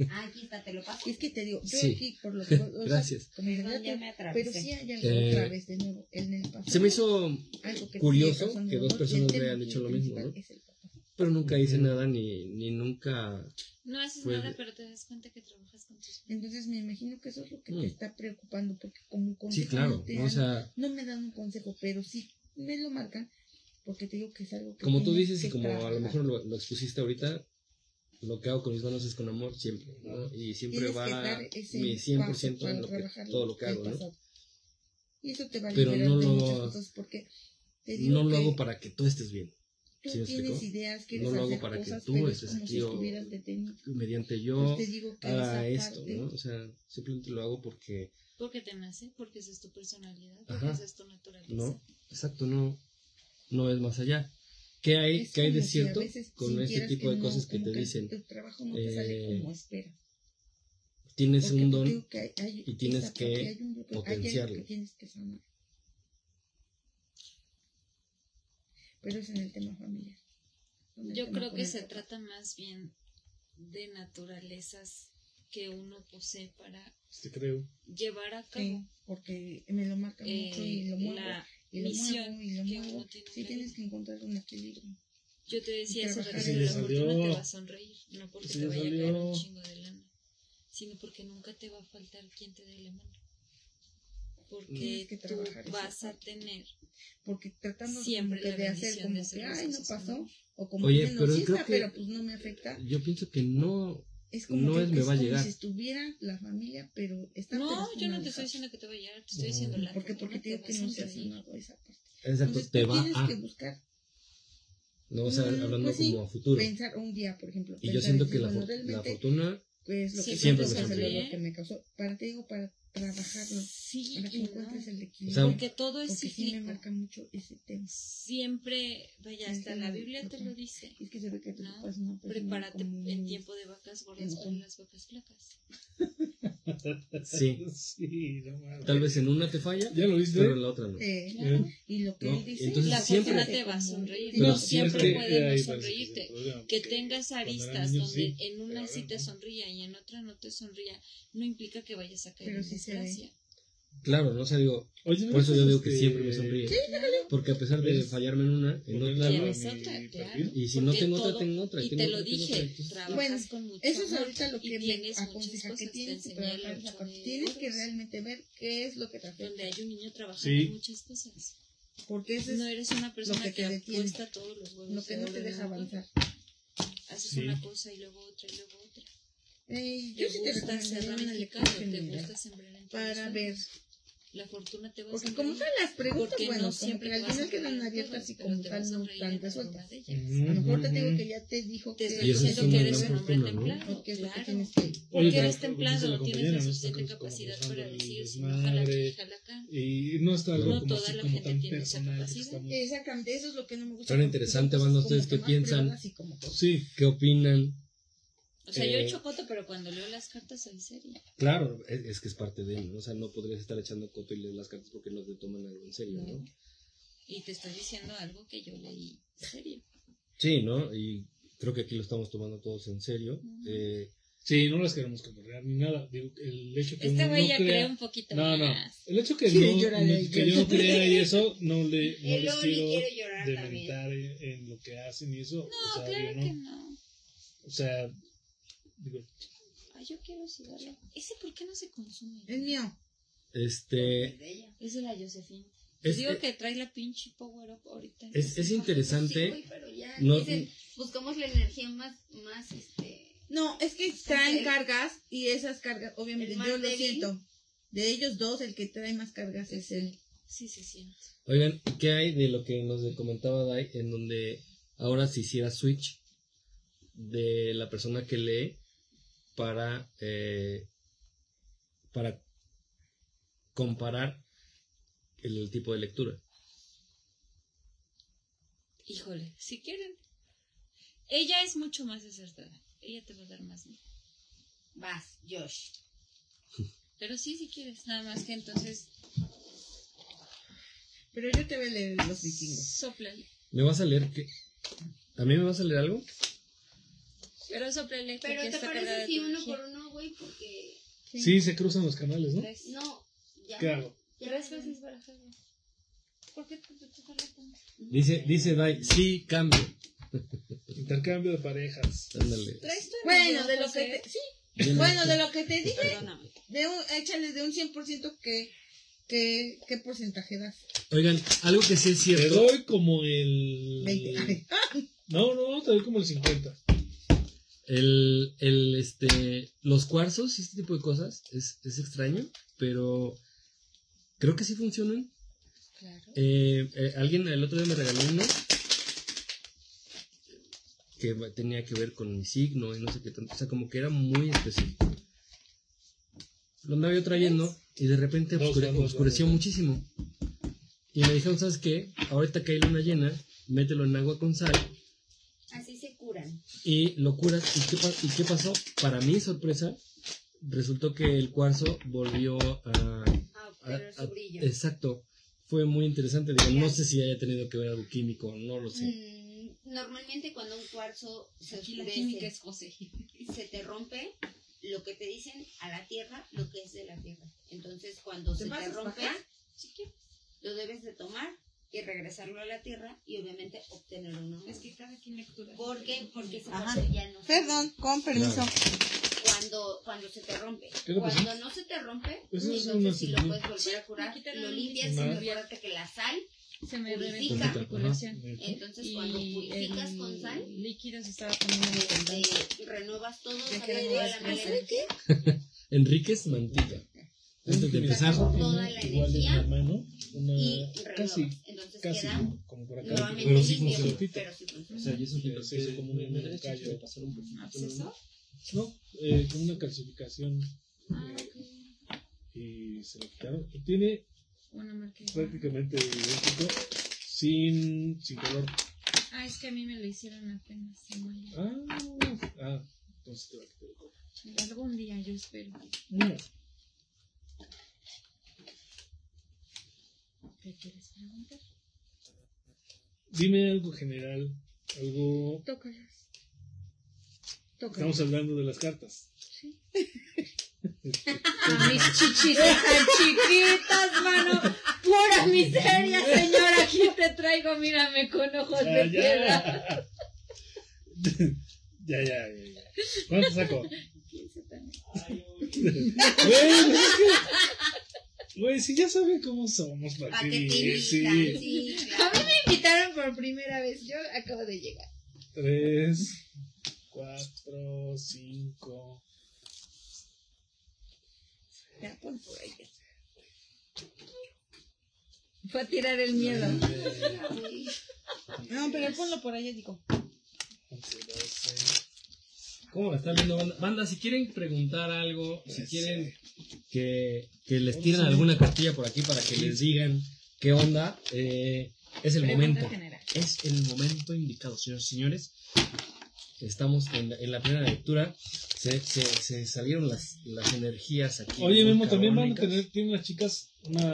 Ah, aquí está, te lo paso. es que te digo, yo Sí. aquí por lo que... o sea, Gracias. como Perdón, ya me pero atravesé. sí hay algo Eh, otra vez de nuevo en el pasado. se me hizo, algo que curioso que dos personas me tema hayan dicho lo mismo, ¿no? papá. pero nunca hice nada ni, ni nunca, No haces Pues- nada, pero te das cuenta que trabajas con tus Entonces me imagino que eso es lo que Mm. te está preocupando, porque como consejo sí, claro, no, te ¿no? o sea, no me dan un consejo, pero sí me lo marcan, porque te digo que es algo que como tú dices y como a lo trabajar. mejor lo, lo expusiste ahorita, lo que hago con mis manos es con amor siempre, ¿no? Y siempre Tienes va que mi paso 100% para en lo que, trabajar todo lo que hago, ¿no? Y eso te va a Pero no lo- cosas, porque te digo No lo que hago para que tú estés bien. tú ¿sí tienes explico? ideas, quieres No lo hago para que cosas, tú pero es estés aquí si o-. Mediante yo Pues digo que haga esto, ¿no? O sea, simplemente lo hago porque, Porque te nace, porque esa es tu personalidad, porque esa es tu naturaleza. no, exacto, no, no es más allá. ¿Qué hay, Es qué hay de si cierto veces con este tipo de no- cosas que te dicen? El trabajo no te sale eh, como esperas. Tienes Porque un don que hay- hay y tienes que hay un potenciarlo. que tienes que sanar. Pero es en el tema familiar. Yo tema creo que se trata más bien de naturalezas que uno posee para Te creo. llevar a cabo Sí, porque me lo marca eh, mucho y lo muevo. la y lo misión muevo y lo que muevo. uno tiene en Sí la tienes que encontrar un equilibrio. Yo te decía hace en que la fortuna te va a sonreír, no porque te vaya a caer un chingo de lana, sino porque nunca te va a faltar quien te dé la mano. Porque que tú vas a tener Porque tratando Siempre de hacer como de que, ay, no pasó. O como Oye, que pero sí creo está, que- pero pues no me afecta. Yo pienso que no, Es como no que es me es va a como llegar. si estuviera la familia, pero está No, yo no te estoy diciendo que te va a llegar, te estoy No. diciendo la Porque, porque te digo que no se ha sonreír. sanado esa parte. exacto, Entonces te va tienes a, que buscar ¿no? O sea, Mm, hablando pues sí, como a futuro. Pensar un día, por ejemplo. Y yo siento que la, la fortuna pues lo que Siempre siempre que me causó. Para, te digo, para trabajarlo, Sí, para que no. encuentres el O equilibrio. sea, porque todo es porque sí me cíclico. marca mucho ese tema. Siempre, vaya, Sí, hasta la Biblia te lo dice. Es que se ve que tú ¿no? Prepárate en tiempo de vacas gordas para las vacas flacas. (laughs) Sí. (laughs) Sí, no mames. tal vez en una te falla, ¿Ya lo viste? pero en la otra no. Eh, Claro. y lo que No, él dice, entonces La siempre- fortuna te va a sonreír. Pero no siempre- siempre puede no parece que es el sonreírte. Que tengas aristas donde sí, en una sí te sonría y en otra no te sonría, no implica que vayas a caer Pero en desgracia. Claro, ¿no? O sea, digo, Oye, por eso yo digo que este, siempre me sonríe. Porque a pesar de fallarme en una, en otra, otra, claro. y si no tengo otra, todo- tengo otra. Y tengo te lo otra, dije, otra, trabajas Bueno, con mucho Eso es ahorita lo que me aconseja que tienes que trabajar Tienes que realmente ver qué es lo que te Donde afecta. hay un niño trabajando Sí. en muchas cosas. Porque eso es No eres una persona que que, te detiene, apuesta todos los huevos. lo que no te deja avanzar. Haces Sí. una cosa y luego otra y luego otra. Te yo sí te recomendaría una lectura general gusta sembrar en todos para ver. La fortuna te va a Porque como tal las preguntas, Porque bueno, no siempre al final quedan abiertas y como tal no están resueltas. A lo mejor te digo que ya te dijo que eres un hombre templado. porque es lo que claro. tienes que Oye, Porque pero eres templado, la tienes la suficiente capacidad para decir, si no jala desmadre. aquí, acá. Y no está algo como toda así la como gente tan tiene esa capacidad. Exactamente, eso es lo que no me gusta. Interesante, son cosas ¿ustedes qué piensan? Sí, ¿Qué opinan? O sea, yo Eh, echo coto, pero cuando leo las cartas soy seria. Claro, es, es que es parte de él, ¿no? O sea, no podrías estar echando coto y leer las cartas porque no te toman algo en serio, ¿no? Y te estoy diciendo algo que yo leí serio. Sí, ¿no? Y creo que aquí lo estamos tomando todos en serio. Ujú. Eh, sí, no las queremos cotorrear ni nada. Digo, el hecho que Este uno güey no ya crea... cree un poquito No, no. más. El hecho que, Sí, no, que yo no crea y eso, no, le, (laughs) no Él les quiero demeritar en, en lo que hacen y eso. No, o sea, claro yo que no. no. O sea, digo, Ay, yo quiero cigarro. ¿Ese por qué no se consume? Es mío. este, Es de ella. Es de la Josefina. es, Digo que trae la pinche power up ahorita. es, es Sí, interesante. güey, pero ya No- dicen, buscamos la energía más, más este. No, es que traen cargas y esas cargas, obviamente, yo lo siento. De ellos dos, el que trae más cargas es él. Sí se siente. Oigan, ¿qué hay de lo que nos comentaba Dai en donde ahora se hiciera switch de la persona que lee para, eh, para comparar el tipo de lectura? Híjole, si quieren. Ella es mucho más acertada. Ella te va a dar más. ¿no? Vas, Josh. (laughs) Pero sí, si quieres. Nada más que entonces Pero yo te voy a leer los vikingos. soplale. ¿Me vas a leer qué? ¿A mí me vas a leer algo? Pero soplale. Pero porque te parece si uno por uno, güey, porque. sí, se cruzan los canales, ¿no? Tres. No, ya. ¿Qué hago? Tres veces barajarlo. ¿Por qué te, te, te? Dice, dice Dai, sí, cambio. (laughs) Intercambio de parejas. Ándale. Bueno, de lo que te, sí, bueno, de lo que te dije, de un, échale de un 100% que, que, ¿qué porcentaje das? Oigan, algo que sí es Te cierto. doy como el. 20. Ay, (laughs) No, no, te doy como el 50. El, el, este, los cuarzos y este tipo de cosas es, es extraño, pero creo que sí funcionan. Claro. Eh, eh, alguien el otro día me regaló uno que tenía que ver con mi signo y no sé qué tanto. O sea, como que era muy específico. Lo andaba yo trayendo y de repente oscure- oscureció muchísimo. Y me dijeron, ¿sabes qué? Ahorita que hay luna llena, mételo en agua con sal Y lo curas. ¿Y qué, pa- ¿Y qué pasó? Para mi sorpresa, resultó que el cuarzo volvió a... A- pero a- su brillo. exacto. Fue muy interesante. Digo, no sé si haya tenido que ver algo químico, no lo sé. Mm, normalmente cuando un cuarzo se la oscurece, química es José. se te rompe, lo que te dicen a la tierra, lo que es de la tierra. Entonces cuando ¿Te se te rompe, lo debes de tomar y regresarlo a la tierra y obviamente obtener uno. Es que cada quien lectura. ¿Por qué? Porque cuarzo ya no se- Perdón, con permiso. Cuando, cuando se te rompe. ¿Qué? Cuando no se te rompe, Eso es entonces una si lo puedes volver a curar, lo limpias y acuérdate que la sal, Se me Purifica. la articulación. entonces Y cuando purificas con sal, líquido se estaba poniendo este, renuevas todo, la energía (laughs) Enríquez Mantilla. Antes de empezar, la Igual de mi energía hermano, una y casi, Entonces casi queda como por acá. Nuevamente pero sí limpio, funciona. pero sí funciona. O sea, y eso que es sí, como un callo. pasar un poquito. No, eh, con una calcificación Ah, eh, y se lo quitaron. Tiene Una marca. prácticamente idéntico, sin, sin color. Ah, es que a mí me lo hicieron apenas en. Ah, ah, entonces te va a quitar el color. Algún día yo espero. No, ¿Qué quieres preguntar? Dime algo general, algo... Tócalas. Tócalas. Estamos hablando de las cartas. Sí. (laughs) Mis chichitas tan chiquitas, mano. Pura miseria, señora. Aquí te traigo, mírame con ojos ah, de piedra. (laughs) ya. ya, ya, ya, ya. ¿Cuánto saco? 15 también. (laughs) Güey, no es que- Güey, si ya saben cómo somos, ¿para invitan? Sí. Sí, A mí me invitaron por primera vez. Yo acabo de llegar. Tres, cuatro, cinco. Ya, pon por ahí. Fue a tirar el miedo. No, pero ponlo por ahí, digo. once, doce. ¿Cómo la están viendo, banda? Banda, si quieren preguntar algo, si quieren que, que les tiren alguna cartilla por aquí para que les digan qué onda, eh, es el Pregunta momento. general. Es el momento indicado, señores y señores. Estamos en la, en la primera lectura. Se, se, se salieron las, las energías aquí. Oye, Memo, también van a tener, tienen las chicas una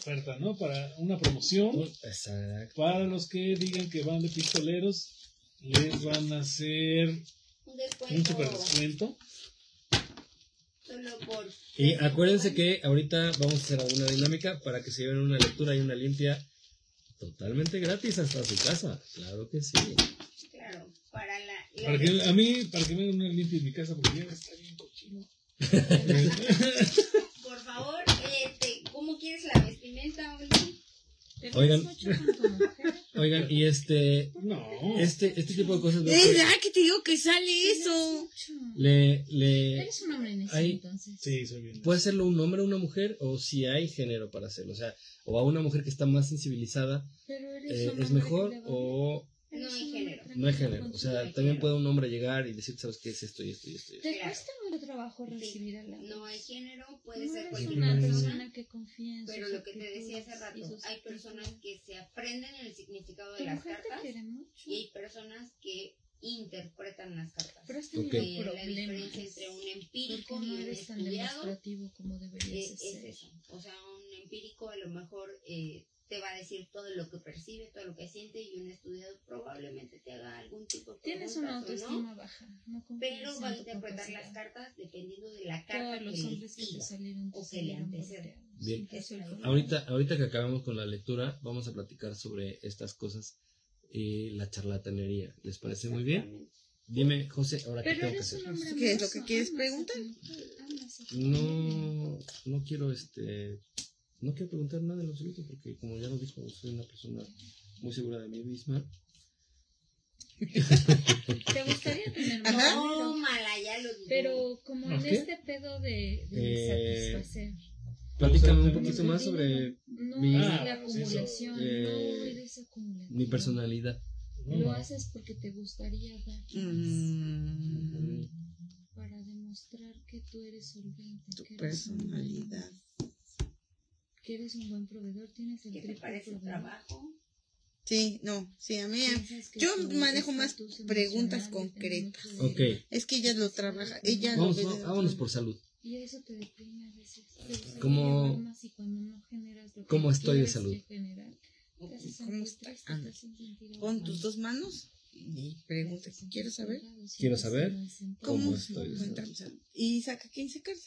oferta, ¿no? Para una promoción. Exacto. Para los que digan que van de pistoleros, les van a hacer Un descuento. un super descuento. Solo por. Y acuérdense que ahorita vamos a hacer alguna dinámica para que se lleven una lectura y una limpia totalmente gratis hasta su casa. Claro que sí. Claro, para la. la Para que, a mí, para que me hagan una limpia en mi casa, porque ya está bien cochino. (laughs) Por favor, este, ¿cómo quieres la vestimenta? ¿Te Oigan. Oigan, y este, no. este, este tipo de cosas verdad que te digo que sale eso. le, le Eres un hombre necio, Ahí- entonces. Sí, soy bien. puede hacerlo un hombre o una mujer o si hay género para hacerlo, o sea, o a una mujer que está más sensibilizada Pero eres eh, un es mejor o. No hay género. no hay género, o sea, también puede un hombre llegar y decir, sabes qué es esto y esto y esto. y esto. Te cuesta mucho trabajo recibir a la No hay género, puede no ser cualquier una persona. persona que confía en Pero lo que te decía hace rato, hay personas que se aprenden el significado de las cartas y hay personas que interpretan las cartas. Pero has Ok. tenido Eh, la diferencia entre un empírico y un eres tan estudiado demostrativo como deberías es, de es ser. eso. O sea, un empírico a lo mejor eh, te va a decir todo lo que percibe, todo lo que siente y un estudiado probablemente te haga algún tipo de Tienes una autoestima no, baja. No pero va a interpretar las cartas dependiendo de la carta Todos que los le hombres que salieron o que le antecede. Bien. Ahorita, ahorita que acabamos con la lectura, vamos a platicar sobre estas cosas y la charlatanería. ¿Les parece muy bien? Dime, José, ahora qué tengo que hacer. ¿Qué es lo que quieres preguntar? No, no quiero este, no quiero preguntar nada en absoluto porque como ya lo dijo, soy una persona muy segura de mí misma. ¿Te gustaría tener Ajá. No, mala, ya lo dudó. Pero como en ¿Ok? este pedo de, de Eh, satisfacer. Platícame un poquito más sobre digo, No mi- es Ah, la acumulación, eh, no eres acumulativo. mi personalidad. No, Lo no. haces porque te gustaría dar Mm, para demostrar que tú eres solvente, tu que eres, personalidad. Que eres un buen proveedor, tienes el ¿Qué te parece proveedor. trabajo? Sí, no, sí, a mí. Yo manejo más preguntas concretas. Ok. Es que ella lo trabaja, ella Vamos, lo ve va- de vámonos por salud. Y eso te deprime a veces. ¿Cómo- llevar más y cuando no generas lo que cómo estoy de quieres salud? ¿Cómo estás? Anda. Pon tus dos manos y pregunta. te haces ¿Quiero sentir saber? Quiero saber cómo nada. estoy de salud. Y saca 15 cartas.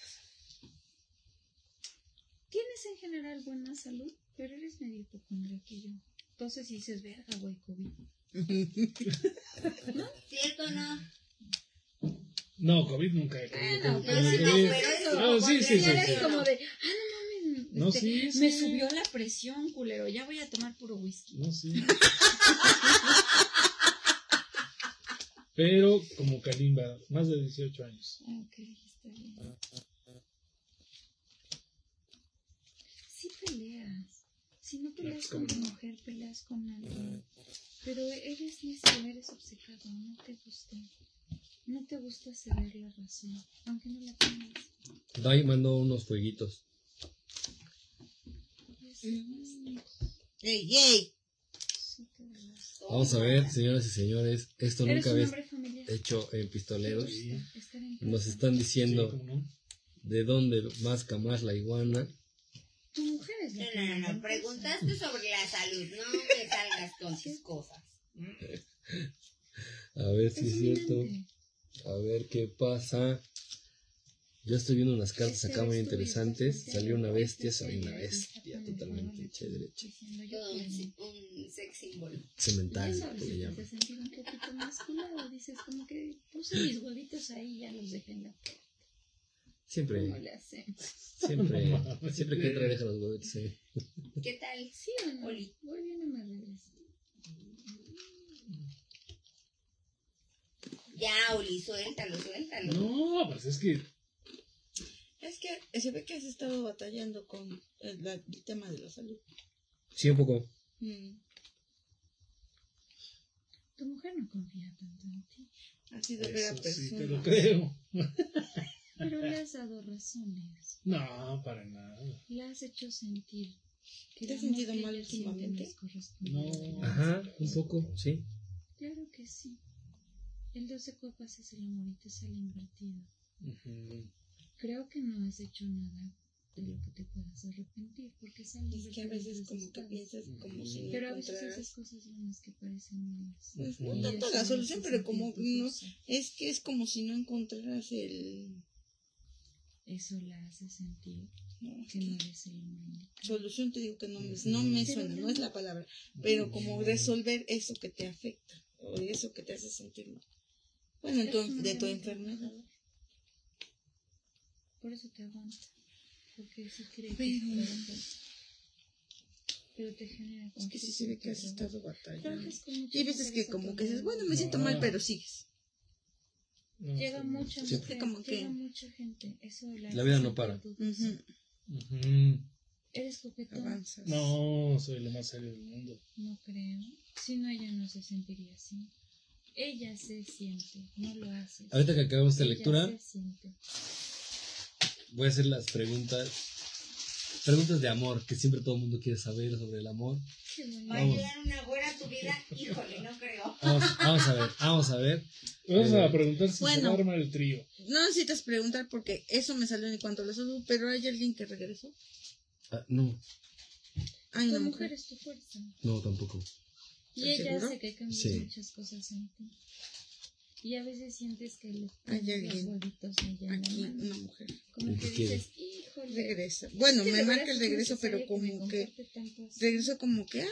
Tienes en general buena salud, pero eres medio hipocondríaco yo. Entonces dices, verga, güey, COVID. (laughs) ¿Cierto o no? No, COVID nunca he Bueno, tenido. pero no, sí, no, pero eso- ah, sí, sí, sí, eres sí. como de, ah, no mames, No, este, sí, me subió la presión, culero, ya voy a tomar puro whisky. No, sí. (laughs) Pero como Kalimba, más de 18 años. Ah, Ok, está bien. Sí peleas, Si no peleas ¿cómo con tu no? mujer, peleas con alguien. Pero eres necio, eres obcecado, no te gusta. No te gusta ceder la razón, aunque no la tengas. Dai mandó unos fueguitos. Es Mm. ¡Ey, ey! Vamos a ver, señoras y señores, esto nunca familiar. hecho en pistoleros. Nos están diciendo de dónde masca más la iguana. Tu mujer es No, la que no, no, no. en Preguntaste sobre la salud. No me salgas con tus cosas. (laughs) A ver si es Es cierto. A ver qué pasa. Yo estoy viendo unas cartas Este acá muy eres tú, interesantes. Salió una volteado, bestia, este salió una bestia totalmente hecha y derecha. un, sex symbol. Cemental, que le llaman. hace sentir un poquito masculado. Dices como que puse mis huevitos ahí ya los dejé en la puerta. ¿Cómo Siempre, siempre, (laughs) siempre que entra deja los huevitos ahí. ¿Qué tal? ¿Sí o no? Oli. Voy bien o me regreso. Ya, Oli, suéltalo, suéltalo. No, pues es que Es que se ve que has estado batallando con el, la- el tema de la salud. Sí, un poco. Mm. Tu mujer no confía tanto en ti, Ha sido vera eso sí persona. te lo creo. (laughs) pero le has dado razones. No, para nada. Le has hecho sentir que ¿Te has sentido que mal últimamente? No. Ajá, un poco, sí. Claro que sí. El 12 copas es el amor y te sale invertido. Ujú. Creo que no has hecho nada de lo que te puedas arrepentir, porque sale Es que a veces como que piensas como si no Pero a veces encontraras... haces cosas buenas que parecen malas. Pues no tanto la solución, pero como no, es que es como si no encontraras el Eso la hace sentir que que no eres el indicado. solución te digo que no me, no me suena, no es la palabra, pero como resolver eso que te afecta o eso que te hace sentir mal. Bueno, entonces de tu enfermedad. Por eso te aguanta. Porque sí cree que Pero- trabajas. Pero te genera Es que sí se ve que has estado batallando. Y veces que como que dices, bueno, me siento mal, pero sigues. Llega sí, mucha mujer, como que- llega mucha gente. Eso la, La hace vida no para. dudosa. Ujú, Ujú. Eres coquetón. Avanzas. No, soy lo más serio del mundo. No creo. Si no, ella no se sentiría así. Ella se siente, no lo haces. Ahorita que acabamos esta lectura, voy a hacer las preguntas. Preguntas de amor, que siempre todo el mundo quiere saber sobre el amor. ¿Va a Vamos. llegar una güera a tu vida? Híjole, no creo. Vamos, vamos a ver, vamos a ver. Vamos Eh, a preguntar si se bueno. va a armar el trío. No necesitas preguntar porque eso me salió en cuanto a la salud, pero hay alguien que regresó. Ah, no, Hay una mujer mujer. es tu fuerza. no, tampoco. Y ¿Estás ella seguro? hace que cambien Sí. muchas cosas en ti. Y a veces sientes que le Hay los alguien la Aquí, una mujer. Como que dices, híjole. Regresa. Bueno, me marca el es regreso, pero como que regresó como que, ah,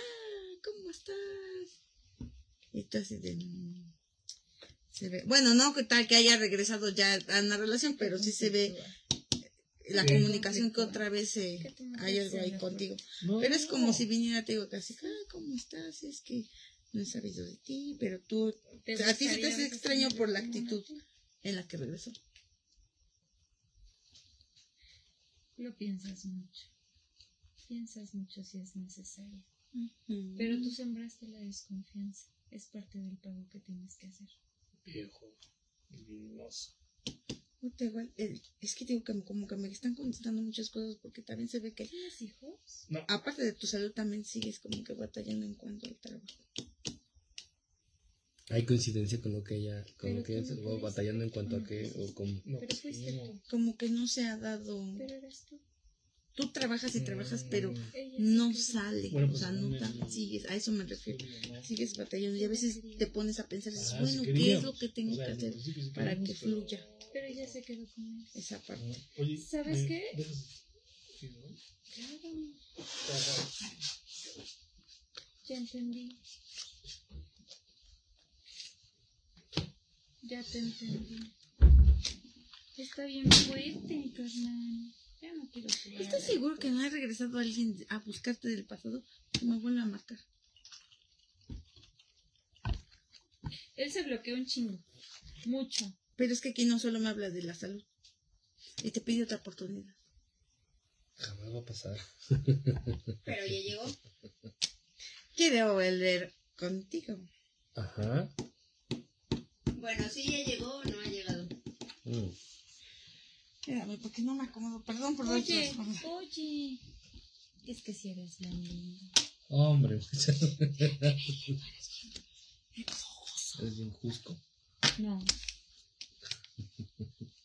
¿cómo estás? Y tú así de... mm, Se ve. Bueno, no que tal que haya regresado ya a una relación, pero sí se ve la Sí. comunicación que otra vez eh, hay algo ahí contigo. No. Pero es como si viniera, te digo, casi, ah, ¿cómo estás? Es que no he sabido de ti, pero tú, ¿Te a ti se te hace extraño por la actitud en la que regresó. Lo piensas mucho. Piensas mucho si es necesario. Pero tú sembraste la desconfianza. Es parte del pago que tienes que hacer. Viejo. luminoso. Puta, igual, eh, es que digo que como que me están contestando muchas cosas porque también se ve que ¿Tienes hijos? No. aparte de tu salud también sigues como que batallando en cuanto al trabajo. Hay coincidencia con lo que ella, con Pero lo que ella no batallando en cuanto a qué o cómo. No, Pero fuiste no. tú. Como que no se ha dado... Pero eres tú. Tú trabajas y trabajas, pero no sale. Bueno, o pues, sea, no me- sigues, a eso me refiero. Sigues batallando y a veces te pones a pensar, dices, Ah, bueno, sí ¿qué es lo que tengo O sea, que hacer para que fluya Pero ella se quedó con él. esa parte? Oye, ¿Sabes ¿me qué? dejas- sí, ¿no? Claro, ya entendí. Ya te entendí. Está bien fuerte, mi carnal. Ya no quiero jugar. ¿Estás seguro que no ha regresado alguien a buscarte del pasado? Que me vuelve a marcar. Él se bloqueó un chingo. Mucho. Pero es que aquí no solo me habla de la salud. Y te pide otra oportunidad. Jamás va a pasar. Pero ya llegó. (laughs) Quiero volver contigo. Ajá. Bueno, sí ya llegó o no ha llegado. Mm. Espérame, porque no me acomodo. Perdón por Oye, oye. Es que si eres bien lindo. Hombre, (laughs) es bien justo. No.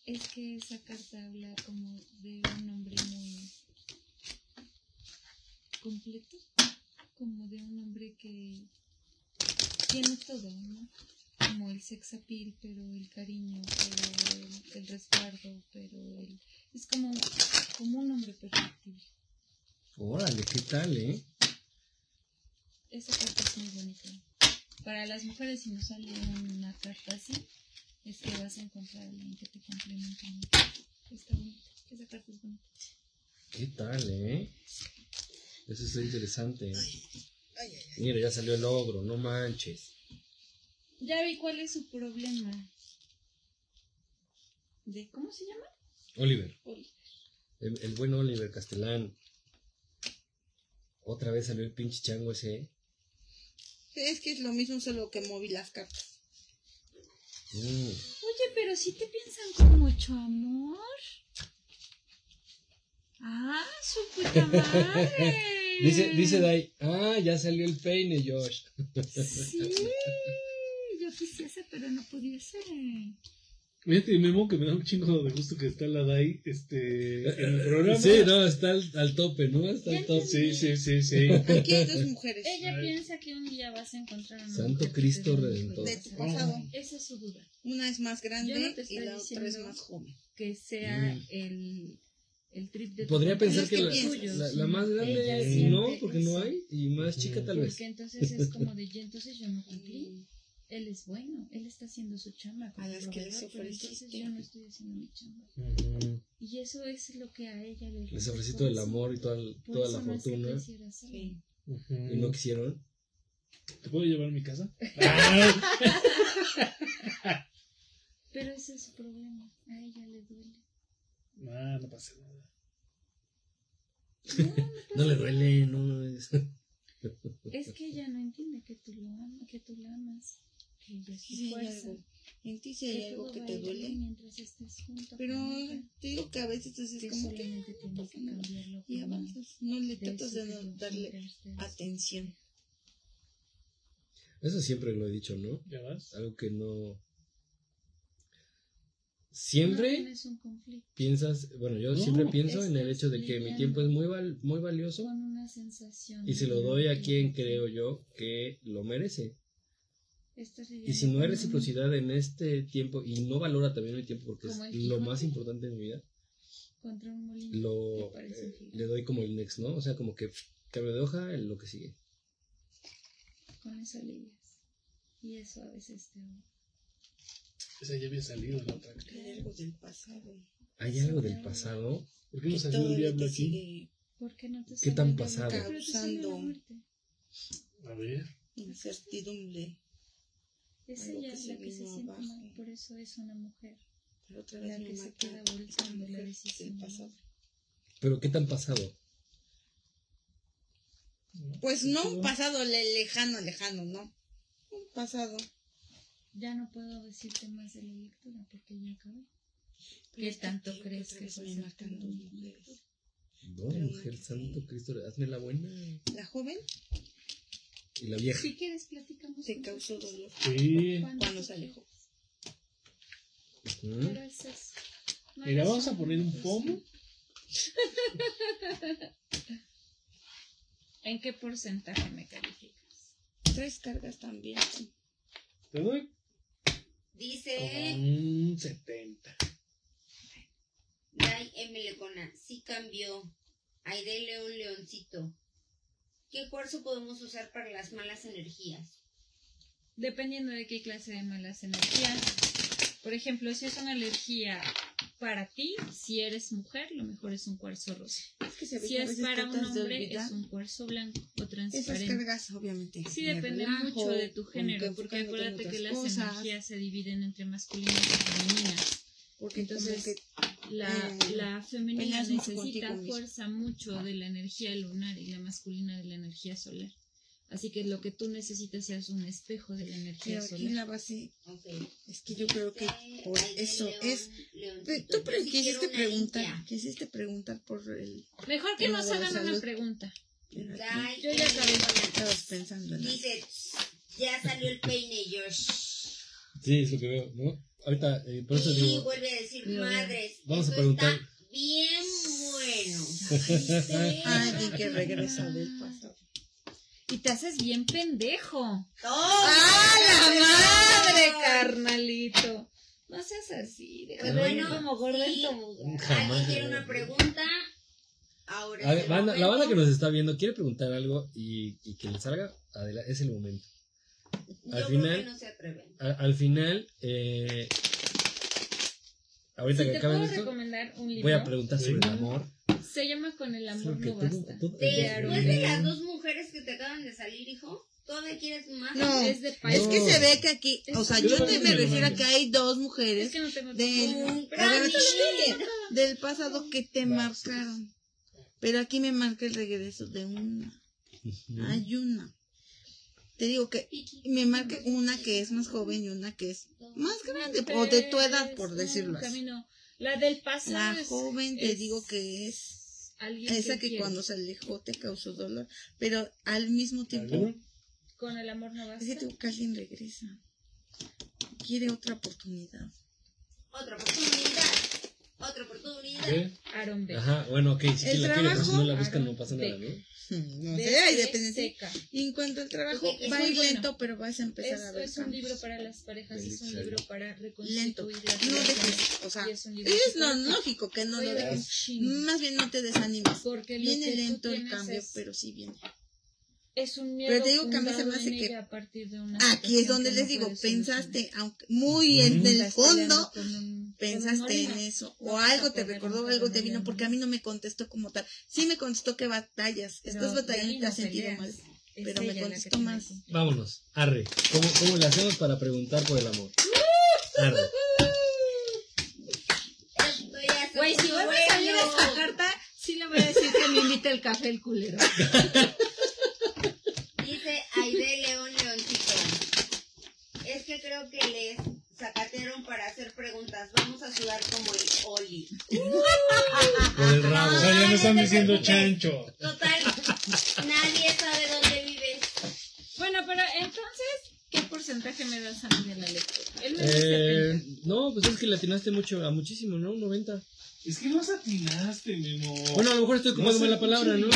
Es que esa carta habla como de un hombre muy completo, como de un hombre que tiene todo, ¿no? Como el sex appeal, pero el cariño, pero el, el resguardo, pero el... Es como, como un hombre perfectible. Órale, ¿qué tal, eh? Esa carta es muy bonita. Para las mujeres, si nos sale una carta así, es que vas a encontrar a alguien que te complemente mucho. Está bonita. Esa carta es bonita. ¿Qué tal, eh? Eso está interesante. Mira, ya salió el ogro, no manches. Ya vi cuál es su problema. ¿De cómo se llama? Oliver, Oliver. el, el buen Oliver Castellán. Otra vez salió el pinche chango ese. ¿eh? Es que es lo mismo, solo que moví las cartas. Mm. Oye, pero si te piensan con mucho amor. Ah, su puta (laughs) madre. Dice, dice Dai, ah, ya salió el peine, Josh. Sí, yo quisiese, pero no pudiese. Fíjate, Memo, que me da un chingo de gusto que está la DAI este, en el programa. Sí, no, está al, al tope, ¿no? Está al tope. Sí, sí, sí, sí. Aquí hay dos mujeres. Ella piensa que un día vas a encontrar a una Santo mujer Cristo Redentor. De tu pasado. esa- Esa es su duda. Una es más grande no y la otra es más joven. Que sea Mm. el, el trip de Podría pensar que que la, la, la más grande no, porque no eso. hay, y más chica tal vez. Porque entonces es como de, "Ya, entonces yo no cumplí. (laughs) Él es bueno, él está haciendo su chamba. como A las que les pero. Entonces yo no estoy haciendo mi chamba. Y eso es lo que a ella le Les ofrecí el todo el corazón. amor y toda, la fortuna y no quisieron. ¿Te puedo llevar a mi casa? (laughs) Pero ese es su problema. A ella le duele. Ah, no pasa nada. No, no (laughs) No le duele, no, no es. Es que ella no entiende que tú lo amas, que tú la amas, Sí, hay algo. En ti sí hay que algo todo que te duele. bien mientras estés junto Pero te digo que a veces es como que y avanzas. No le tratas de no darle atención. Eso siempre lo he dicho, ¿no? ¿Ya vas? Algo que no. Siempre tienes un conflicto piensas, bueno, yo No, siempre pienso en el hecho de que mi tiempo es muy, val- muy valioso con una sensación y se lo doy a quien creo yo que lo merece. Y si no hay reciprocidad en este tiempo y no valora también mi tiempo porque es lo más importante en mi vida, contra un molino lo eh, le doy como el next, ¿no? O sea, como que cambio de hoja, en lo que sigue. con eso lidias y eso a veces te Esa ya había salido en la otra. Hay algo del pasado. ¿Hay algo del pasado? ¿Por qué no salió el diablo aquí? sigue ¿Por qué no te ¿Qué tan pasado? Causando-. A ver. incertidumbre. Es Algo ella que la que se siente abajo. mal, por eso es una mujer. Pero otra La vez que me se queda volcando la decisión. pasado. ¿Pero qué tan pasado? Pues no un pasado le- lejano, lejano, no. Un pasado. Ya no puedo decirte más de la lectura porque ya acabé. ¿Qué es que tanto crees que dos la mujeres. No, mujer santo. Cristo, hazme la buena. La joven Y la vieja. Si quieres, platicamos. te causó dolor Sí. cuando se alejó. Ujú. Pero eso es. no Mira, vamos a poner un mujer. pomo. (laughs) ¿En qué porcentaje me calificas? Tres cargas también. Te doy Dice un 70. Dai M. Lecona, sí cambió. Aide León Leoncito. ¿Qué cuarzo podemos usar para las malas energías? Dependiendo de qué clase de malas energías. Por ejemplo, si es una alergia para ti, si eres mujer, lo mejor es un cuarzo rosa. Es que se ve Si es para un hombre, es un cuarzo blanco o Esas transparente. cargas, obviamente. Sí, depende mucho de tu género, que porque acuérdate que las cosas, energías se dividen entre masculinas y femeninas. Porque entonces, entonces la, Eh, la femenina necesita fuerza mucho de la energía lunar y la masculina de la energía solar. Así que lo que tú necesitas es un espejo de la energía Pero aquí solar. la base es que yo creo que Dice por eso León, es. Tú pero quisiste preguntar, limpia. quisiste preguntar por el. Mejor que nos hagan una pregunta. Yo ya acabé. Estabas pensando en. Dice, ya salió el peine, Josh. Sí, es lo que veo, ¿no? Ahorita, eh, por eso y digo, vuelve a decir, madres, vamos a preguntar. está bien bueno. (laughs) Alguien que regresa del pasado. Y te haces bien pendejo. ¡Ah, ¡Ah, la madre, carnalito! No seas así. De verdad, bueno, como sí. Jamás. ¿Alguien quiere una pregunta? Ahora A ver, banda- la banda que nos está viendo quiere preguntar algo y, y que le salga, adelante, es el momento. Yo al creo final- que no se atreven. A- al final, eh, ahorita Si que te acaben puedo esto, recomendar un libro. voy a preguntar sobre el amor. Se llama Con el amor no basta. Aaron Después de las dos mujeres que te acaban de salir, hijo, ¿todavía quieres más? No, Es de Es país. que se ve que aquí, o sea, Yo te me refiero a que hay dos Es mujeres que no tengo del, ver, pasado que te marcaron. Pero aquí me marca el regreso de una. Hay una. Te digo que me marca una que es más joven y una que es más grande, o de tu edad, por decirlo así. La del pasado. La es- joven, te digo que es alguien esa que cuando se alejó te causó dolor, pero al mismo tiempo. Con el amor no basta. es que tengo que alguien regresa. Quiere otra oportunidad. Otra oportunidad. Otra oportunidad. ¿Qué? Aaron B. Ajá, bueno, ok, si El la quiere, si no la trabajo- buscan no pasa nada, ¿no? (laughs) No De sé, ahí C depende. sí. seca. Y en cuanto al trabajo, Es va ir bueno. lento, pero vas a empezar Es, a ver es un libro para las parejas, es un libro para lento. reconstituir las No dejes, o sea, Y es un libro es no, lógico que no Oye, lo dejes. Más bien no te desanimes. Porque Viene lento el cambio, es, pero sí viene. es un miedo Pero te digo que a mí se me hace que a partir de una Aquí es donde les digo, pensaste, aunque muy en el fondo, pensaste en eso. O algo te recordó, algo te vino, porque a mí no me contestó como tal. Sí me contestó que batallas. Estás batallando y te has sentido mal. Pero me contestó más. Vámonos, arre. ¿Cómo, ¿Cómo le hacemos para preguntar por el amor? Arre. Güey, si puso vuelve a salir bueno. esta carta, sí le voy a decir que me invite el café el culero. Dice Aide León Leoncito. Es que creo que les sacatearon para hacer preguntas. Vamos a sudar como el Oli. Por el O rabo. sea, ya me están diciendo chancho. Total, nadie sabe dónde vives. Bueno, pero entonces, ¿qué porcentaje me das a mí de la lectura? Él me Eh, no, pues es que le atinaste mucho, a muchísimo, ¿no? Un 90. Es que no atinaste, Memo. Bueno, a lo mejor estoy ocupando No mal la palabra, ¿no?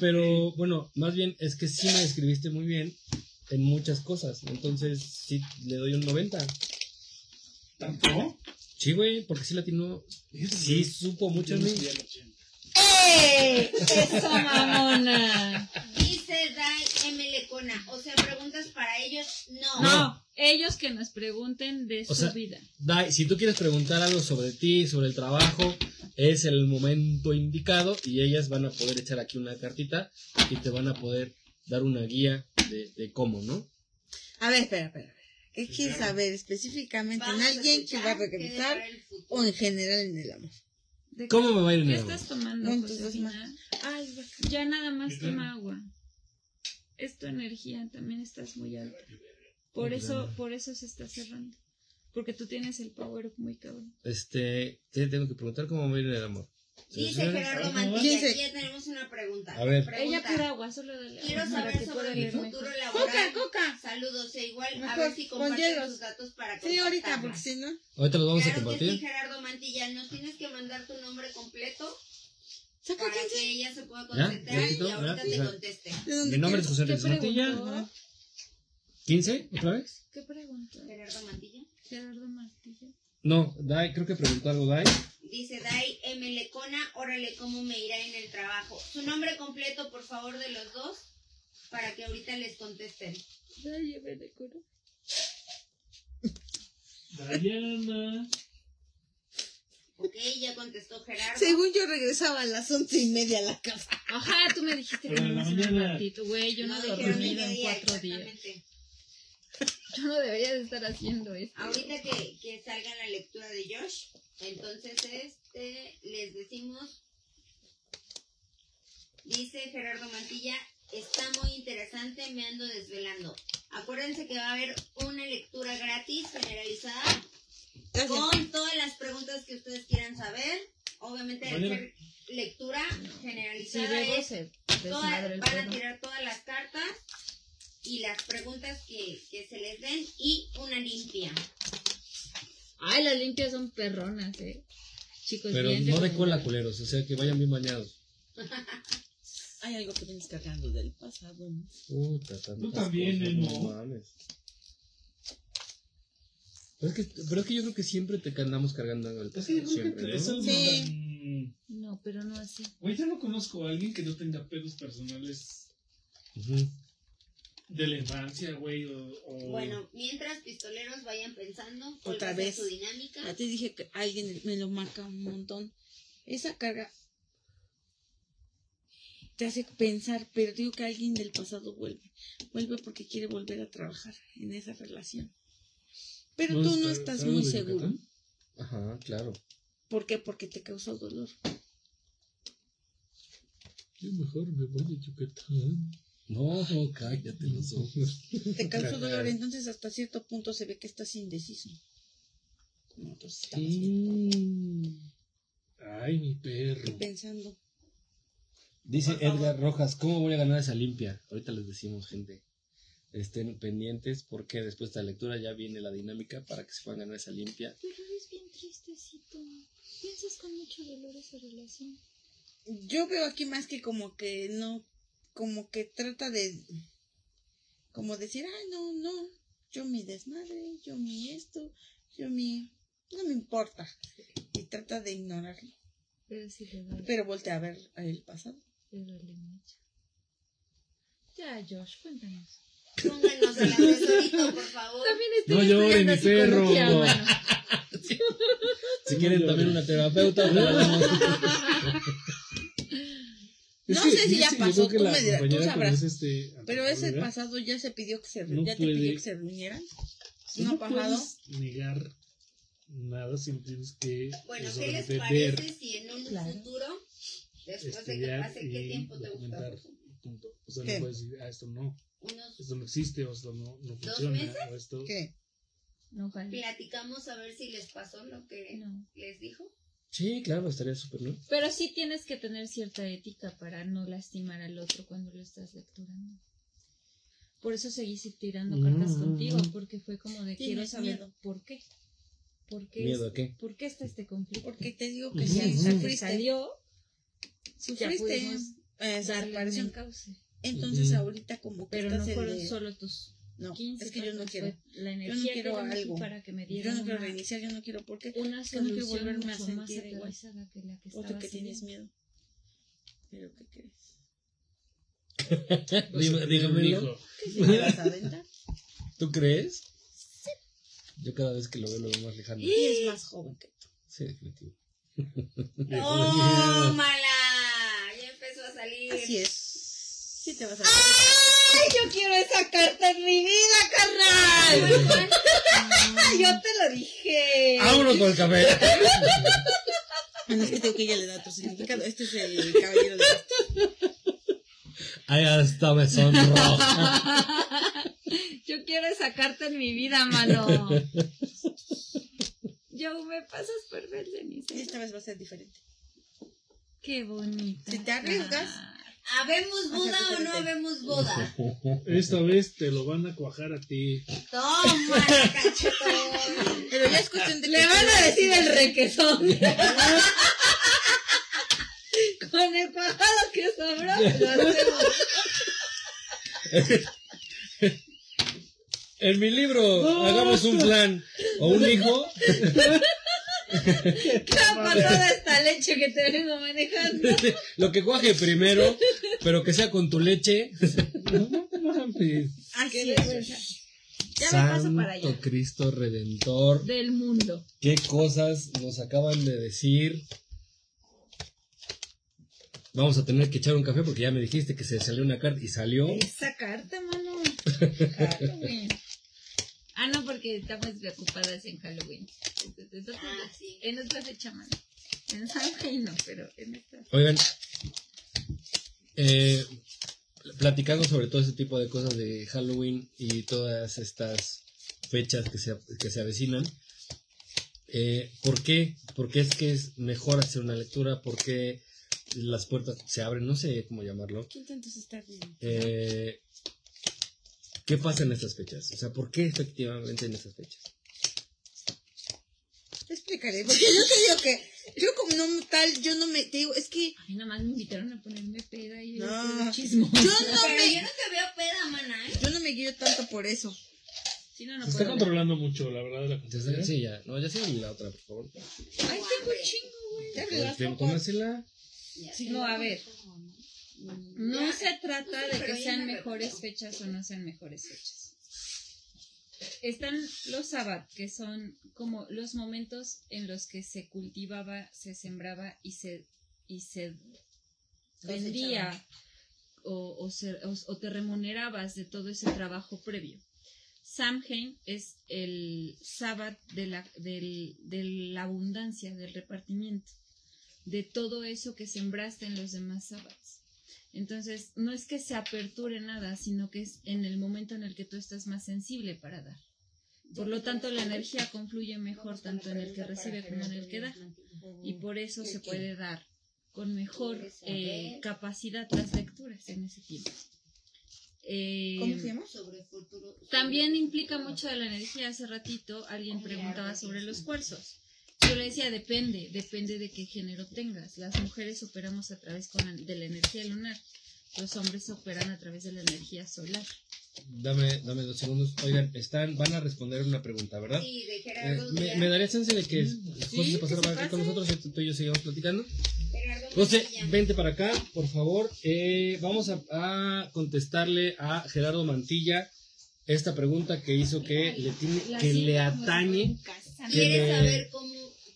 Pero bueno, más bien es que sí me describiste muy bien en muchas cosas. Entonces sí le doy un 90. ¿Tanto? Sí, güey, porque sí latinó. Sí supo mucho de mí. ¡Eh! ¡Eso, mamona! Dice Dai M. Lecona. O sea, preguntas para ellos. No. No, ellos que nos pregunten de O su sea, vida. Dai, si tú quieres preguntar algo sobre ti, sobre el trabajo, es el momento indicado y ellas van a poder echar aquí una cartita y te van a poder dar una guía de, de cómo, ¿no? A ver, espera, espera. ¿Qué quieres saber específicamente en Vamos alguien que va a qué regresar o en general en el amor? ¿De ¿Cómo me va a ir en ¿Qué el amor? estás tomando, No, entonces Josefina? más. Ay. Ya nada más toma agua. Es tu energía, también estás muy alta. Por eso, por eso se está cerrando. Porque tú tienes el power up muy cabrón. Este, te tengo que preguntar cómo me va a ir en el amor. Dice Gerardo. Mantilla. ¿Quién se- Aquí ya tenemos una pregunta. A ver. Pregunta. Ella pura agua, solo dale Quiero saber sobre mi futuro laboral. Coca, coca. Saludos, e igual a Mejor ver si comparten sus datos para Sí, ahorita, porque si no. Ahorita los vamos a Claro que sí, compartir. Gerardo Mantilla. Nos tienes que mandar tu nombre completo Saca para 15. que ella se pueda ¿Ya y ahorita ¿Ya? te conteste. ¿De dónde Mi nombre es? José ¿Qué Enrique Santilla. preguntó? ¿15? ¿Otra vez? ¿Qué preguntó? Gerardo Mantilla. Gerardo Martilla. No, Dai, creo que preguntó algo Dai. Dice Dai M. Lecona, órale, ¿cómo me irá en el trabajo? Su nombre completo, por favor, de los dos, para que ahorita les contesten. Ay, me decoro. Diana. Ok, ya contestó Gerardo. Según yo regresaba a las once y media a la casa. Ajá, tú me dijiste que no me un ratito, güey. Yo no, dijeron dormido en cuatro días. Yo (laughs) no debería de estar haciendo esto. Ahorita que, que salga la lectura de Josh, entonces es este, les decimos, dice Gerardo Mantilla, está muy interesante, me ando desvelando. Acuérdense que va a haber una lectura gratis generalizada con todas las preguntas que ustedes quieran saber. Obviamente, lectura generalizada es van a tirar todas las cartas y las preguntas que, que se les den y una limpia. Ay, las limpias son perronas, eh. Chicos, Pero bien no de cola, culeros. O sea, que vayan bien bañados. (laughs) Hay algo que vienes cargando del pasado. ¿no? Puta, tantas Tú también, cosas, no mames. Pero es, que, pero es que yo creo que siempre te andamos cargando algo del Es que yo pasado. que Siempre, te- ¿no? algo Sí. tan- No, pero no así. Güey, yo no conozco a alguien que no tenga pedos personales Ujú. De la infancia, güey, o... o- Bueno, mientras pistoleros vayan pensando Otra vez. su dinámica. Ya te dije que alguien me lo marca un montón. Esa carga te hace pensar, pero digo que alguien del pasado vuelve. Vuelve porque quiere volver a trabajar en esa relación. Pero tú no está- estás muy seguro. Yucatán? Ajá, claro. ¿Por qué? Porque te causó dolor. Yo mejor me voy a Yucatán. No, cállate los ojos. Te causó Ajá. dolor, entonces hasta cierto punto se ve que estás indeciso. Ay, mi perro. pensando. Dice. Edgar Rojas, ¿cómo voy a ganar esa limpia? Ahorita les decimos, gente. Estén pendientes porque después de la lectura ya viene la dinámica para que se puedan ganar esa limpia. Pero eres bien tristecito. Piensas con mucho dolor esa relación. Yo veo aquí más que como que no, como que trata de, como decir, ay, no, no, yo mi desmadre, yo mi esto, yo mi, no me importa. Y trata de ignorarlo. Pero sí le duele, Pero voltea a ver el pasado. le duele mucho. Ya, Josh, cuéntanos. Pónganos el asesorito, por favor. También estoy No llore, mi perro. (laughs) Si quieren No también una terapeuta, (laughs) No sé si ya pasó, tú me dirás, tú sabrás. este Pero ese pasado ya se pidió que se, No ya te pidió que se reunieran. no pasado. puedes negar nada, siempre tienes que Bueno, pues, ¿qué les ver, parece si en un Claro. futuro, después de que estudiar pase, qué tiempo te gusta? O sea, ¿Qué? no puedes decir, ah, esto no, Unos esto no existe, o esto no, no ¿Dos funciona, meses? o esto... ¿Qué? No, platicamos a ver si les pasó lo que No. les dijo. Sí, claro, estaría súper, ¿no? Pero sí tienes que tener cierta ética para no lastimar al otro cuando lo estás lecturando. Por eso seguí sí tirando cartas Mm. contigo, porque fue como de quiero saber miedo. por qué. ¿Por qué, ¿Miedo es- a qué? ¿Por qué está este conflicto? Porque te digo que si ujú. sufriste, salió, ya sufriste, pudimos eh, se darle desapareció. un cauce. Entonces ahorita como que Pero estás no fueron de- solo tus No, 15 es que yo no quiero. la energía quiero que elegí algo. para que me Yo dieran no quiero reiniciar, yo no quiero porque una yo no quiero volverme a sentir igual. que la que otro estaba que tienes miedo. Pero ¿qué crees? Dígamelo. Dijo, ¿Que si me vas a aventar? ¿Tú crees? Yo cada vez que lo veo lo veo más lejano. Y es más joven que tú. Sí, definitivo. (laughs) ¡Tómala! Ya empezó a salir. Así es. Sí te vas a ¡Ay, yo quiero esa carta en mi vida, carnal! (laughs) yo te lo dije. ¡Vámonos con el café! Ah, no, es que tengo que ella le da otro significado. Este es el caballero de Ay, hasta me sonrojo. Yo quiero esa carta en mi vida, mano. Yo me pasas por ver, Y Denise. esta vez va a ser diferente. Qué bonita. Si te arriesgas, ¿Habemos boda o no habemos boda? Esta vez te lo van a cuajar a ti. ¡Toma, (laughs) cachetón! Pero ya es cuestión de Le van a decir el requesón. (laughs) Con el cuajado que sobró, lo hacemos. (laughs) En mi libro, hagamos un plan. O un hijo. (laughs) Tapa toda esta leche que te vengo manejando. (laughs) Lo que cuaje primero, pero que sea con tu leche. No mames. Así Qué es. Ya me paso para Santo allá. Cristo Redentor. Del mundo. ¿Qué cosas nos acaban de decir? Vamos a tener que echar un café porque ya me dijiste que se salió una carta y salió. Esa carta, mano. (laughs) Halloween. Ah, no, porque estamos preocupadas en Halloween. Entonces, Ah, sí. En otra fecha, mano. En Samhain no, pero en esta. Oigan, eh, platicando sobre todo ese tipo de cosas de Halloween y todas estas fechas que se, que se avecinan, eh, ¿por qué? ¿Por qué es que es mejor hacer una lectura? ¿Por qué las puertas se abren? No sé cómo llamarlo. ¿Quién tanto se está riendo? Eh, ¿Qué pasa en estas fechas? O sea, ¿por qué efectivamente en estas fechas? Te explicaré, porque yo te digo que yo como no tal, yo no me, te digo, es que A mí nada más me invitaron a ponerme peda y yo No. chismo. yo no Pero me, yo no te veo peda, mana, ¿eh? yo no me guío tanto por eso. Si no, no Se está controlando mucho, la verdad, la conversación. sí, ya. No, ya sí la otra, por favor. Ay, tengo un chingo, güey. Ya me poco. tómasela. Sí, no, a ver. No se trata de que sean me mejores fechas o no sean mejores fechas. Están los sabbat, que son como los momentos en los que se cultivaba, se sembraba y se, y se vendía o, o, se- o- o te remunerabas de todo ese trabajo previo. Samhain es el sabbat de la, del- de la abundancia, del repartimiento, de todo eso que sembraste en los demás sabbats. Entonces, no es que se aperture nada, sino que es en el momento en el que tú estás más sensible para dar. Por lo tanto, la energía confluye mejor tanto en el que recibe como en el que da. Y por eso se puede dar con mejor eh, capacidad las lecturas en ese tiempo. Eh, ¿Cómo se llama? Sobre futuro. También implica mucho de la energía. Hace ratito alguien preguntaba sobre los cuarzos. Yo le decía, depende, depende de qué género tengas. Las mujeres operamos a través con la- de la energía lunar. Los hombres operan a través de la energía solar. Dame, dame dos segundos. Oigan, están, van a responder una pregunta, ¿verdad? Sí, de Eh, Gerardo ¿me, Díaz. me daría chance de que Sí, José se pasara para acá con nosotros y tú y yo sigamos platicando? Gerardo José, Mantilla. vente para acá, por favor. Eh, vamos a, a contestarle a Gerardo Mantilla esta pregunta que hizo que le tiene, que le atañe, que Quiere le- saber cómo,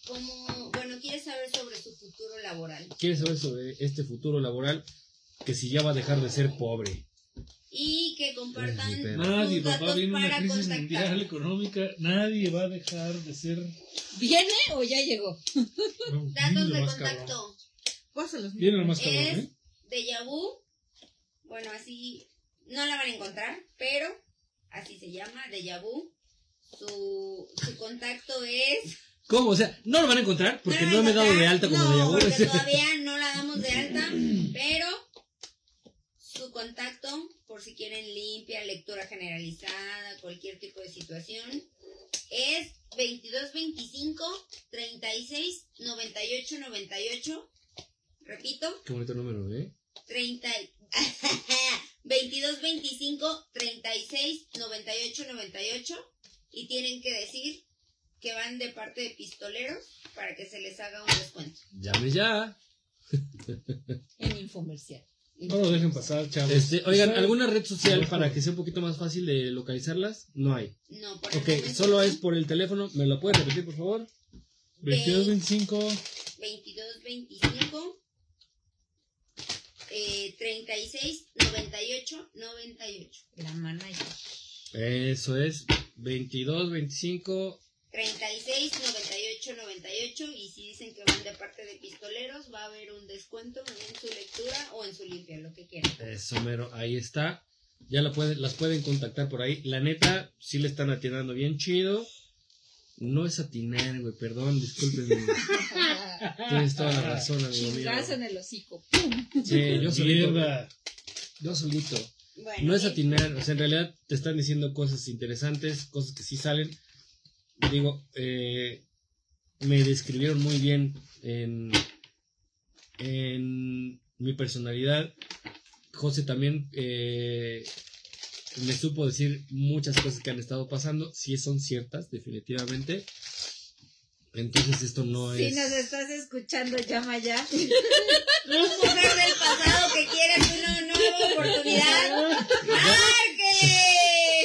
cómo, bueno, quiere saber sobre su futuro laboral. quiere saber sobre este futuro laboral, que si ya va a dejar de ser pobre. Y que compartan Nadie, sus papá, datos viene una para crisis contactar. mundial económica. Nadie va a dejar de ser. ¿Viene o ya llegó? no, (laughs) Datos de contacto. Pásalos. Viene lo más cabrón, Es ¿eh? de vu. Bueno, así no la van a encontrar, pero así se llama, de vu. Su, su contacto es. ¿Cómo? O sea, no lo van a encontrar porque No me he dado de alta como No, de porque todavía no la damos de alta, pero su contacto, por si quieren limpia, lectura generalizada, cualquier tipo de situación, es 2225 36 98 98. Repito, Qué bonito número, ¿eh? 30 22 25 36 98 98 y tienen que decir que van de parte de pistoleros para que se les haga un descuento. Llame ya. En infomercial. No lo dejen pasar, chavos. Este, oigan, ¿alguna red social para que sea un poquito más fácil de localizarlas? No hay. No, por Ok, momento solo no. es por el teléfono. ¿Me lo puedes repetir, por favor? 22, 25. 22 25 eh, 36 98 98 La manager. Eso es 22, 25. 36 98 98 y si dicen que van de parte de pistoleros va a haber un descuento en su lectura o en su limpia, lo que quieran. Eso mero, ahí está. Ya la pueden, las pueden contactar por ahí. La neta, sí le están atinando bien chido. No es atinar, güey, perdón, discúlpenme. (laughs) Tienes toda la razón, amigo mío. En el hocico. Sí, yo solito. Mierda. Yo solito. Bueno, No es atinar, o sea, en realidad te están diciendo cosas interesantes, cosas que sí salen. Digo, eh, me describieron muy bien en, en mi personalidad. José también eh, me supo decir muchas cosas que han estado pasando, sí son ciertas, definitivamente. Entonces esto no Si es... nos estás escuchando, llama ya. (laughs) mujer del pasado que quieres una nueva oportunidad. ¡Márquele!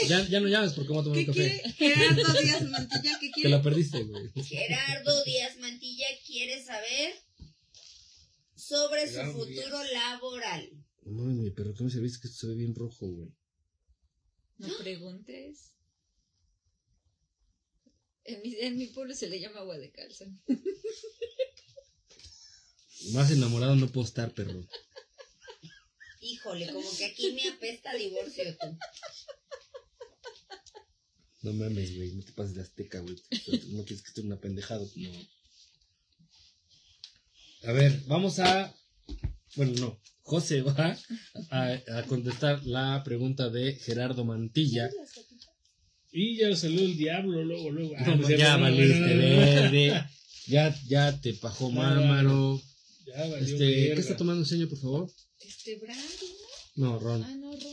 Ya, ya no llames porque vamos a tomar ¿Qué un café. quiere? Gerardo Díaz Mantilla, ¿qué Te quiere? la perdiste, güey. Gerardo Díaz Mantilla quiere saber sobre su futuro laboral. No mames, mi perro, ¿qué me serviste? Que esto se ve bien rojo, güey. No preguntes. En mi, en mi pueblo se le llama agua de calzón. Más enamorado no puedo estar, perro. Híjole, como que aquí me apesta divorcio tú. No mames, güey, no te pases de azteca, güey. No quieres que esté una pendejada. No. A ver, vamos a. Bueno, no. José va a, a contestar la pregunta de Gerardo Mantilla. Y ya salió el diablo luego, luego. Ah, No, ya valiste verde. Ya, ya te pajó mámaro. Ya valió Este, ¿qué está tomando señor, por favor? Este brandy, No, ¿no? Ron. Ah, no, ron.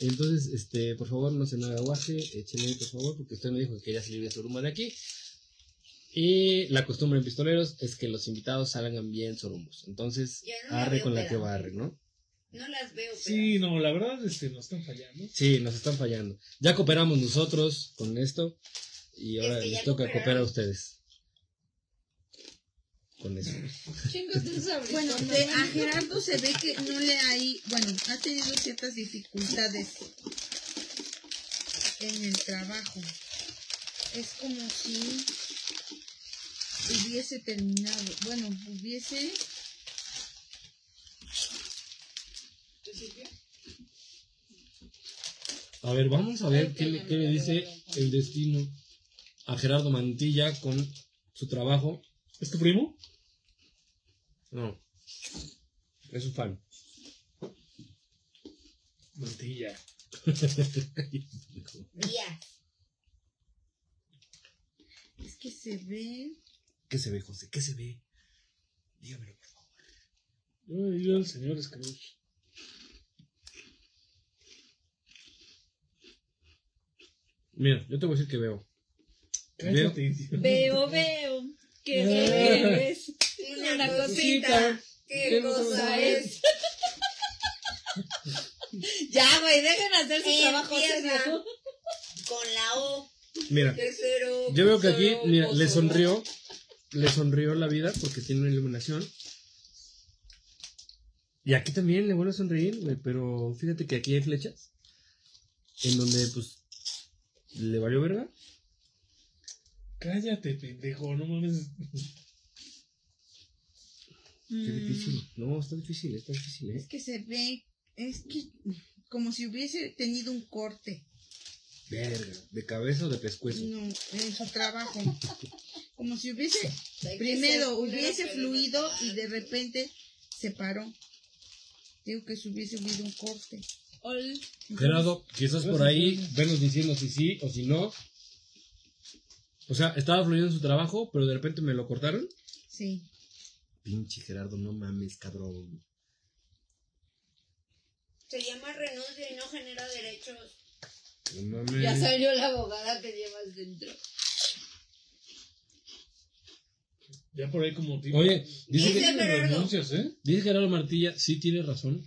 Entonces, este, por favor, no se me haga aguaje, échele, por favor, porque usted me dijo que quería salir de su rumba de aquí. Y la costumbre en pistoleros es que los invitados salgan bien sorumbos. Entonces, no la arre veo con la que barre, ¿no? No las veo, pero. Sí, no, la verdad, este, nos están fallando. Sí, nos están fallando. Ya cooperamos nosotros con esto y Es ahora que les toca cooperar a ustedes. Con eso. Bueno, ¿no? de, a Gerardo se ve que no le hay, bueno, ha tenido ciertas dificultades en el trabajo. Es como si hubiese terminado, bueno, hubiese, A ver, vamos a ver qué, que le- qué le dice el destino a Gerardo Mantilla con su trabajo. ¿Es tu primo? No. Es un fan. Mantilla. Díaz. es que se ve, ¿Qué se ve, José? ¿Qué se ve? Dígamelo, por favor. Yo he ido al señor Scrooge. Mira, yo te voy a decir que veo. Cállate, idiota. Veo, veo. Que Ah. es Una, una cosita. cosita. ¿Qué, ¿Qué cosa es? (laughs) Ya, güey, dejen hacer su trabajo serio. Con la O. Mira, Tercero. yo veo que aquí, mira, le sonrió. Le sonrió la vida porque tiene una iluminación. Y aquí también le vuelve a sonreír, güey. Pero fíjate que aquí hay flechas. En donde, pues, le valió verga. Cállate, pendejo, no mames. Qué Mm. difícil. No, está difícil, está difícil, es ¿eh? que se ve, es que como si hubiese tenido un corte, Verga. ¿De cabeza o de pescuezo? no, en su trabajo, (laughs) como si hubiese Primero hubiese fluido y de repente se paró. Digo que se hubiese habido un corte. Gerardo, quizás por ahí venos diciendo si sí o si no. O sea, estaba fluyendo en su trabajo, pero de repente me lo cortaron. Sí. Pinche Gerardo, no mames, cabrón. Se llama renuncia y no genera derechos. No mames. Ya salió la abogada que llevas dentro. Ya por ahí como tipo. Oye, dice Dice que, renuncias, ¿eh? dice Gerardo Martilla, sí tiene razón.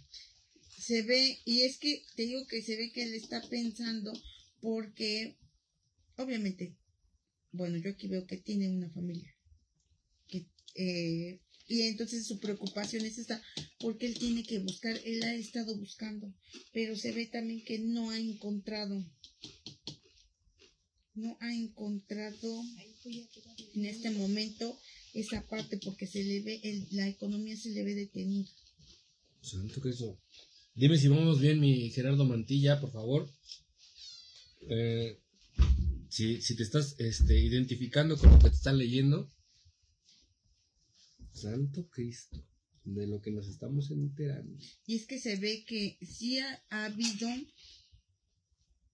Se ve, y es que te digo que se ve que él está pensando porque, obviamente, bueno, yo aquí veo que tiene una familia. Eh, y entonces su preocupación es esta, porque él tiene que buscar, él ha estado buscando, pero se ve también que no ha encontrado, no ha encontrado en este momento esa parte porque se le ve, el- la economía se le ve detenida. Santo Cristo. Dime si vamos bien, mi Gerardo Mantilla, por favor. Eh, si, si te estás este, identificando con lo que te están leyendo. Santo Cristo. De lo que nos estamos enterando. Y es que se ve que sí ha, ha habido,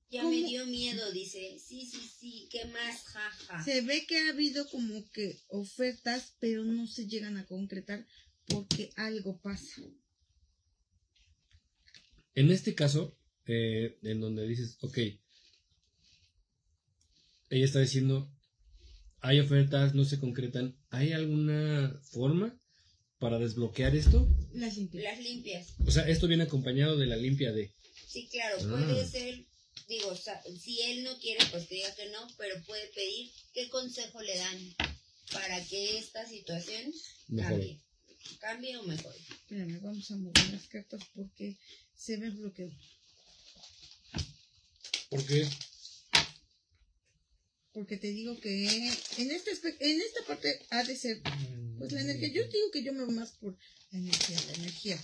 Ya ¿Cómo? me dio miedo, dice. Sí, sí, sí. ¿Qué más? Jaja. se ve que ha habido como que ofertas, pero no se llegan a concretar porque algo pasa. En este caso, eh, en donde dices, ok, ella está diciendo, hay ofertas, no se concretan, ¿hay alguna forma para desbloquear esto? Las limpias. Las limpias. O sea, esto viene acompañado de la limpia de... Sí, claro, Ah. puede ser, digo, o sea, si él no quiere, pues que diga que no, pero puede pedir qué consejo le dan para que esta situación Mejor. cambie. Cambie o mejore. Espérame, vamos a mover las cartas porque se ve bloqueado. ¿Por qué? Porque te digo que en, este, en esta parte ha de ser pues la energía. Yo digo que yo me voy más por la energía, la energía.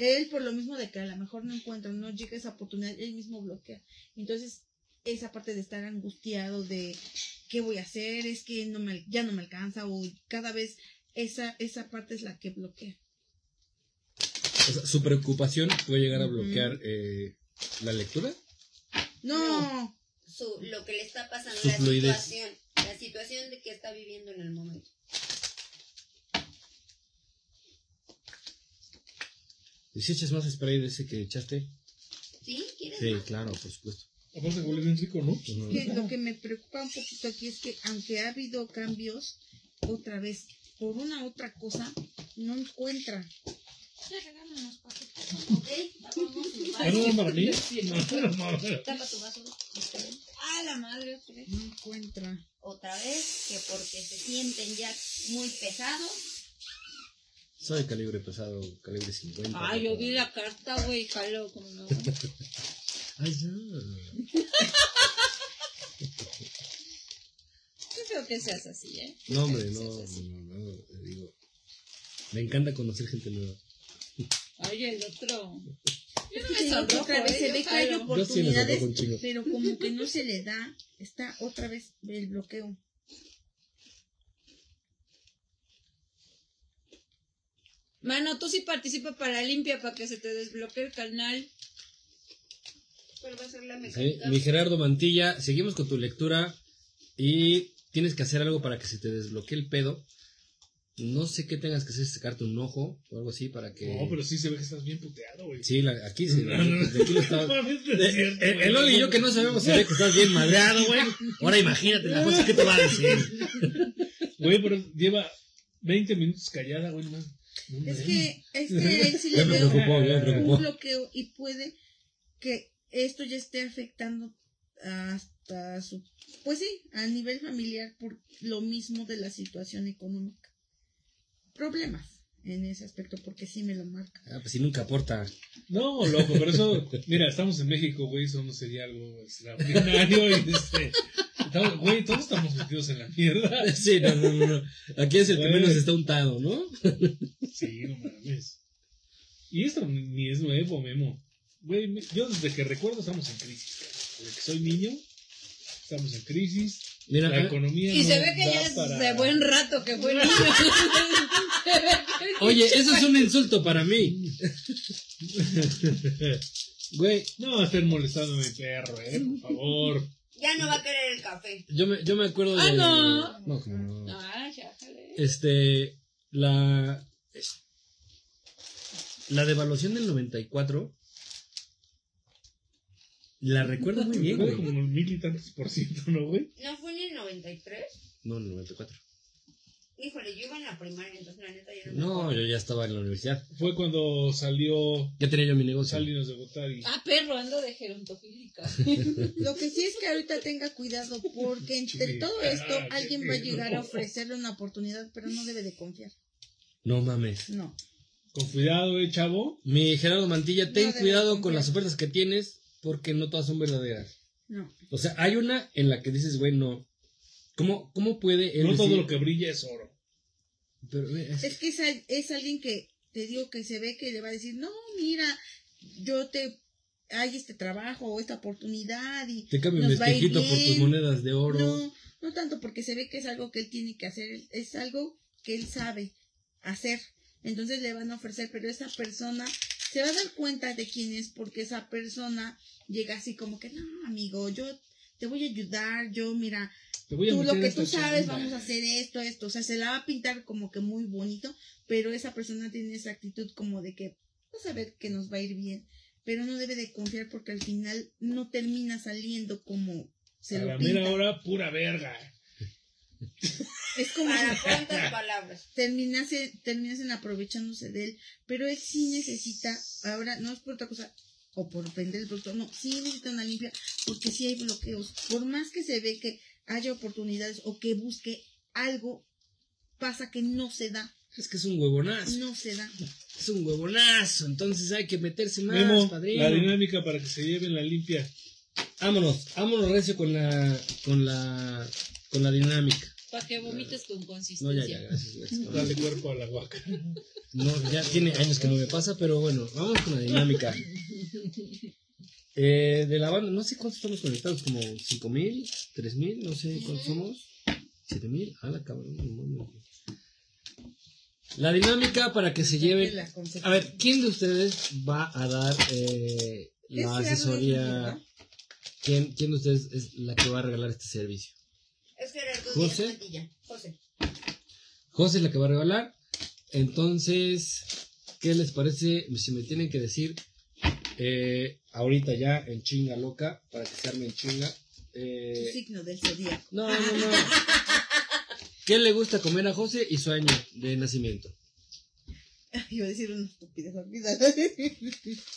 Él, por lo mismo de que a lo mejor no encuentra, no llega esa oportunidad, él mismo bloquea. Entonces, esa parte de estar angustiado de qué voy a hacer, es que no me, ya no me alcanza, o cada vez esa, esa parte es la que bloquea. O sea, su preocupación puede llegar a bloquear eh, la lectura. No, Su, lo que le está pasando, Su la fluidez. situación, la situación de que está viviendo en el momento. ¿Y si echas más spray de ese que echaste? ¿Sí? ¿Quieres Sí, más? claro, por supuesto. Aparte huele bien rico, ¿no? Que lo que me preocupa un poquito aquí es que aunque ha habido cambios, otra vez, por una u otra cosa, no encuentra. Ya regálame unos paquetes. ¿Ah, no. No, no, no. Tapa tu vaso. Ah, la madre, otra vez. No encuentra. Otra vez, que porque se sienten ya muy pesados. Soy calibre pesado, calibre 50. Ah, yo vi la carta, güey, jalo, como no. (laughs) Ay, ya. Yo creo que seas así, ¿eh? No, hombre, no, no, no, no, te digo. Me encanta conocer gente nueva. Ay, el otro. Yo no me sonrojo, otra vez ¿eh? se ve que hay oportunidades, chingo. pero como que no se le da, está otra vez el bloqueo. Mano, tú sí participa para limpia para que se te desbloquee el canal. ¿Cuál va a ser la Sí, mi Gerardo Mantilla, seguimos con tu lectura y tienes que hacer algo para que se te desbloquee el pedo. No sé qué tengas que hacer, sacarte un ojo o algo así para que... No, pero sí se ve que estás bien puteado, güey. Sí, la- aquí (laughs) es de- cierto, el, Oli y yo que no sabemos se ve que estás bien madreado, güey. Ahora imagínate la cosa, ¿qué te va a decir? (laughs) Güey, pero lleva 20 minutos callada, güey, más. No, Es que, es que a él sí le veo preocupó, un bloqueo y puede que esto ya esté afectando hasta su, pues sí, a nivel familiar por lo mismo de la situación económica. Problemas en ese aspecto porque sí me lo marca. Ah, pues si nunca aporta. No, loco, pero eso, mira, estamos en México, güey, eso no sería algo extraordinario y este, estamos- güey, todos estamos metidos en la mierda. Sí, no, no, no. Aquí es el que menos está untado, ¿no? Sí, no mames. Y esto ni es nuevo, Memo. Güey, yo desde que recuerdo estamos en crisis. Desde que soy niño, estamos en crisis. Mira, La economía Y no se ve que ya es para- de buen rato que fue niño. (laughs) oye, eso es un insulto para mí. Güey, No estén molestando a mi perro, eh, por favor. Ya no va a querer el café. yo me, yo me acuerdo de... Ah, no. No, como no. Ah, ya, jale. Este, la... La devaluación del 94 la recuerdo muy bien, Fue güey. como el mil y tantos por ciento, ¿no, güey? ¿No fue en el 93? No, el 94. Híjole, yo iba en la primaria, entonces la neta ya no me No, acuerdo. yo ya estaba en la universidad. Fue cuando salió Ya tenía yo mi negocio. Salinas de Gotari. Ah, perro, ando de gerontofílica. (laughs) Lo que sí es que ahorita tenga cuidado porque entre Sí, todo esto ah, alguien qué va a llegar a ofrecerle una oportunidad, pero no debe de confiar. No mames. No. Con cuidado, eh, chavo. Mi Gerardo Mantilla, ten debes cuidado confiar. con las ofertas que tienes porque no todas son verdaderas. No. O sea, hay una en la que dices, güey, no. ¿Cómo, cómo puede él No todo lo que brilla es oro. Pero, es- Es que es, es alguien que te digo que se ve que le va a decir, no, mira, yo te hay este trabajo o esta oportunidad y te cambio nos mi va a ir espejito por tus bien. monedas de oro. no, no tanto porque se ve que es algo que él tiene que hacer, es algo que él sabe hacer. Entonces le van a ofrecer, pero esa persona se va a dar cuenta de quién es porque esa persona llega así como que, no, amigo, yo te voy a ayudar, yo mira, Te voy a tú lo que tú sabes, chamba. vamos a hacer esto, esto. O sea, se la va a pintar como que muy bonito, pero esa persona tiene esa actitud como de que vas a ver que nos va a ir bien, pero no debe de confiar porque al final no termina saliendo como se A lo la pinta. mera hora, pura verga. Es como Para cuántas palabras. terminase, terminasen aprovechándose de él, pero él sí necesita, ahora no es por otra cosa, o por vender el producto, no, sí necesita una limpia, porque sí hay bloqueos. Por más que se ve que haya oportunidades o que busque algo, pasa que no se da, Es que es un huevonazo. no se da. Es un huevonazo. Entonces hay que meterse más, Memo, padrino. la dinámica para que se lleven la limpia. Vámonos, vámonos recio con la, con la, con la dinámica. Para que vomites con No, consistencia. ya, ya, gracias. (laughs) Dale cuerpo a la guaca. No, ya tiene años que no me pasa, pero bueno, vamos con la dinámica. Eh, de la banda, no sé cuántos estamos conectados, como 5000, 3000, no sé cuántos somos. 7000, a la cabrón. no. La dinámica para que se consecuencia. A ver, ¿quién de ustedes va a dar eh, la asesoría? ¿Quién, ¿Quién de ustedes es la que va a regalar este servicio? Es Gerardo José. Díaz. José. José es la que va a regalar. Entonces, ¿qué les parece si me tienen que decir eh, ahorita ya en chinga loca, para que se arme en chinga? Tu eh, signo del zodiaco. no, no, no. ¿Qué le gusta comer a José y su año de nacimiento? (laughs) Iba a decir una estupidez olvídalo.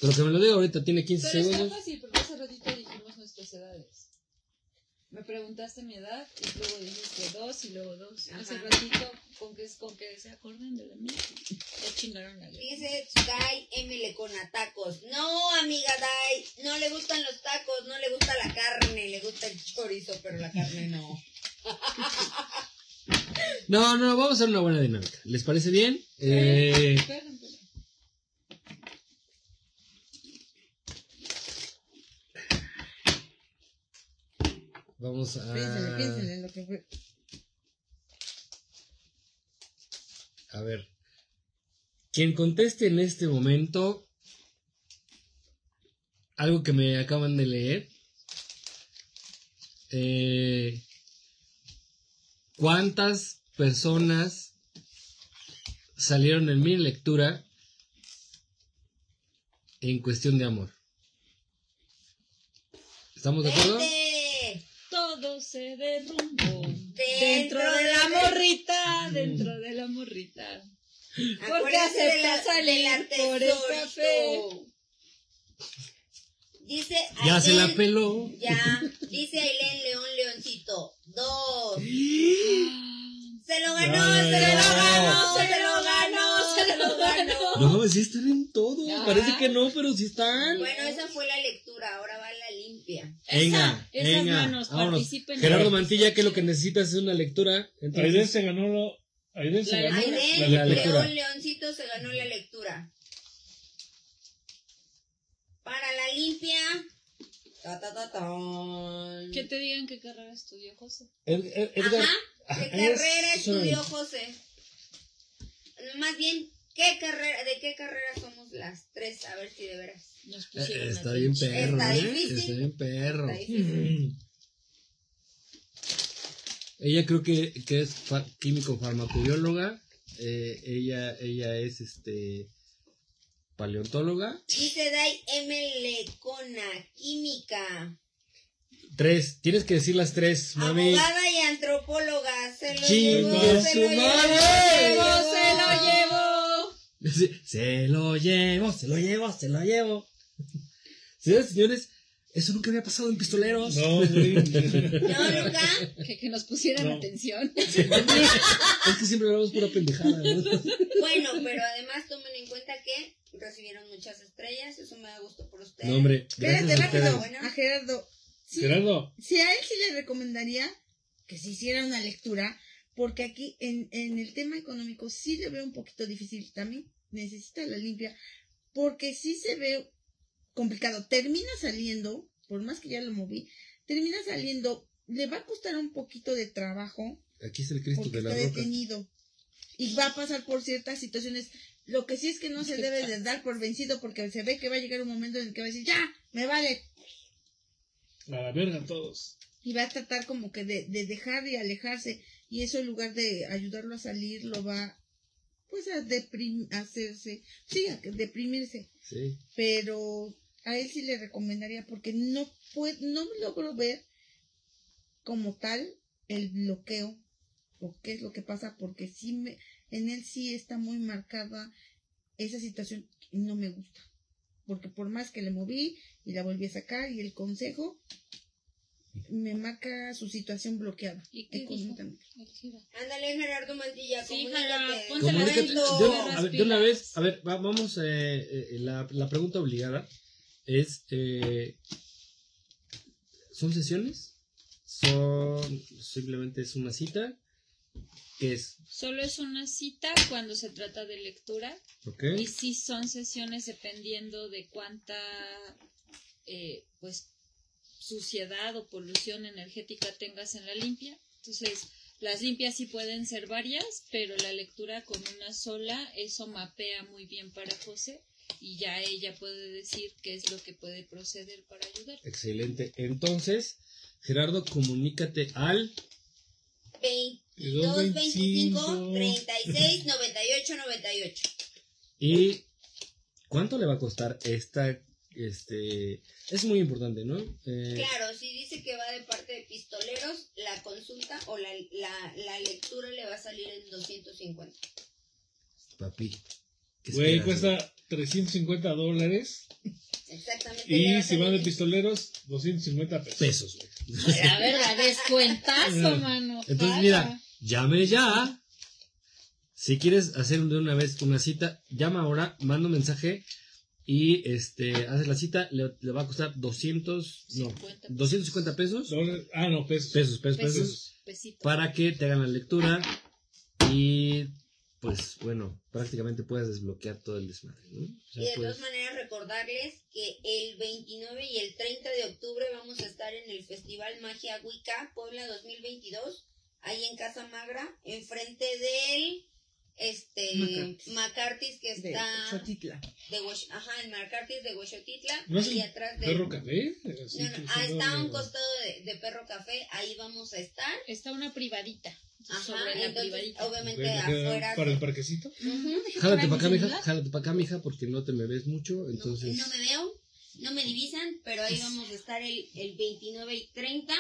Pero que me lo diga ahorita, tiene 15 Pero está segundos. fácil, porque hace ratito dijimos nuestras edades. Me preguntaste mi edad y luego dijiste dos y luego dos. Hace ratito, con que, con que se acuerden de la mía, ya chingaron. Dice Dai M. Lecona tacos. No, amiga Dai, no le gustan los tacos, no le gusta la carne, le gusta el chorizo, pero la carne no. (laughs) No, no, vamos a hacer una buena dinámica. ¿Les parece bien? Eh, Esperen, vamos a... Piénsenle en lo que fue. A ver. Quien conteste en este momento algo que me acaban de leer. Eh, ¿Cuántas personas salieron en mi lectura en cuestión de amor? ¿Estamos de acuerdo? Se derrumbó Dentro dentro de la morrita, dentro de la morrita. Porque acepta salir por el café. Dice Ya se la peló. Ya, dice Ailén León Leoncito. Dos. Se lo ganó, Ya, se ya, lo ya. ganó, se lo ganó, se lo ganó. No, sí están en todo. Parece que no, pero sí están. Bueno, esa fue la lectura, ahora va limpia. Venga, Esa- esas venga, manos vámonos. participen. Gerardo Mantilla, que lo que necesitas es una lectura. entonces- Aiden se ganó lo. Aiden se La ganó Ailén la lectura. León Leoncito se ganó la lectura. Para la limpia. Ta, ta, ta. Que te digan qué carrera estudió José. Ed- Ed- Edgar, Ajá. ah, ¿Qué carrera eso. estudió José? Más bien, ¿qué carrera, ¿de qué carrera somos las tres? A ver si de veras. Nos Eh, pusieron Está bien perro, Está ¿eh? difícil. Está bien perro. Está difícil. Ella creo que, que es fa- químico farmacobióloga. Eh, ella, ella es este paleontóloga. Dice Dai M. Lecona, química, Tres, tienes que decir las tres, mami. abogada y antropóloga. Se lo llevó, se lo llevó, se lo Se lo llevó. Sí, (laughs) Se lo llevo, se lo llevo, se lo llevo. (laughs) Señoras y señores, eso nunca había pasado en pistoleros. No, (laughs) güey. No, nunca. Que, que nos pusieran No. atención. es que siempre hablamos pura pendejada. ¿no? Bueno, pero además tomen en cuenta que recibieron muchas estrellas. Eso me da gusto por ustedes. No, hombre, gracias Espérate, a ustedes. rápido. Bueno. A Gerardo. Sí, Gerardo, sí, a él sí le recomendaría que se hiciera una lectura, porque aquí en, en el tema económico sí le veo un poquito difícil también. Necesita la limpia, porque sí se ve complicado. Termina saliendo, por más que ya lo moví, termina saliendo, le va a costar un poquito de trabajo Aquí está el Cristo de la está roca. detenido y va a pasar por ciertas situaciones. Lo que sí es que no se debe de dar por vencido porque se ve que va a llegar un momento en el que va a decir, ya, me vale. a la verga todos. Y va a tratar como que de, de dejar y alejarse. Y eso en lugar de ayudarlo a salir, lo va pues a deprim hacerse, sí, a deprimirse. Sí. Pero a él sí le recomendaría porque no puedo, no logro ver como tal el bloqueo o qué es lo que pasa porque sí me, en él sí está muy marcada esa situación y no me gusta. Porque por más que le moví y la volví a sacar y el consejo me marca su situación bloqueada. Económicamente. Ándale, Gerardo Mantilla, Sí, comunícate. Comunícate. Las a ver, de una vez, a ver, va- vamos, eh, eh, la, la pregunta obligada es, eh, ¿son sesiones? ¿Son simplemente es una cita? ¿Qué es? Solo es una cita cuando se trata de lectura ¿Ok? y sí son sesiones dependiendo de cuánta eh, pues suciedad o polución energética tengas en la limpia. Entonces, las limpias sí pueden ser varias, pero la lectura con una sola, eso mapea muy bien para José y ya ella puede decir qué es lo que puede proceder para ayudar. Excelente. Entonces, Gerardo, comunícate al 22, 25, 36, 98, 98. ¿Y cuánto le va a costar esta? Este, es muy importante, ¿no? Eh, Claro, si dice que va de parte de pistoleros, la consulta o la, la, la lectura le va a salir en 250. Papi. ¿qué Güey, cuesta 350 dólares. Exactamente. Y si van de pistoleros, 250 pesos. Pesos, güey. La verdad, descuentazo, (laughs) mano. Entonces, mira, llame ya. Si quieres hacer de una vez una cita, llama ahora, manda un mensaje y este haces la cita, le, le va a costar 200, no, 50 250 pesos, Ah, no, pesos. pesos, pesos, pesos, pesos, para que te hagan la lectura y pues bueno, prácticamente puedes desbloquear todo el desmadre, ¿no? O sea, Y de pues, todas maneras recordarles que el 29 y el 30 de octubre vamos a estar en el Festival Magia Wicca Puebla 2022, ahí en Casa Magra, enfrente del este Macartis. Macartis que De está de Huex- ajá, el Marcartis de Huexotitla, ¿No el atrás de ¿Perro café? Así No, no, ah, está a un de- costado de, de Perro Café, ahí vamos a estar. Está una privadita. Ajá, sobre la entonces, privadita. obviamente queda afuera. ¿Para el parquecito? Ujú. jálate para acá, mija, jálate para acá, mija, porque no te me ves mucho, No, entonces no me veo, no me divisan, pero ahí vamos a estar el, el 29 y 30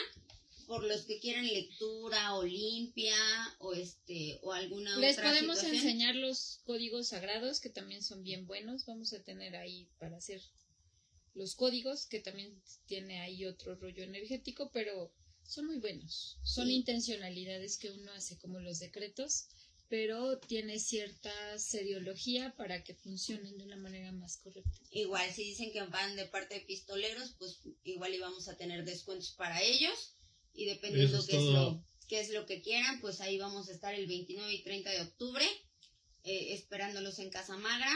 por los que quieran lectura o limpia o este o alguna Les otra podemos situación. enseñar los códigos sagrados que también son bien buenos. Vamos a tener ahí para hacer los códigos que también tiene ahí otro rollo energético, pero son muy buenos. Son Sí. intencionalidades que uno hace como los decretos, pero tiene cierta seriología para que funcionen de una manera más correcta. Igual si dicen que van de parte de pistoleros, pues igual íbamos a tener descuentos para ellos y dependiendo es qué es lo qué es lo que quieran, pues ahí vamos a estar el 29 y 30 de octubre eh, esperándolos en Casa Magra.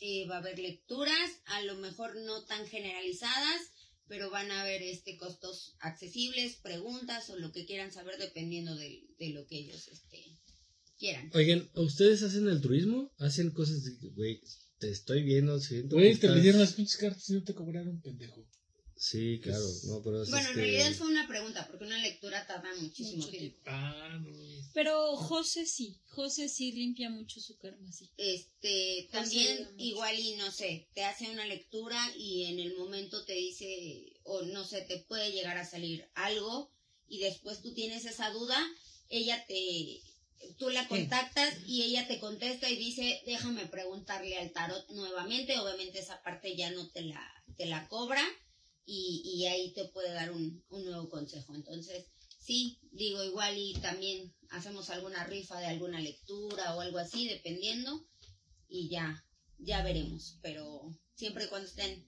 Eh, va a haber lecturas, a lo mejor no tan generalizadas, pero van a haber este costos accesibles, preguntas o lo que quieran saber dependiendo de, de lo que ellos este, quieran. Oigan, ¿ustedes hacen el turismo? ¿Hacen cosas de que, güey, te estoy viendo, siento Güey, te estás- le dieron las pinches cartas y no te cobraron, pendejo. Sí, claro, no, pero es Bueno, en este- realidad fue una pregunta, porque una lectura tarda muchísimo Mucho tiempo. Ah, no. Pero José sí, José sí limpia mucho su karma, sí. Este, también igual y no sé, te hace una lectura y en el momento te dice, o no sé, te puede llegar a salir algo y después tú tienes esa duda, ella te, tú la contactas y ella te contesta y dice, déjame preguntarle al tarot nuevamente, obviamente esa parte ya no te la, te la cobra y, y ahí te puede dar un, un nuevo consejo. Entonces, sí, digo igual y también hacemos alguna rifa de alguna lectura o algo así, dependiendo y ya, ya veremos. Pero siempre cuando estén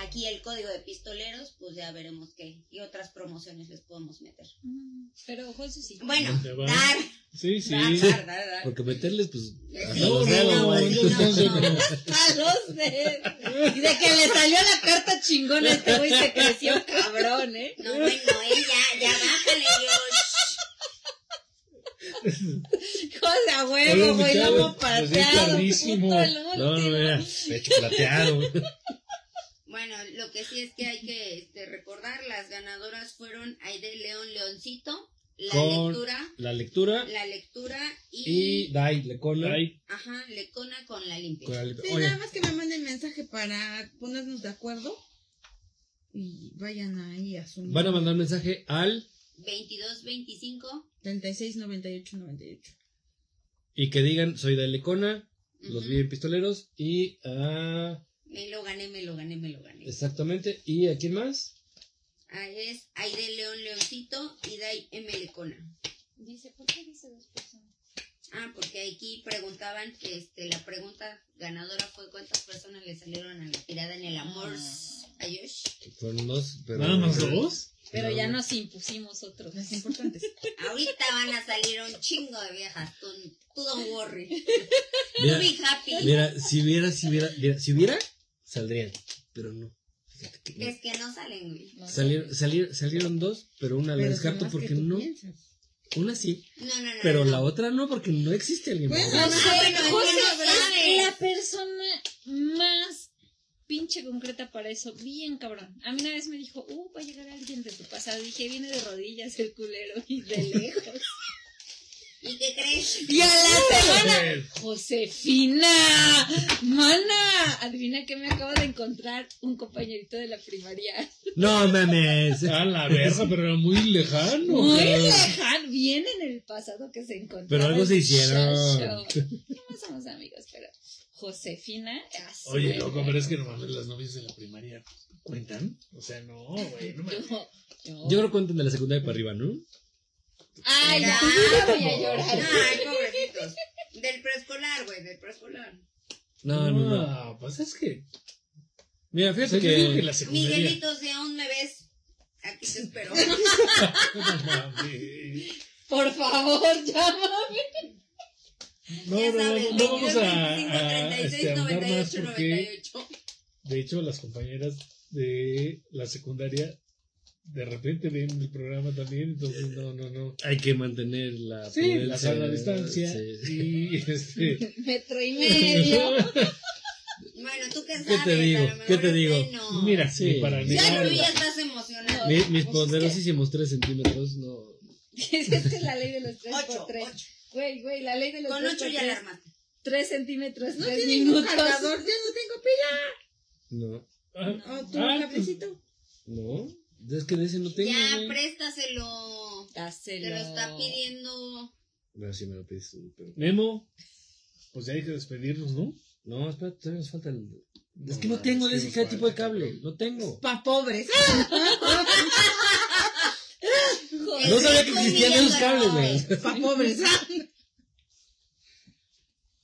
aquí el código de pistoleros, pues ya veremos qué, qué otras promociones les podemos meter. Mm, Pero José sí. Bueno, dar, Sí, sí. dar, dar, dar, dar. Porque meterles, pues. a Sí, los dedos, no, (laughs) no, no. A los de... Y de que le salió la carta chingona a este güey se creció cabrón, ¿eh? No, bueno, eh, ya, ya bájale, Dios. José a Oye, huevo, güey, lomo pues, es pateado. clarísimo. puto el No, no, mira, pecho plateado. Que sí es que hay que este, recordar, las ganadoras fueron Aide León Leoncito, la Con- lectura, La lectura la lectura y, y Dai, Lecona. Ajá, Lecona con la limpia. con la. Sí, Oye, nada más que me manden mensaje para ponernos de acuerdo. Y vayan ahí a su van a mandar mensaje al 22, 25. 36 98 98. y que digan soy Dai Lecona, los ujú, vi en pistoleros y a Me lo gané, me lo gané, me lo gané. exactamente y a quién más? Ahí es Aide León Leoncito y Dai M. Lecona. Dice, ¿por qué dice dos personas? Ah, porque aquí preguntaban que este, la pregunta ganadora fue cuántas personas le salieron a la tirada en el amor. Ah. Ayush. Fueron dos, pero ¿Nada más dos? Pero ya no. nos impusimos otros. Las importantes. (laughs) Ahorita van a salir un chingo de viejas. Tú, tú don't worry. Mira, be happy. mira, si hubiera, si hubiera, mira, si hubiera, saldrían. Pero no. Fíjate que no. Es que no salen, güey. No sé. Salieron, salir- salieron dos, pero una la descarto porque no. piensas. Una sí, No, no, no. pero no. la otra no, porque no existe alguien Bueno, más. No Ah, bueno, la persona más pinche concreta para eso, bien cabrón. A mí una vez me dijo, uh, va a llegar alguien de tu pasado. Dije, viene de rodillas el culero y de lejos. (laughs) ¿Y qué crees? y a la semana. Josefina, mana, adivina que me acabo de encontrar un compañerito de la primaria. No mames. A la verga, pero era muy lejano. Muy lejano, bien en el pasado que se encontró. Pero algo se hicieron. No somos amigos, pero Josefina, así. Oye, loco, pero es que no mames, las novias de la primaria cuentan. O sea, no, güey, no. Yo, yo- Yo creo que cuentan de la secundaria para arriba, ¿no? Ay, ya, voy a llorar. Ay, pobrecitos. Del preescolar, güey, del preescolar. No, no, no. pues es que. Mira, O fíjate yo digo que. que la secundaria. Miguelito, si aún me ves, aquí te espero. No. (laughs) Por favor, llámame. No, ya no, no, sabes, no vamos 22, a, 25, a, 36, este, ahondar más 98, porque, 98. de hecho, las compañeras de la secundaria de repente ven el programa también, entonces no, no, no. Hay que mantener la. Sí, la sana distancia sí. y este. (laughs) Metro y medio. (laughs) Bueno, ¿tú qué ¿Qué sabes? te digo? A lo mejor ¿Qué te digo? no. Mira, Sí. ni para Ya, Ya negarla. ya estás emocionado. Mi- mis (laughs) es que- poderosísimos 3 centímetros, no. Esa es la ley de los 3 Ocho, por 3. ocho. Güey, güey, la ley de los Con 3 ocho por ya 3. la armaste. 3 centímetros, No 3 tiene ningún minutos. cargador, ya no tengo pila. No. Ah, O tu ah, cablecito. No. Es que de ese no tengo. Ya, güey. préstaselo. Te Dáselo. lo está pidiendo. No, sí me lo pides tú, pero. Memo, pues ya hay que despedirnos, ¿no? No, espera, todavía nos falta el. Es que no tengo de ¿qué ese cada tipo de cable. No tengo. Pa' pobres. (laughs) No sabía que existían esos cables, güey. güey. Pa' pobres.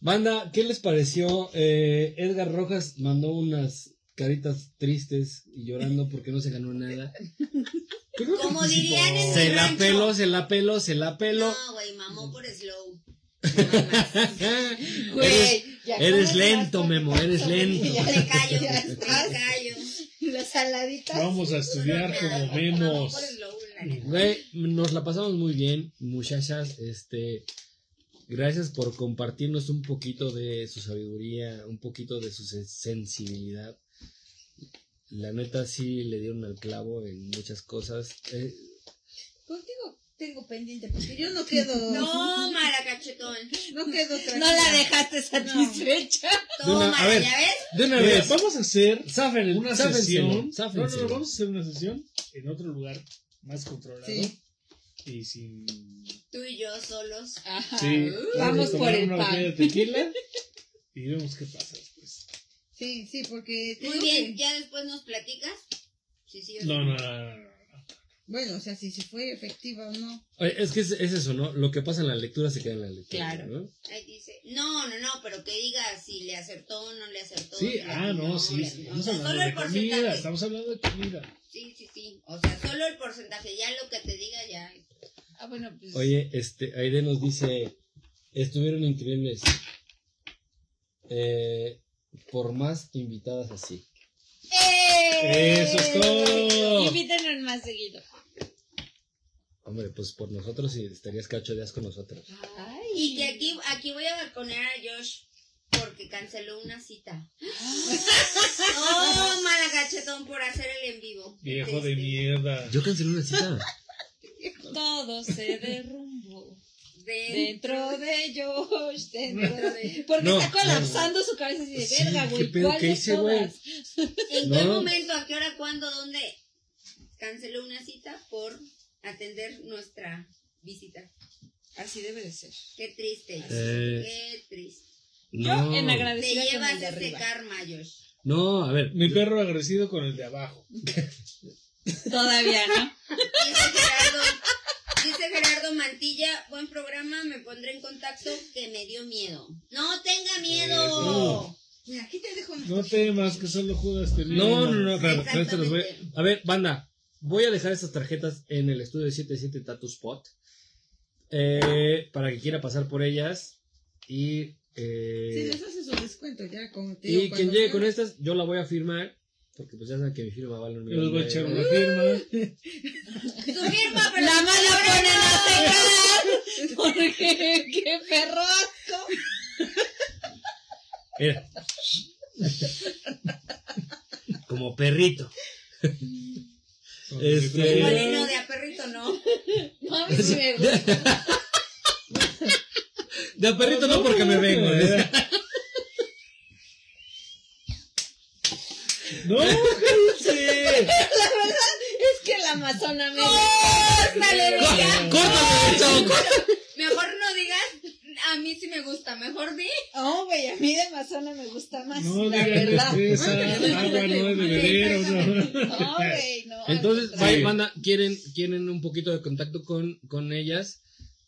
Banda, ¿qué les pareció? Eh, Edgar Rojas mandó unas caritas tristes y llorando porque no se ganó nada. (laughs) Como dirían en Se mi la rancho. peló, se la peló, se la peló. No, güey, mamó por slow. (laughs) Güey, ya eres lento, las- Memo, eres lento. Ya Me callo, ya me estás. callo. Las saladitas. Vamos a estudiar como Mamó memos. por slow, la neta. Güey, nos la pasamos muy bien, muchachas. Este, gracias por compartirnos un poquito de su sabiduría, un poquito de su sen- sensibilidad. La neta sí le dieron al clavo en muchas cosas. Eh, Contigo tengo pendiente porque yo no quedo. (laughs) No, mala cachetón. No quedo tranquila. No la dejaste satisfecha. Una- Toma, a ver. ¿ya ves? de una vez, vamos a hacer zafen, una sesión. No, no, záfenselo. no, vamos a hacer una sesión en otro lugar más controlado. Sí. Y sin. Tú y yo solos. Ajá. Sí, Vamos por tomar el una botella de pan. tequila y vemos qué pasa. Sí, sí, porque. Muy bien, que- ya después nos platicas. Sí, sí. No, no, no, no, no. Bueno, o sea, si, si fue efectiva o no. Oye, Es que es, es eso, ¿no? Lo que pasa en la lectura se queda en la lectura. Claro. ¿no? Ahí dice, no, no, no, pero que diga si le acertó o no le acertó. Sí, si ah, no, sí, Estamos sea, hablando solo de el comida, porcentaje. estamos hablando de comida. Sí, sí, sí. O sea, solo el porcentaje. Ya lo que te diga ya. Ah, bueno, pues. Oye, este, Aide nos dice, estuvieron increíbles. Eh, por más invitadas así. ¡Eh! Eso es todo. Invítenos más seguido. Hombre, pues por nosotros sí estarías cacho días con nosotros. Ay. Y que aquí, aquí voy a balconear a Josh porque canceló una cita. Oh, mala cachetón por hacer el en vivo. Viejo de mierda. Yo cancelé una cita. (laughs) Todo se derrumbó. De- Dentro de Josh, (laughs) dentro de. Porque No, está colapsando su cabeza así de Sí, verga, ¿qué güey. pedo? ¿Cuál ¿Qué de hice, güey? todas? ¿En No. qué momento, a qué hora, cuándo, dónde canceló una cita por atender nuestra visita? Así debe de ser. Qué triste. Eh. Qué triste. No, Yo en Te agradecida con llevas ese arriba. karma, Josh. no, a ver. Mi yo- perro agradecido con el de abajo. Todavía, ¿no? (laughs) Dice Gerardo, Mantilla, buen programa, me pondré en contacto que me dio miedo. No tenga miedo. Mira, aquí te dejo. No temas que solo Judas te No, no, no, los voy- Exactamente. A ver, banda, voy a dejar estas tarjetas en el estudio 77 Tattoo Spot. eh, para que quiera pasar por ellas. Y, eh, Sí, les hace su descuento ya. Como te y quien llegue con estas, yo la voy a firmar. Porque pues ya saben que mi firma vale un Yo les voy a echar millón una de- firma. (laughs) Su firma, pero La mano ponen a secar. Porque qué perro asco. Mira. Como perrito. Este- De molino de a perrito, no. No, a mí sí me gusta. De a perrito no porque me vengo. ¿eh? No, cállense. Es que la amazona me Córtale, chavo, córtame. Mejor no digas, a mí sí me gusta. Mejor di. Oh, güey, a mí de amazona me gusta más. no la verdad. (laughs) agua no es de beber o no. No, güey, no. al Entonces, contrario. bye, banda, quieren, quieren un poquito de contacto con, con ellas.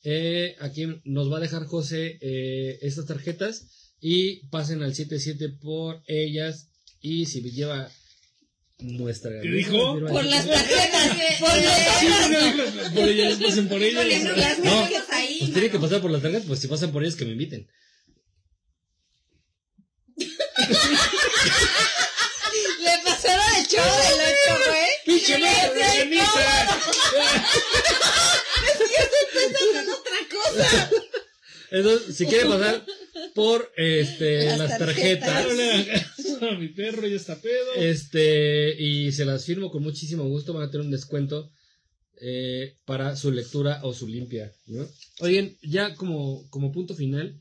Eh, aquí nos va a dejar José eh, estas tarjetas y pasen al 77 por ellas y si lleva nuestra ¿Qué dijo? Por las tarjetas, por las por ellas, pasen por ellas. Las No, ahí. Pues tiene que pasar por las tarjetas, pues si pasan por ellas que me inviten. Le pasaron el chavo del 8, güey. ¡Pinche madre de ceniza! (laughs) Entonces, si quieren pasar por este, Las las, tarjetas. a mi perro, ya está pedo. este, y se las firmo con muchísimo gusto, van a tener un descuento eh, para su lectura o su limpia, ¿no? Oigan, ya como, como punto final,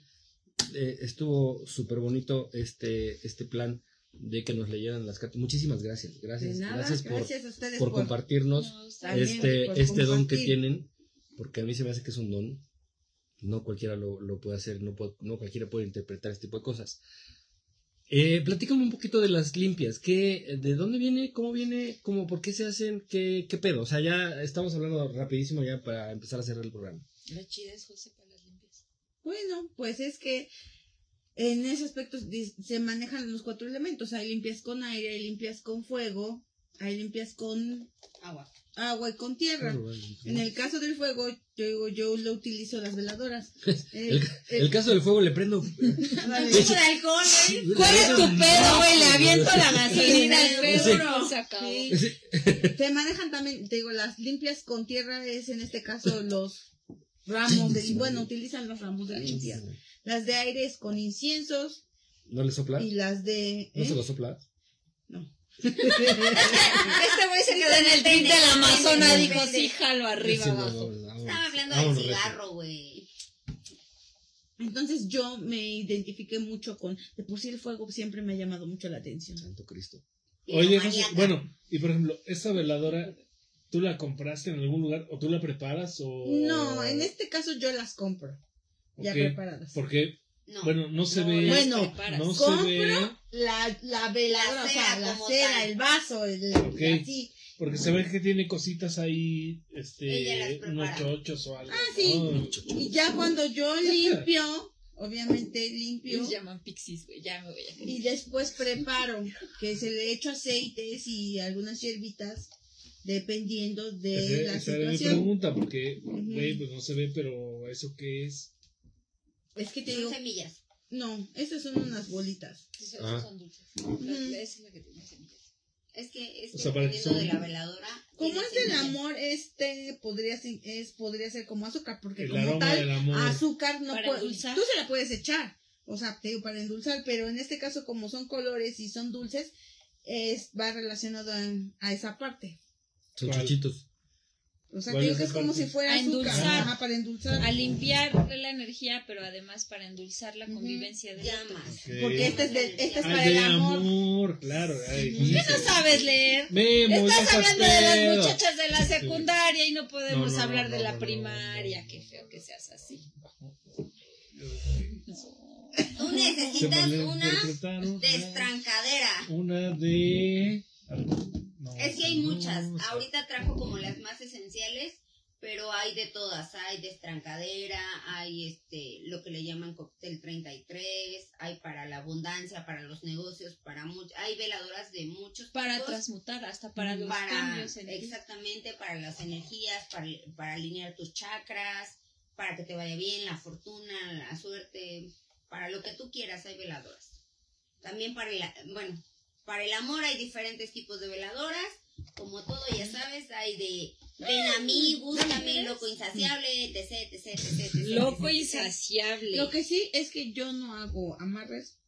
eh, estuvo súper bonito este, este plan de que nos leyeran las cartas. Muchísimas gracias, gracias, nada, gracias por, gracias a ustedes por compartirnos No, este, por este don que tienen, porque a mí se me hace que es un don. No cualquiera lo, lo puede hacer, no, no cualquiera puede interpretar este tipo de cosas. Eh, platícame un poquito de las limpias. ¿Qué, ¿De dónde viene? ¿Cómo viene? ¿Cómo, ¿Por qué se hacen? ¿Qué, ¿Qué pedo? O sea, ya estamos hablando rapidísimo ya para empezar a cerrar el programa. La chida es José para las limpias. Bueno, pues es que en ese aspecto se manejan los cuatro elementos. Hay limpias con aire, hay limpias con fuego, hay limpias con Agua. agua y con tierra. En el caso del fuego, yo digo, yo lo utilizo las veladoras. (laughs) El, el caso del fuego le prendo. (laughs) Alcohol, güey. ¿Cuál es tu pedo, güey? Le aviento la gasolina al pedo. Se acabó. Sí. Sí. (laughs) Se manejan también, te digo, las limpias con tierra es en este caso los ramos de, bueno, utilizan los ramos de limpia. Las de aire es con inciensos ¿No le sopla? y las de... ¿No ¿eh? se lo sopla? Este güey se quedó En el de la Amazona Depende, dijo, sí, jalo arriba, abajo. Estaba hablando del cigarro, güey. Entonces yo me identifiqué mucho con, de por sí el fuego siempre me ha llamado mucho la atención. Santo Cristo. Oye, José, bueno, y por ejemplo, esta veladora, ¿tú la compraste en algún lugar o tú la preparas o...? No, en este caso yo las compro, ya preparadas. Porque, No. bueno, no se No, ve... Bueno, no se compro ve... la, la veladora, La o sea, cera la cera, el vaso, el, Ok. así. Porque se ve que tiene cositas ahí, este, unos chochos o algo. Ah, sí. ¿no? Y ya cuando yo (laughs) limpio, obviamente limpio, Los llaman pixies, güey. Ya me voy a y después preparo, que se le echo aceites y algunas hierbitas, dependiendo de Ese- la esa era mi situación. pregunta, porque, güey, pues no se ve, pero ¿eso qué es? Es que te Son digo, semillas. no, estas son unas bolitas. Sí, son, dulces. Ujú. La- Esa es la que tiene semillas. Es que, es O que sea, para que dependiendo de son- la veladora. Como tiene es del semillas. amor, este podría ser, es, podría ser como azúcar, porque El como aroma tal, del amor. azúcar no Para puede, endulzar. tú se la puedes echar, o sea, te digo para endulzar, pero en este caso como son colores y son dulces, es, va relacionado a, a esa parte. Son ¿Cuál? chuchitos. O sea, ¿Cuál te digo que es como si fuera A azúcar, endulzar. ajá, para endulzar. A limpiar la energía, pero además para endulzar la convivencia de Llamas. Ok. Porque este es, de, este es para de el amor. amor, claro. Ay. ¿Qué no sabes leer? Memo, Estás hablando de las muchachas de la secundaria y no podemos No, no, hablar no, de la primaria. no, no. Qué feo que seas así. Tú necesitas una destrancadera. Una de... No, Es que hay muchas. Ahorita trajo como las más esenciales, pero hay de todas, hay de estrancadera, hay este, lo que le llaman cóctel 33, hay para la abundancia, para los negocios, para mucho, hay veladoras de muchos Para tipos, transmutar, hasta para los para- cambios en exactamente para las energías, para, para alinear tus chakras, para que te vaya bien, la fortuna, la suerte, para lo que tú quieras hay veladoras. También para el, bueno, para el amor hay diferentes tipos de veladoras, como todo ya sabes, hay de ven a mí, búscame, loco insaciable, etc, etc, etc, etc, (laughs) Loco etc. insaciable. Lo que sí es que yo no hago amarres,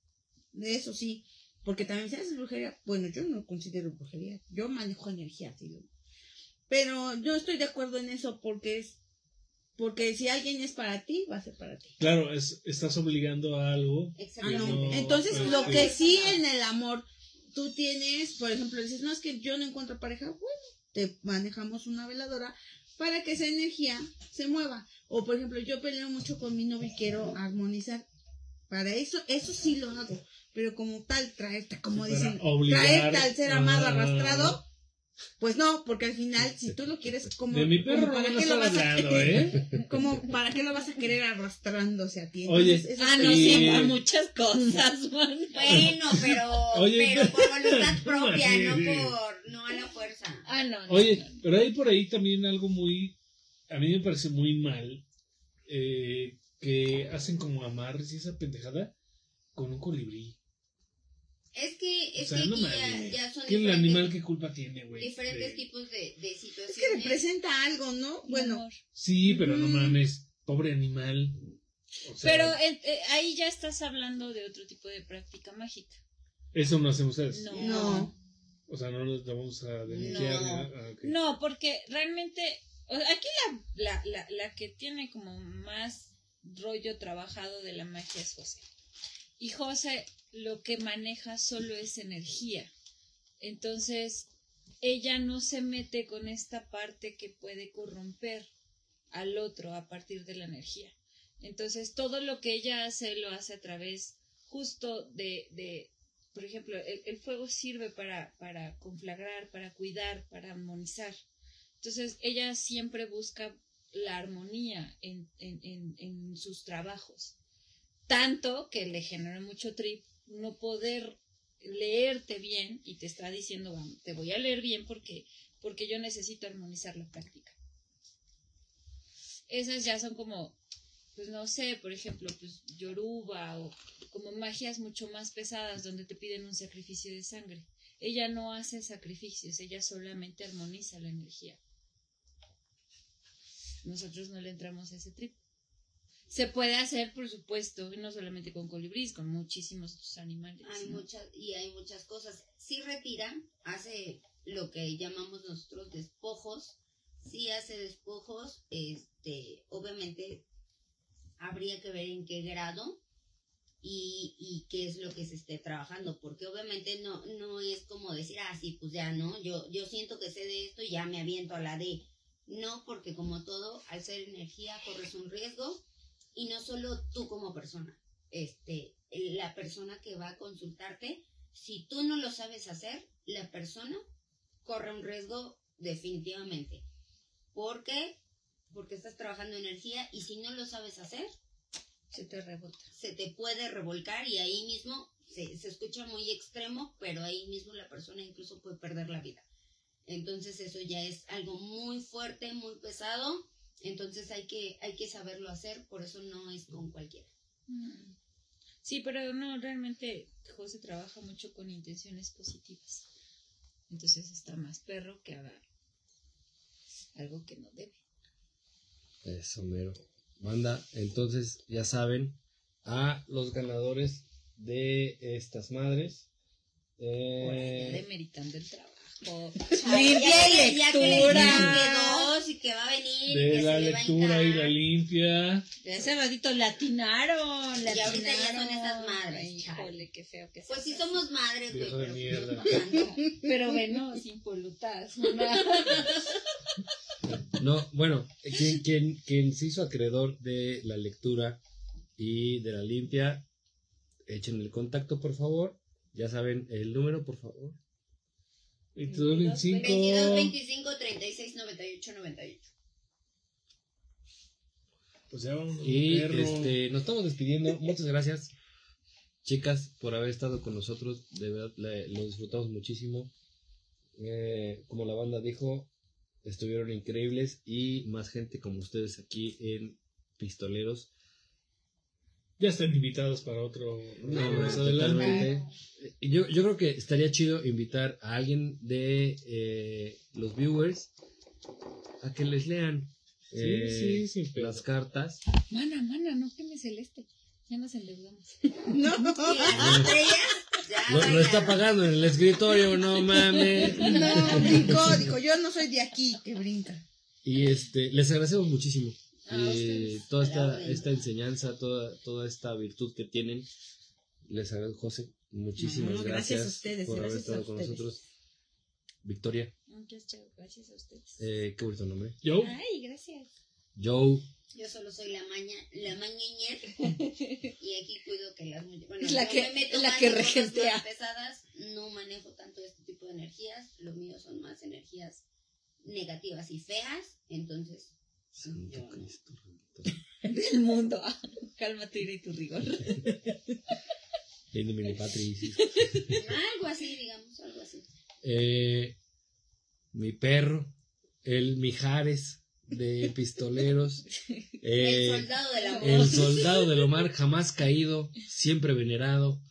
de eso sí, porque también si haces brujería, bueno, yo no considero brujería, yo manejo energía, sí, pero yo estoy de acuerdo en eso porque es, porque si alguien es para ti, va a ser para ti. Claro, es, estás obligando a algo. Exactamente. no. Entonces, lo que sí en el amor, tú tienes, por ejemplo, dices, no es que yo no encuentro pareja, bueno, te manejamos una veladora para que esa energía se mueva. O, por ejemplo, yo peleo mucho con mi novio y quiero armonizar. Para eso, eso sí lo hago. Pero como tal, traerte, como dicen, obligar traerte al ser amado a- arrastrado, pues no, porque al final, si tú lo quieres como... De mi perro no ¿para me qué lo vas a ¿eh? (laughs) como para qué lo vas a querer arrastrándose a ti. Oye, Entonces, eso Ah, no, Y- sí, a muchas cosas, (laughs) man. Bueno, pero, Oye, pero (laughs) por voluntad propia, sí, no sí. por, no a la fuerza. Ah, no. no, Oye, no, no. pero hay por ahí también algo muy, a mí me parece muy mal, eh, que hacen como amarres y esa pendejada con un colibrí. Es que, O es sea, que no aquí ya, ya son ¿Qué el diferentes, animal qué culpa tiene, güey? diferentes De- tipos de, de situaciones. Es que representa algo, ¿no? Bueno. Sí, pero no mames, pobre animal. O sea, Pero eh, eh, ahí ya estás hablando de otro tipo de práctica mágica. eso no hacen ustedes. No. no. O sea, no nos vamos a denunciar. No. Ah. No, porque realmente, o sea, aquí la, la, la, la que tiene como más rollo trabajado de la magia es José. Y José lo que maneja solo es energía. Entonces, ella no se mete con esta parte que puede corromper al otro a partir de la energía. Entonces, todo lo que ella hace lo hace a través justo de, de por ejemplo, el, el fuego sirve para, para conflagrar, para cuidar, para armonizar. Entonces, ella siempre busca la armonía en, en, en, en sus trabajos. Tanto que le genera mucho trip no poder leerte bien y te está diciendo, "Vamos, te voy a leer bien porque, porque yo necesito armonizar la práctica. Esas ya son como, pues no sé, por ejemplo, pues yoruba o como magias mucho más pesadas donde te piden un sacrificio de sangre. Ella no hace sacrificios, ella solamente armoniza la energía. Nosotros no le entramos a ese trip. Se puede hacer, por supuesto, no solamente con colibrís, con muchísimos otros animales. Hay ¿no? muchas, y hay muchas cosas. Sí retira, hace lo que llamamos nosotros despojos, sí hace despojos, este, obviamente habría que ver en qué grado y, y qué es lo que se esté trabajando, porque obviamente no, no es como decir, ah, sí, pues ya no, yo, yo siento que sé de esto y ya me aviento a la D. No, porque como todo, al ser energía corres un riesgo y no solo tú como persona, este, la persona que va a consultarte, si tú no lo sabes hacer, la persona corre un riesgo definitivamente. ¿Por qué? Porque estás trabajando energía y si no lo sabes hacer, Se te rebota. se te puede revolcar y ahí mismo se, se escucha muy extremo, pero ahí mismo la persona incluso puede perder la vida. Entonces eso ya es algo muy fuerte, muy pesado. Entonces hay que, hay que saberlo hacer, por eso no es con cualquiera. Sí, pero no, realmente José trabaja mucho con intenciones positivas. Entonces está más perro que haga algo que no debe. Eso, mero. Banda, entonces ya saben, a los ganadores de estas madres. Por allá Eh, demeritando el trabajo. Ay, Limpia ya, y ya que lectura. que dos y que va a venir. y de que la se lectura y la limpia. Hace ratito latinaron, Y ahorita ya son latinaron. esas madres, Ay. Híjole, qué feo que Pues sí sea somos madres, güey, pero mierda. pues, no tanto. (laughs) Pero bueno, sin polutas. no, bueno, quien, quien, quien se hizo acreedor de la lectura y de la limpia, echen el contacto, por favor. Ya saben el número, por favor. 22, 25. 22, 25, 36, 98, 98. Pues ya vamos. Y perro. este, nos estamos despidiendo. Muchas gracias, chicas, por haber estado con nosotros. De verdad, le- lo disfrutamos muchísimo. Eh, como la banda dijo, estuvieron increíbles y más gente como ustedes aquí en Pistoleros. Ya están invitados para otro. No, más no, adelante. Yo, yo creo que estaría chido invitar a alguien de eh, los viewers a que les lean Sí, eh, sí, sin pedo. las cartas. Mana, mana, no quemes el este. Ya nos endeudamos. (laughs) No. (laughs) Lo, lo vayan. está pagando en el escritorio, no (laughs) mames. No, brincó, dijo, yo no soy de aquí, que brinca. Y este, les agradecemos muchísimo Ustedes, toda esta, esta enseñanza, toda, toda esta virtud que tienen. Les agradezco, José. Muchísimas No, gracias, gracias a ustedes, por haber gracias a estado con ustedes. nosotros. Victoria, Muchas chao, gracias a ustedes. eh, qué bonito nombre. Yo, Ay, gracias. Joe, Yo solo soy la maña, la mañeñer (laughs) y aquí cuido que las mujeres. Bueno, Es la que- me meto la que regentea. más pesadas, no manejo tanto este tipo de energías. Lo mío son más energías negativas y feas, entonces Santo. Cristo. (laughs) Del mundo. Cálmate, ira y tu rigor. (laughs) In nomine Patris. algo así, digamos, algo así. Eh, mi perro, el Mijares de Pistoleros. (laughs) eh, el soldado del amor. El soldado del Omar jamás caído, siempre venerado.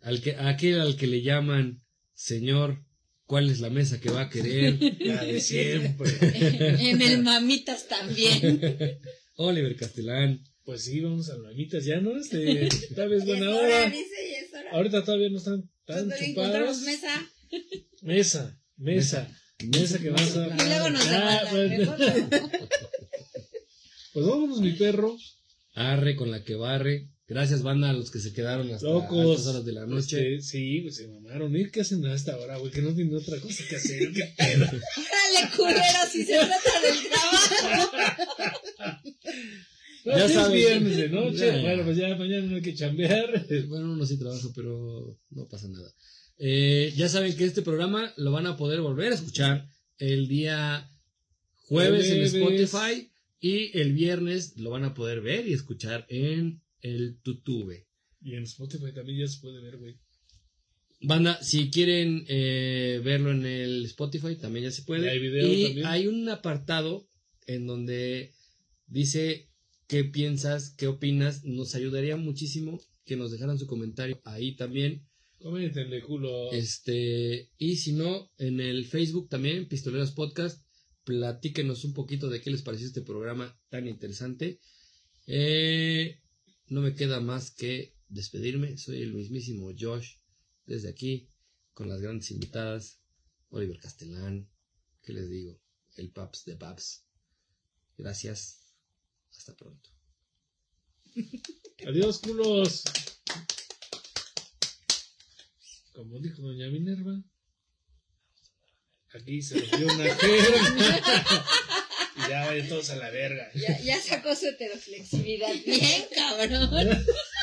Al que, aquel al que le llaman Señor, ¿cuál es la mesa que va a querer? la de siempre. (laughs) en el mamitas también. Oliver Castellán. Pues sí, vamos a mamitas ya, ¿no? Este, tal vez (laughs) buena hora, hora. dice, y es hora. Ahorita todavía no están tan Todavía chupados. encontramos mesa. Mesa, mesa, mesa que vas a. Y luego nos Ah, pues, (laughs) pues vámonos, mi perro. Arre con la que barre. Gracias, banda, a los que se quedaron hasta Locos. altas horas de la noche. Este, sí, pues se mamaron. ¿Y qué hacen a esta hora, güey? Que no tienen otra cosa que hacer. (laughs) ¿Qué pedo? Órale, culero, si se trata del trabajo. No, Ya sí es sabes. viernes de noche. Ya. Bueno, pues ya mañana no hay que chambear. (laughs) Bueno, uno sí trabaja, pero no pasa nada. Eh, ya saben que este programa lo van a poder volver a escuchar el día jueves en. Spotify y el viernes lo van a poder ver y escuchar en el YouTube. Y en Spotify también ya se puede ver, güey. Banda, si quieren eh, verlo en el Spotify, también ya se puede. Y hay video y también. hay un apartado en donde dice qué piensas, qué opinas. Nos ayudaría muchísimo que nos dejaran su comentario ahí también. Coméntenle, culo. Este, y si no, en el Facebook también, Pistoleros Podcast, platíquenos un poquito de qué les pareció este programa tan interesante. Eh, no me queda más que despedirme. Soy el mismísimo Josh, desde aquí, con las grandes invitadas, Oliver Castellán, ¿qué les digo? El Paps de Paps. Gracias. Hasta pronto. (laughs) Adiós, culos. Como dijo doña Minerva, aquí se rompió una (laughs) jerga. Y (laughs) ya vayan todos a la verga. Ya, ya sacó su heteroflexibilidad. Bien, cabrón. (laughs)